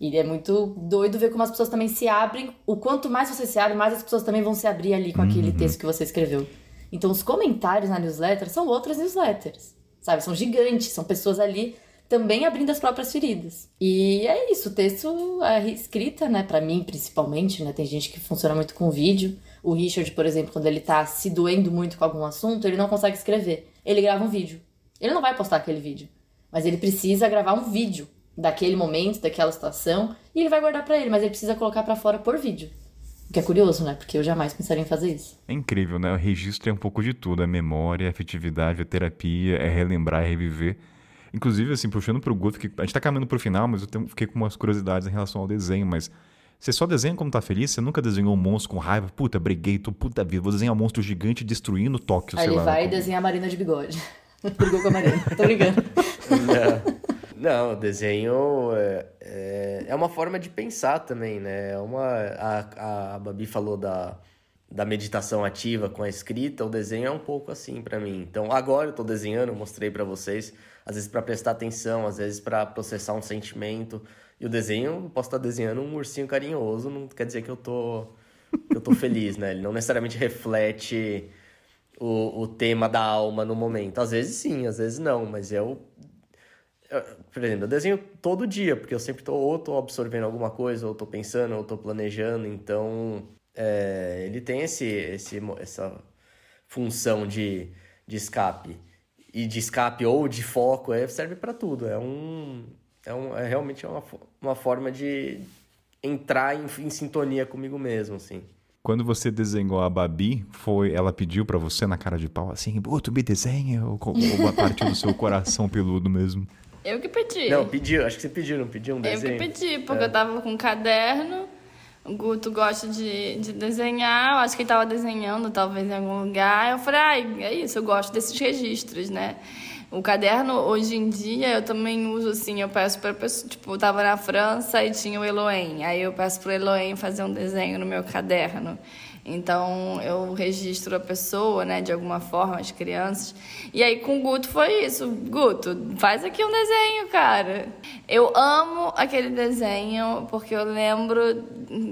C: E é muito doido ver como as pessoas também se abrem. O quanto mais você se abre, mais as pessoas também vão se abrir ali com aquele uhum. texto que você escreveu. Então, os comentários na newsletter são outras newsletters, sabe? São gigantes, são pessoas ali também abrindo as próprias feridas. E é isso, o texto, a escrita, né, para mim principalmente, né, tem gente que funciona muito com vídeo. O Richard, por exemplo, quando ele tá se doendo muito com algum assunto, ele não consegue escrever. Ele grava um vídeo. Ele não vai postar aquele vídeo, mas ele precisa gravar um vídeo daquele momento, daquela situação, e ele vai guardar para ele, mas ele precisa colocar para fora por vídeo. O que é curioso, né? Porque eu jamais pensaria em fazer isso.
A: É incrível, né? O registro é um pouco de tudo. É memória, é afetividade, é terapia, é relembrar, é reviver. Inclusive, assim, puxando pro Guto, que a gente tá caminhando pro final, mas eu tenho, fiquei com umas curiosidades em relação ao desenho, mas você só desenha como tá feliz? Você nunca desenhou um monstro com raiva? Puta, briguei, tô puta vida, vou desenhar um monstro gigante destruindo Tóquio,
C: Aí
A: sei
C: ele
A: lá.
C: vai
A: como-
C: desenhar a Marina de bigode. Brigou com a Marina. Tô brincando.
B: Não, o desenho é, é, é uma forma de pensar também, né? É uma, a, a Babi falou da, da meditação ativa com a escrita, o desenho é um pouco assim pra mim. Então, agora eu tô desenhando, mostrei pra vocês, às vezes pra prestar atenção, às vezes pra processar um sentimento. E o desenho, eu posso estar desenhando um ursinho carinhoso, não quer dizer que eu tô, que eu tô feliz, né? Ele não necessariamente reflete o, o tema da alma no momento. Às vezes sim, às vezes não, mas eu- por exemplo, eu desenho todo dia, porque eu sempre tô ou tô absorvendo alguma coisa, ou tô pensando, ou tô planejando, então é, ele tem esse, esse, essa função de, de escape. E de escape ou de foco, é, serve para tudo. É um. É, um, é realmente uma, uma forma de entrar em, em sintonia comigo mesmo, assim.
A: Quando você desenhou a Babi, foi, ela pediu pra você na cara de pau assim, "Ô, tu me desenha? Ou, ou partiu do seu coração peludo mesmo?
D: Eu que pedi.
B: Não, pediu, acho que você pediu, não pediu um
D: Eu que
B: desenho?
D: pedi, porque eu tava com um caderno. O Guto gosta de, de desenhar, eu acho que ele tava desenhando, talvez em algum lugar. Eu falei, ai, é isso, eu gosto desses registros, né? O caderno, hoje em dia, eu também uso assim, eu peço pra pessoa, tipo, eu tava na França e tinha o Eloen, aí eu peço pro Eloen fazer um desenho no meu caderno. Então, eu registro a pessoa, né, de alguma forma, as crianças. E aí, com o Guto foi isso. Guto, faz aqui um desenho, cara. Eu amo aquele desenho, porque eu lembro,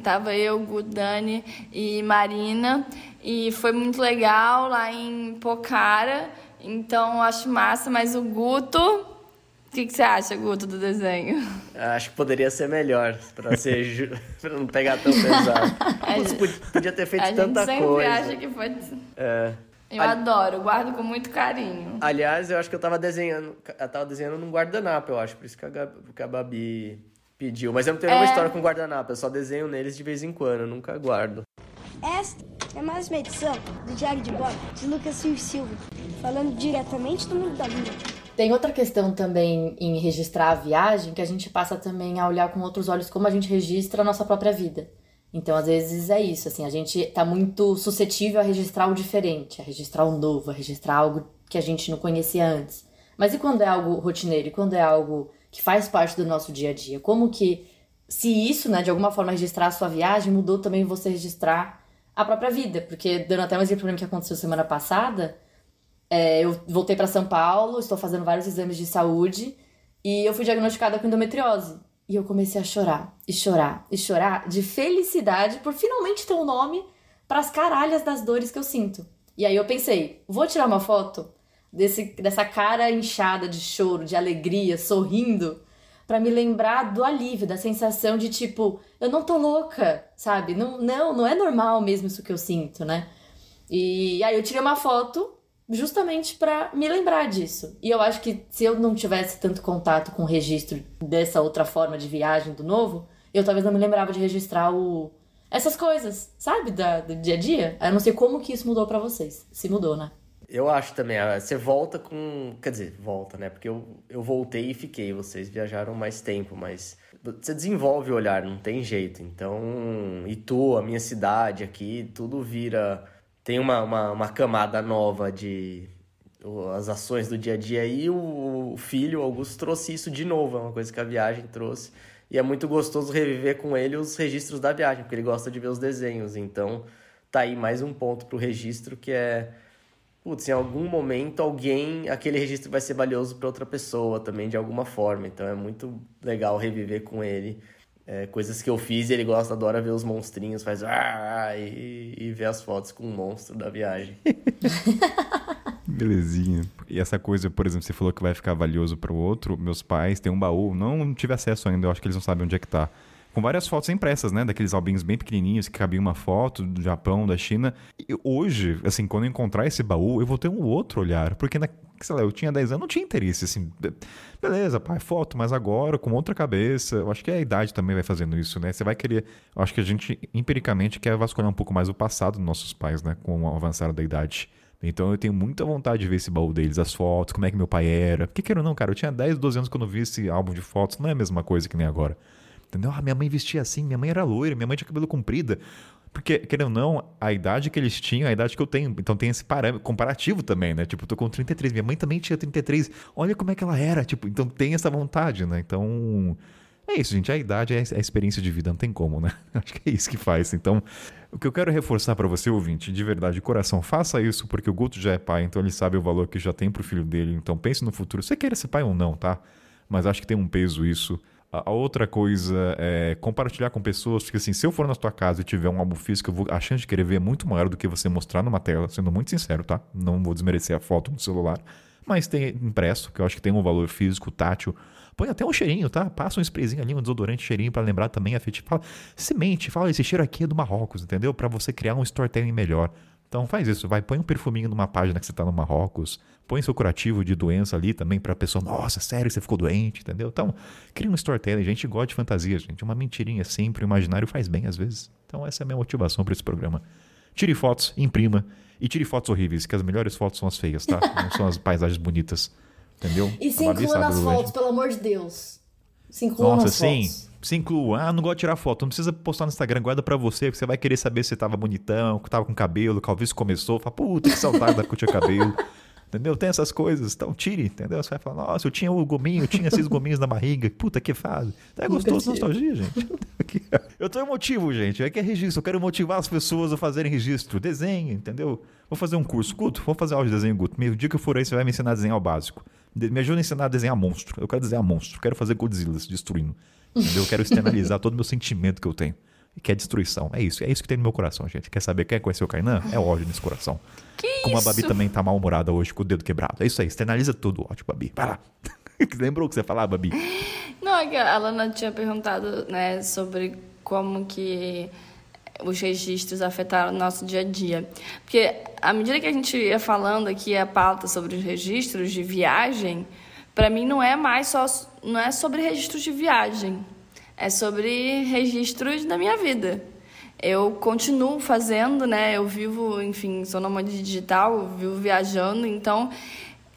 D: tava eu, Guto, Dani e Marina, e foi muito legal lá em Pocara. Então, eu acho massa, mas o Guto... O que, que você acha, Guto, do desenho?
B: Acho que poderia ser melhor, pra, ser ju... pra não pegar tão pesado. Putz, podia ter feito
D: a gente
B: tanta
D: sempre
B: coisa.
D: acha que foi...
B: É.
D: Eu adoro, eu guardo com muito carinho.
B: Aliás, eu acho que eu tava desenhando. Eu tava desenhando num guardanapo, eu acho. Por isso que a, Gab- que a Babi pediu. Mas eu não tenho nenhuma
D: É.
B: história com guardanapo, eu só desenho neles de vez em quando, eu nunca guardo.
E: Esta é mais uma edição do Diário de Bob, de Lucas Silva e Silva, falando diretamente do mundo da lua.
C: Tem outra questão também em registrar a viagem, que a gente passa também a olhar com outros olhos como a gente registra a nossa própria vida. Então, às vezes é isso, assim, a gente tá muito suscetível a registrar o diferente, a registrar o novo, a registrar algo que a gente não conhecia antes. Mas e quando é algo rotineiro? E quando é algo que faz parte do nosso dia a dia? Como que, se isso, né, de alguma forma registrar a sua viagem, mudou também você registrar a própria vida? Porque, dando até um exemplo que aconteceu semana passada, é, eu voltei para São Paulo, estou fazendo vários exames de saúde e eu fui diagnosticada com endometriose. E eu comecei a chorar, e chorar, e chorar de felicidade por finalmente ter um nome para as caralhas das dores que eu sinto. E aí eu pensei, vou tirar uma foto desse, dessa cara inchada de choro, de alegria, sorrindo, para me lembrar do alívio, da sensação de tipo, eu não tô louca, sabe? Não, não, não é normal mesmo isso que eu sinto, né? E aí eu tirei uma foto justamente pra me lembrar disso. E eu acho que se eu não tivesse tanto contato com o registro dessa outra forma de viagem do novo, eu talvez não me lembrava de registrar o essas coisas, sabe, da, do dia a dia. Eu não sei como que isso mudou pra vocês. Se mudou, né?
B: Eu acho também, ah, você volta com. Quer dizer, volta, né? Porque eu, eu voltei e fiquei, vocês viajaram mais tempo, mas você desenvolve o olhar, não tem jeito. Então, Itu, a minha cidade aqui, tudo vira. Tem uma, uma, uma camada nova de as ações do dia a dia e o, filho, Augusto, trouxe isso de novo, é uma coisa que a viagem trouxe. E é muito gostoso reviver com ele os registros da viagem, porque ele gosta de ver os desenhos. Então, tá aí mais um ponto pro registro que é putz, em algum momento alguém, aquele registro vai ser valioso para outra pessoa também, de alguma forma. Então é muito legal reviver com ele. É, coisas que eu fiz e ele gosta, adora ver os monstrinhos, faz "Ah", e, e ver as fotos com o monstro da viagem.
A: Belezinha. E essa coisa, por exemplo, você falou que vai ficar valioso para o outro. Meus pais têm um baú, não tive acesso ainda, eu acho que eles não sabem onde é que tá. Com várias fotos impressas, né? Daqueles albinhos bem pequenininhos que cabia uma foto do Japão, da China. E hoje, assim, quando eu encontrar esse baú, eu vou ter um outro olhar. Porque, na, sei lá, eu tinha 10 anos, não tinha interesse, assim. Beleza, pai, foto, mas agora, com outra cabeça. Eu acho que a idade também vai fazendo isso, né? Você vai querer. Eu acho que a gente, empiricamente, quer vasculhar um pouco mais o passado dos nossos pais, né? Com o avançar da idade. Então eu tenho muita vontade de ver esse baú deles, as fotos, como é que meu pai era. Porque queira ou não, cara, eu tinha 10, 12 anos quando eu vi esse álbum de fotos, não é a mesma coisa que nem agora. Entendeu? Ah, minha mãe vestia assim, minha mãe era loira, minha mãe tinha cabelo comprido. Porque, querendo ou não, a idade que eles tinham a idade que eu tenho. Então tem esse parâmetro comparativo também, né? Tipo, eu tô com 33, minha mãe também tinha 33. Olha como é que ela era. Tipo, então tem essa vontade, né? Então. É isso, gente. A idade é a experiência de vida, não tem como, né? Acho que é isso que faz. Então, o que eu quero reforçar para você, ouvinte, de verdade, de coração, faça isso, porque o Guto já é pai, então ele sabe o valor que já tem pro filho dele. Então pense no futuro. Você queira ser pai ou não, tá? Mas acho que tem um peso isso. A outra coisa é compartilhar com pessoas, porque assim, se eu for na tua casa e tiver um álbum físico, vou, a chance de querer ver é muito maior do que você mostrar numa tela, sendo muito sincero, tá? Não vou desmerecer a foto no celular. Mas tem impresso, que eu acho que tem um valor físico, tátil. Põe até um cheirinho, tá? Passa um sprayzinho ali, um desodorante, cheirinho para lembrar também afetivo. Fala, semente, fala, esse cheiro aqui é do Marrocos, entendeu? Para você criar um storytelling melhor. Então faz isso, vai, põe um perfuminho numa página que você tá no Marrocos, põe seu curativo de doença ali também pra pessoa, nossa, sério, você ficou doente, entendeu? Então, cria um storytelling, a gente gosta de fantasia, gente, uma mentirinha sempre, o imaginário faz bem às vezes. Então essa é a minha motivação para esse programa. Tire fotos, imprima e tire fotos horríveis, que as melhores fotos são as feias, tá? Não são as paisagens bonitas. Entendeu?
C: E se inclua nas fotos, pelo amor de Deus. Se inclua
A: Nossa,
C: nas
A: sim.
C: fotos.
A: Se inclua. Ah, não gosto de tirar foto. Não precisa postar no Instagram, guarda pra você, porque você vai querer saber se tava bonitão, que tava com cabelo, que talvez começou. Fala, puta, que saudade da tinha cabelo. Entendeu? Tem essas coisas. Então, tire, entendeu? Você vai falar, nossa, eu tinha o gominho, eu tinha esses gominhos na barriga. Puta, que fase. Então, é gostoso, nostalgia, gente. Eu tenho um motivo, gente. É que é registro. Eu quero motivar as pessoas a fazerem registro. Desenho, entendeu? Vou fazer um curso. Guto, vamos fazer aula de desenho, Guto. Meio dia que eu for aí, você vai me ensinar a desenhar o básico. Me ajuda a ensinar a desenhar monstro. Eu quero desenhar monstro. Quero fazer Godzilla se destruindo. Entendeu? Eu quero externalizar todo o meu sentimento que eu tenho. Que é destruição. É isso. É isso que tem no meu coração, gente. Quer saber? Quer conhecer o Kainan? É ódio nesse coração.
D: Que
A: Como a? Babi também tá mal-humorada hoje com o dedo quebrado. É isso aí. Externaliza tudo. Ódio, Babi. Vai lá. Lembrou o que você falava, Babi?
D: Não, é que a Lana tinha perguntado, né, sobre como que os registros afetaram o nosso dia a dia. Porque à medida que a gente ia falando aqui a pauta sobre os registros de viagem, para mim não é mais só não é sobre registros de viagem, é sobre registros da minha vida. Eu continuo fazendo, né? Eu vivo, enfim, sou nômade digital, vivo viajando, então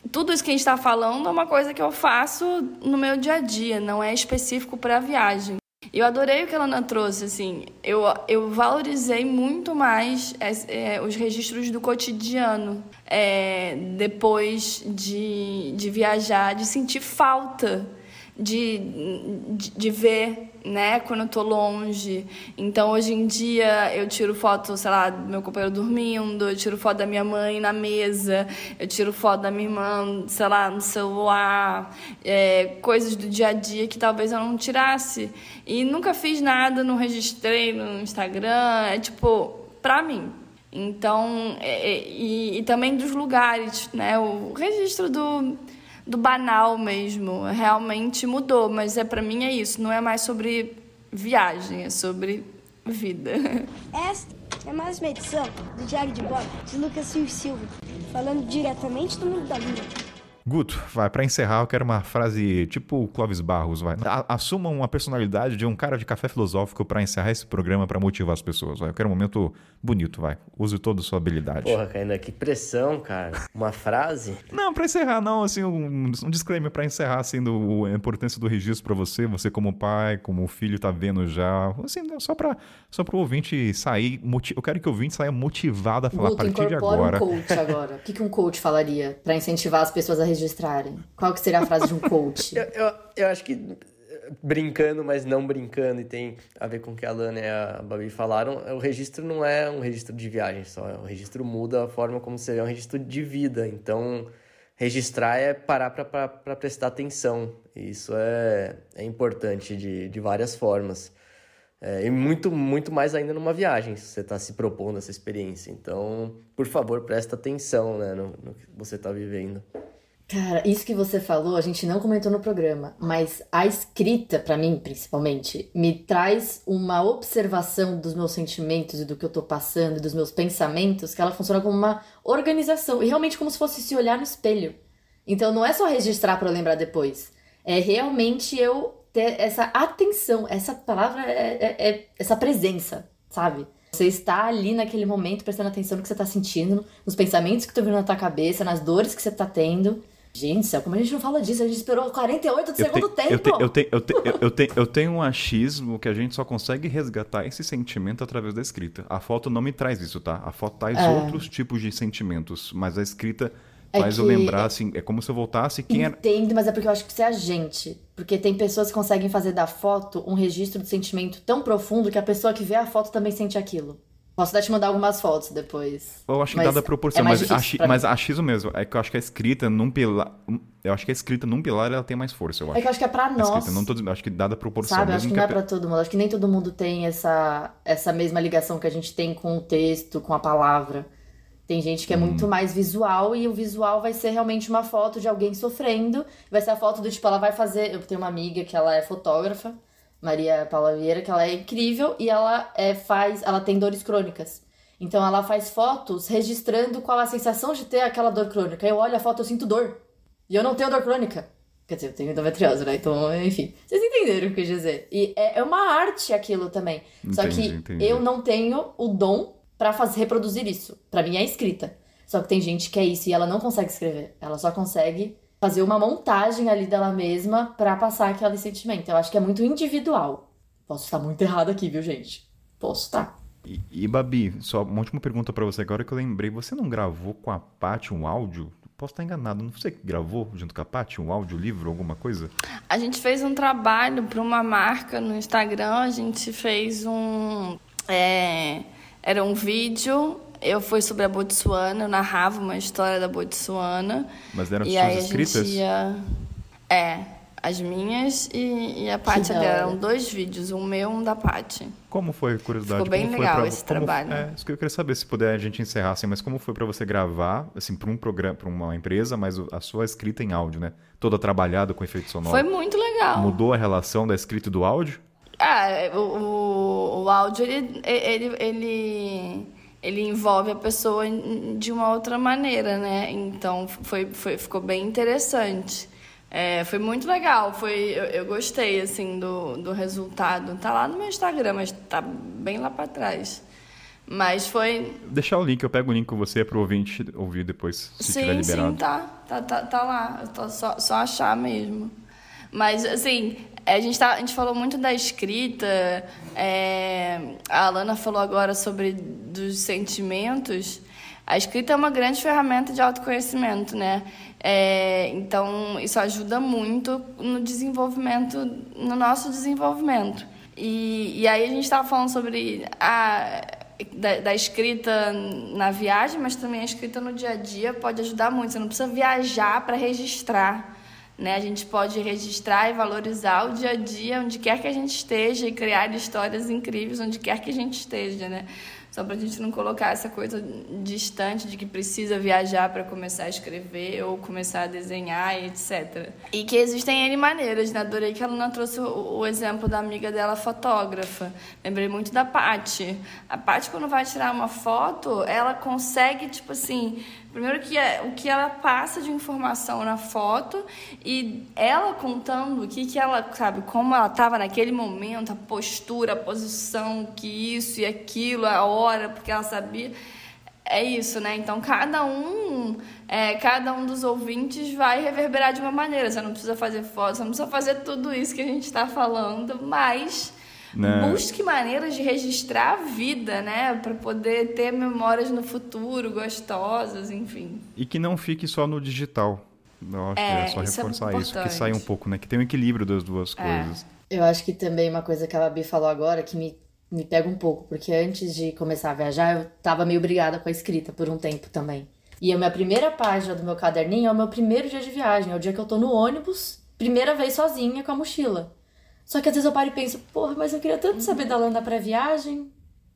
D: tudo isso que a gente está falando é uma coisa que eu faço no meu dia a dia, não é específico para a viagem. Eu adorei o que a Lana trouxe, assim, eu, eu valorizei muito mais é, os registros do cotidiano é, depois de, de viajar, de sentir falta de, de, de ver, né, quando eu tô longe. Então, hoje em dia, eu tiro foto, sei lá, do meu companheiro dormindo, eu tiro foto da minha mãe na mesa, eu tiro foto da minha irmã, sei lá, no celular, é, coisas do dia a dia que talvez eu não tirasse. E nunca fiz nada, não registrei no Instagram, é tipo, pra mim. Então, é, é, e, e também dos lugares, né, o registro do do banal mesmo. Realmente mudou, mas é para mim é isso. Não é mais sobre viagem, é sobre vida.
E: Esta é mais uma edição do Diário de Bordo de Lucas Silva falando diretamente do mundo da lua.
A: Guto, vai, pra encerrar, eu quero uma frase tipo Clóvis Barros, vai. A- Assuma uma personalidade de um cara de café filosófico pra encerrar esse programa pra motivar as pessoas, vai. Eu quero um momento bonito, vai. Use toda a sua habilidade.
B: Porra, Kainan, que pressão, cara. Uma frase?
A: Não, pra encerrar, não, assim, um, um disclaimer pra encerrar, assim, do, a importância do registro pra você, você como pai, como filho tá vendo já, assim, só pra, só pro ouvinte sair, eu quero que o ouvinte saia motivado a falar a
C: Guto,
A: partir de agora.
C: um coach agora. O que, que um coach falaria pra incentivar as pessoas a registrarem? Qual que seria a frase de um coach?
B: Eu, eu, eu acho que eh, brincando, mas não brincando, e tem a ver com o que a Lana e a Babi falaram, o registro não é um registro de viagem só, o registro muda a forma como você vê, é um registro de vida. Então, registrar é parar para prestar atenção. E isso é, é importante de, de várias formas. É, e muito, muito mais ainda numa viagem, se você está se propondo essa experiência. Então, por favor, presta atenção né, no, no que você está vivendo.
C: Cara, isso que você falou, a gente não comentou no programa, mas a escrita, para mim, principalmente, me traz uma observação dos meus sentimentos e do que eu tô passando, dos meus pensamentos, que ela funciona como uma organização e realmente como se fosse se olhar no espelho. Então não é só registrar para lembrar depois, é realmente eu ter essa atenção, essa palavra é, é, é essa presença, sabe? Você está ali naquele momento prestando atenção no que você está sentindo, nos pensamentos que estão vindo na tua cabeça, nas dores que você está tendo. Gente, céu, como a gente não fala disso? A gente esperou 48 do segundo te, tempo.
A: Eu, te, eu, te, eu, te, eu, te, eu tenho um achismo que a gente só consegue resgatar esse sentimento através da escrita. A foto não me traz isso, tá? A foto traz é. outros tipos de sentimentos, mas a escrita é faz que... eu lembrar, assim, é como se eu voltasse quem
C: era. Entendo, mas é porque eu acho que você é a gente. Porque tem pessoas que conseguem fazer da foto um registro de sentimento tão profundo que a pessoa que vê a foto também sente aquilo. Posso até te mandar algumas fotos depois.
A: Eu acho que dada a proporção, é mas, a, mas achismo mesmo. É que eu acho que a escrita num pilar. Eu acho que a escrita num pilar ela tem mais força, eu acho.
C: É que eu acho que é pra nós.
A: Escrita, não tô, acho que dada a proporção.
C: Sabe, acho que, não
A: é
C: pra todo mundo. Acho que nem todo mundo tem essa, essa mesma ligação que a gente tem com o texto, com a palavra. Tem gente que é hum. muito mais visual e o visual vai ser realmente uma foto de alguém sofrendo. Vai ser a foto do tipo, ela vai fazer. Eu tenho uma amiga que ela é fotógrafa, Maria Paula Vieira, que ela é incrível e ela é, faz. Ela tem dores crônicas. Então ela faz fotos registrando qual a sensação de ter aquela dor crônica. Eu olho a foto, eu sinto dor. E eu não tenho dor crônica. Quer dizer, eu tenho endometriose, né? Então, enfim. Vocês entenderam o que eu quis dizer. E é, é uma arte aquilo também. Entendi, Só que entendi. eu não tenho o dom para fazer reproduzir isso. Para mim é escrita. Só que tem gente que é isso e ela não consegue escrever. Ela só consegue fazer uma montagem ali dela mesma para passar aquele sentimento. Eu acho que é muito individual. Posso estar muito errado aqui, viu, gente? Posso estar.
A: E, e, Babi, só uma última pergunta para você agora que eu lembrei. Você não gravou com a Paty um áudio? Posso estar enganado, não sei que gravou junto com a Paty um áudio, livro, alguma coisa?
D: A gente fez um trabalho para uma marca no Instagram, a gente fez um. É, era um vídeo, eu fui sobre a Botsuana, eu narrava uma história da Botsuana.
A: Mas eram e suas escritas?
D: Ia... É, as minhas e, e a Paty dela. Eram dois vídeos, um meu e um da Paty.
A: Como foi, curiosidade?
D: Ficou bem
A: como
D: legal
A: pra,
D: esse trabalho.
A: É, isso que eu queria saber, se puder a gente encerrar assim, mas como foi para você gravar, assim, para um programa, para uma empresa, mas a sua escrita em áudio, né? Toda trabalhada com efeito sonoro.
D: Foi muito legal.
A: Mudou a relação da escrita e do áudio?
D: Ah, o, o, o áudio, ele, ele, ele, ele envolve a pessoa de uma outra maneira, né? Então, foi, foi, ficou bem interessante. É, foi muito legal, foi, eu, eu, gostei assim do, do resultado. Tá lá no meu Instagram, mas tá bem lá para trás. Mas foi.
A: Deixar o link, eu pego o link com você para o ouvinte ouvir depois, se
D: sim,
A: tiver liberado.
D: Sim, tá, tá, tá, tá lá. Só, só achar mesmo. Mas, assim, a gente, tá, a gente falou muito da escrita. É, a Alana falou agora sobre dos sentimentos. A escrita é uma grande ferramenta de autoconhecimento, né? É, então, isso ajuda muito no desenvolvimento, no nosso desenvolvimento. E, e aí a gente estava falando sobre a, da, da, escrita na viagem, mas também a escrita no dia a dia pode ajudar muito. Você não precisa viajar para registrar. Né? A gente pode registrar e valorizar o dia a dia, onde quer que a gente esteja, e criar histórias incríveis onde quer que a gente esteja. Né? Só para a gente não colocar essa coisa distante de que precisa viajar para começar a escrever ou começar a desenhar etc. E que existem N maneiras, né? Adorei que ela não trouxe o exemplo da amiga dela fotógrafa. Lembrei muito da Paty. A Paty, quando vai tirar uma foto, ela consegue, tipo assim, Primeiro que é o que ela passa de informação na foto e ela contando o que, que ela, sabe, como ela estava naquele momento, a postura, a posição, que isso e aquilo, a hora, porque ela sabia. É isso, né? Então cada um, é, cada um dos ouvintes vai reverberar de uma maneira. Você não precisa fazer foto, você não precisa fazer tudo isso que a gente está falando, mas né? Busque maneiras de registrar a vida, né? Para poder ter memórias no futuro gostosas, enfim.
A: E que não fique só no digital. Eu acho é, que é só isso é reforçar é isso, que saia um pouco, né? Que tem um equilíbrio das duas é. coisas.
C: Eu acho que também uma coisa que a Babi falou agora que me, me pega um pouco, porque antes de começar a viajar, eu tava meio brigada com a escrita por um tempo também. E a minha primeira página do meu caderninho é o meu primeiro dia de viagem, é o dia que eu tô no ônibus, primeira vez sozinha com a mochila. Só que às vezes eu paro e penso, porra, mas eu queria tanto saber da Lana pra viagem.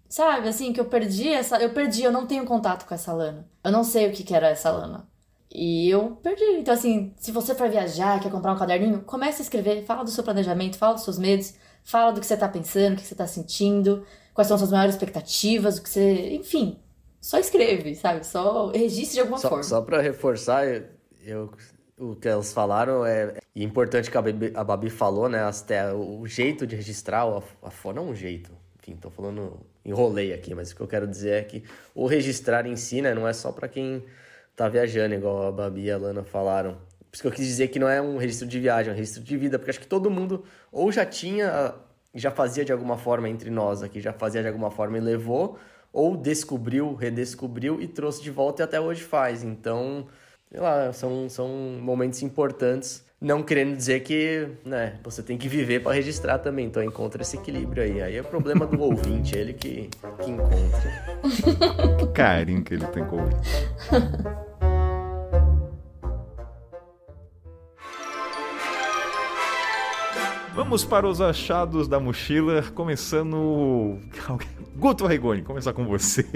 C: Sabe, assim, que eu perdi essa. Eu perdi, eu não tenho contato com essa Lana. Eu não sei o que, que era essa Lana. E eu perdi. Então, assim, se você for viajar, quer comprar um caderninho, comece a escrever, fala do seu planejamento, fala dos seus medos, fala do que você tá pensando, o que você tá sentindo, quais são as suas maiores expectativas, o que você. Enfim, só escreve, sabe? Só registre de alguma
B: só,
C: forma.
B: Só pra reforçar, eu, o que elas falaram é, é importante que a Babi, a Babi falou, né? Até o jeito de registrar, a, a, não um jeito, enfim, tô falando, enrolei aqui, mas o que eu quero dizer é que o registrar em si, né, não é só para quem tá viajando, igual a Babi e a Lana falaram. Por isso que eu quis dizer que não é um registro de viagem, é um registro de vida, porque acho que todo mundo ou já tinha, já fazia de alguma forma entre nós aqui, já fazia de alguma forma e levou, ou descobriu, redescobriu e trouxe de volta e até hoje faz. Então, sei lá, são, são momentos importantes não querendo dizer que, né, você tem que viver para registrar também. Então encontra esse equilíbrio aí. Aí é problema do ouvinte, ele que, que encontra.
A: que carinho que ele tem com o ouvinte. Vamos para os achados da mochila, começando. Guto Rigoni, começar com você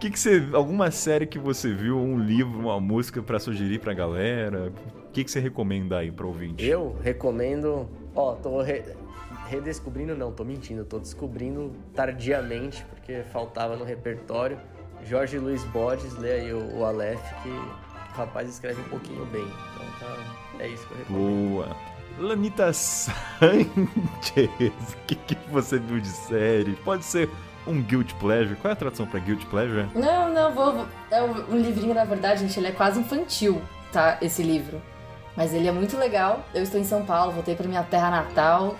A: que, que você. Alguma série que você viu, um livro, uma música para sugerir pra galera? O que, que você recomenda aí pro ouvinte?
B: Eu recomendo. Ó, tô re... redescobrindo, não, tô mentindo, tô descobrindo tardiamente, porque faltava no repertório. Jorge Luiz Borges, lê aí o, o Aleph, que o rapaz escreve um pouquinho bem. Então tá. É isso que eu recomendo.
A: Boa. Lanita Sanchez, o que, que você viu de série? Pode ser um guilt pleasure. Qual é a tradução para guilt pleasure?
C: Não, não, vou. vou é um livrinho, na verdade, gente, ele é quase infantil, tá? Esse livro. Mas ele é muito legal. Eu estou em São Paulo, voltei para minha terra natal,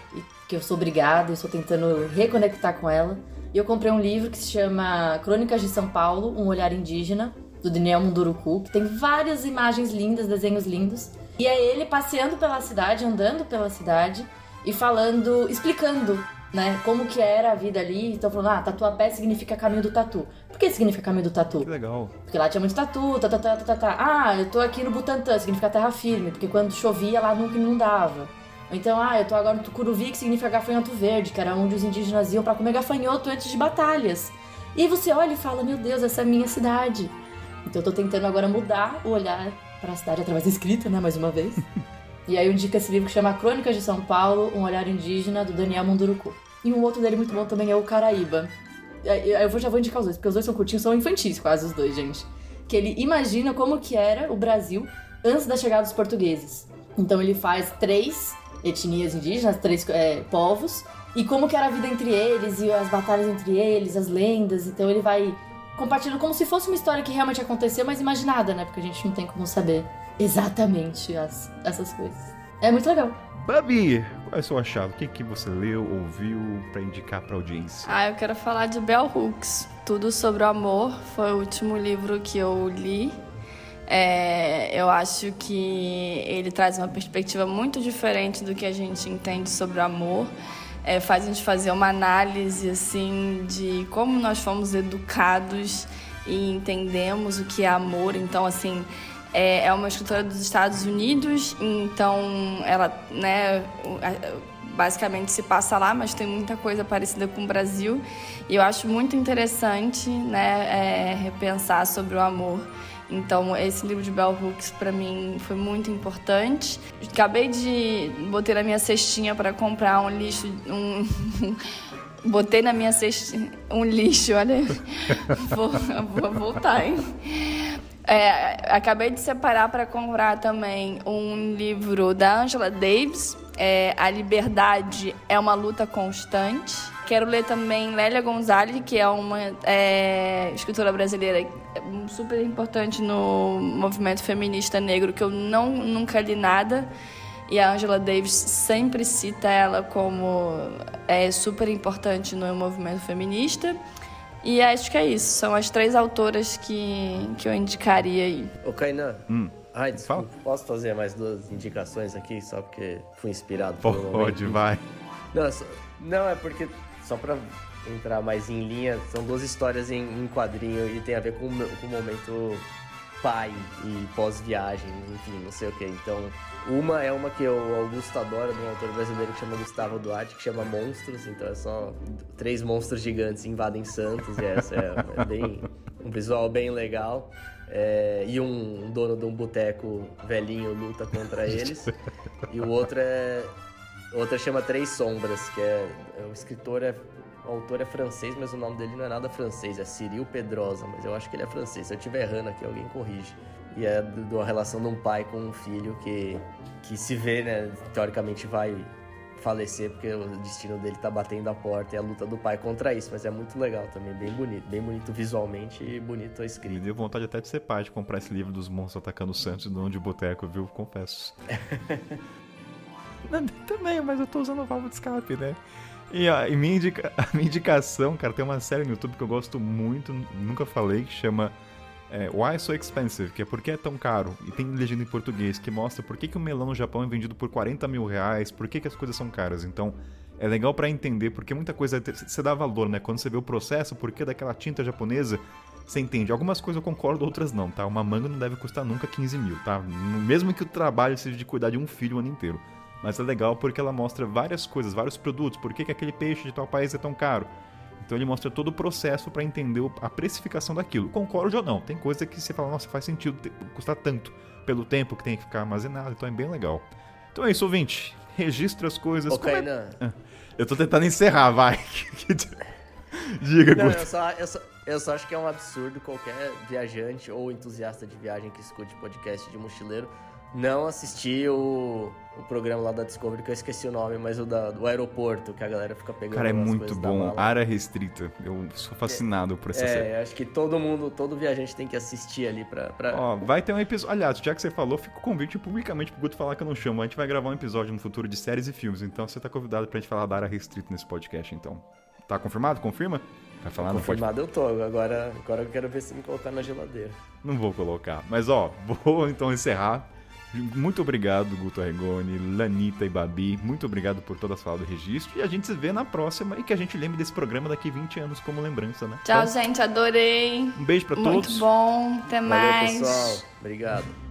C: que eu sou obrigada, estou tentando reconectar com ela. E eu comprei um livro que se chama Crônicas de São Paulo, Um Olhar Indígena, do Daniel Munduruku, que tem várias imagens lindas, desenhos lindos. E é ele passeando pela cidade, andando pela cidade e falando, explicando né? Como que era a vida ali. Então falando, ah, tatuapé significa caminho do tatu. Por que significa caminho do tatu?
A: Que legal.
C: Porque lá tinha muito tatu, tá, tá, tá, tá, tá. Ah, eu tô aqui no Butantã, significa terra firme, porque quando chovia lá nunca inundava. Então, ah, eu tô agora no Tucuruvi, que significa gafanhoto verde, que era onde os indígenas iam para comer gafanhoto antes de batalhas. E você olha e fala, meu Deus, essa é a minha cidade. Então eu tô tentando agora mudar o olhar para a cidade através da escrita, né, mais uma vez. E aí eu indico esse livro que chama Crônicas de São Paulo, Um Olhar Indígena, do Daniel Munduruku. E um outro dele muito bom também é o Caraíba. Eu já vou indicar os dois, porque os dois são curtinhos, são infantis quase os dois, gente. Que ele imagina como que era o Brasil antes da chegada dos portugueses. Então ele faz três etnias indígenas, três é, povos, e como que era a vida entre eles, e as batalhas entre eles, as lendas. Então ele vai compartilhando como se fosse uma história que realmente aconteceu, mas imaginada, né? Porque a gente não tem como saber exatamente as, essas coisas. É muito legal.
A: Babi, qual é o seu achado? O que, que você leu, ouviu para indicar para audiência?
D: Ah, eu quero falar de Bell Hooks. Tudo sobre o amor foi o último livro que eu li. É, eu acho que ele traz uma perspectiva muito diferente do que a gente entende sobre o amor. É, faz a gente fazer uma análise assim de como nós fomos educados e entendemos o que é amor. Então, assim, é, é uma escritora dos Estados Unidos, então ela, né, basicamente se passa lá, mas tem muita coisa parecida com o Brasil. E eu acho muito interessante, né, é, repensar sobre o amor. Então, esse livro de Bell Hooks para mim foi muito importante. Acabei de botei na minha cestinha para comprar um lixo, um botei na minha cestinha um lixo, olha. vou, vou voltar, hein? É, acabei de separar para comprar também um livro da Angela Davis, é, A Liberdade é uma Luta Constante. Quero ler também Lélia Gonzalez, que é uma é, escritora brasileira super importante no movimento feminista negro, que eu não, nunca li nada. E a Angela Davis sempre cita ela como é, super importante no movimento feminista. E acho que é isso. São as três autoras que, que eu indicaria aí.
B: Ô, Kainan. Hum. Ai, desculpa, posso fazer mais duas indicações aqui, só porque fui inspirado
A: por Pode, vai.
B: Não, só, não, é porque, só pra entrar mais em linha, são duas histórias em, em quadrinho e tem a ver com, com o momento pai e pós-viagem, enfim, não sei o que. Então, uma é uma que o Augusto adora, de um autor brasileiro que chama Gustavo Duarte, que chama Monstros. Então é só três monstros gigantes invadem Santos, e essa é, é bem um visual bem legal. É, e um dono de um boteco velhinho luta contra eles. e o outro é. O outro chama Três Sombras, que é. O escritor é. O autor é francês, mas o nome dele não é nada francês, é Cyril Pedrosa, mas eu acho que ele é francês. Se eu estiver errando aqui, alguém corrige. E é da relação de um pai com um filho que, que se vê, né, teoricamente vai falecer porque o destino dele tá batendo a porta e a luta do pai contra isso, mas é muito legal também, bem bonito, bem bonito visualmente e bonito a escrita.
A: Me deu vontade até de ser pai, de comprar esse livro dos monstros atacando o Santos no de boteco, viu? Confesso. também, mas eu tô usando o válvula de escape, né? E, a, e minha, indica, a minha indicação, cara, tem uma série no YouTube que eu gosto muito, nunca falei, que chama é, Why So Expensive, que é por que é tão caro, e tem legenda em português que mostra por que, que o melão no Japão é vendido por 40 mil reais, por que, que as coisas são caras. Então, é legal para entender, porque muita coisa você dá valor, né? Quando você vê o processo, por que daquela tinta japonesa, você entende. Algumas coisas eu concordo, outras não, tá? Uma manga não deve custar nunca 15 mil, tá? Mesmo que o trabalho seja de cuidar de um filho o ano inteiro. Mas é legal porque ela mostra várias coisas, vários produtos, por que, que aquele peixe de tal país é tão caro então ele mostra todo o processo para entender a precificação daquilo. Concordo ou não? Tem coisa que você fala, nossa, faz sentido custar tanto pelo tempo que tem que ficar armazenado, então é bem legal. Então é isso, ouvinte. Registra as coisas.
B: Ô, Kainan.
A: É... Eu tô tentando encerrar, vai. Diga,
B: Não, eu só, eu, só, eu só acho que é um absurdo qualquer viajante ou entusiasta de viagem que escute podcast de mochileiro não assisti o, o programa lá da Discovery, que eu esqueci o nome, mas o da, do aeroporto, que a galera fica pegando.
A: Cara, é muito bom. Área restrita. Eu sou fascinado por essa
B: é,
A: série.
B: É, acho que todo mundo, todo viajante tem que assistir ali pra. pra...
A: Ó, vai ter um episódio. Aliás, já que você falou, fica o convite publicamente pro Guto falar que eu não chamo. A gente vai gravar um episódio no futuro de séries e filmes, então você tá convidado pra gente falar da área restrita nesse podcast, então. Tá confirmado? Confirma? Vai falar?
B: Confirmado não pode... eu tô. Agora, agora eu quero ver se me colocar na geladeira.
A: Não vou colocar. Mas ó, vou então encerrar. Muito obrigado, Guto Arregoni, Lanita e Babi. Muito obrigado por todas as falas do registro. E a gente se vê na próxima e que a gente lembre desse programa daqui 20 anos como lembrança, né?
D: Tchau, então, gente. Adorei.
A: Um beijo para todos.
D: Muito bom. Até
B: Valeu,
D: mais.
B: pessoal. Obrigado.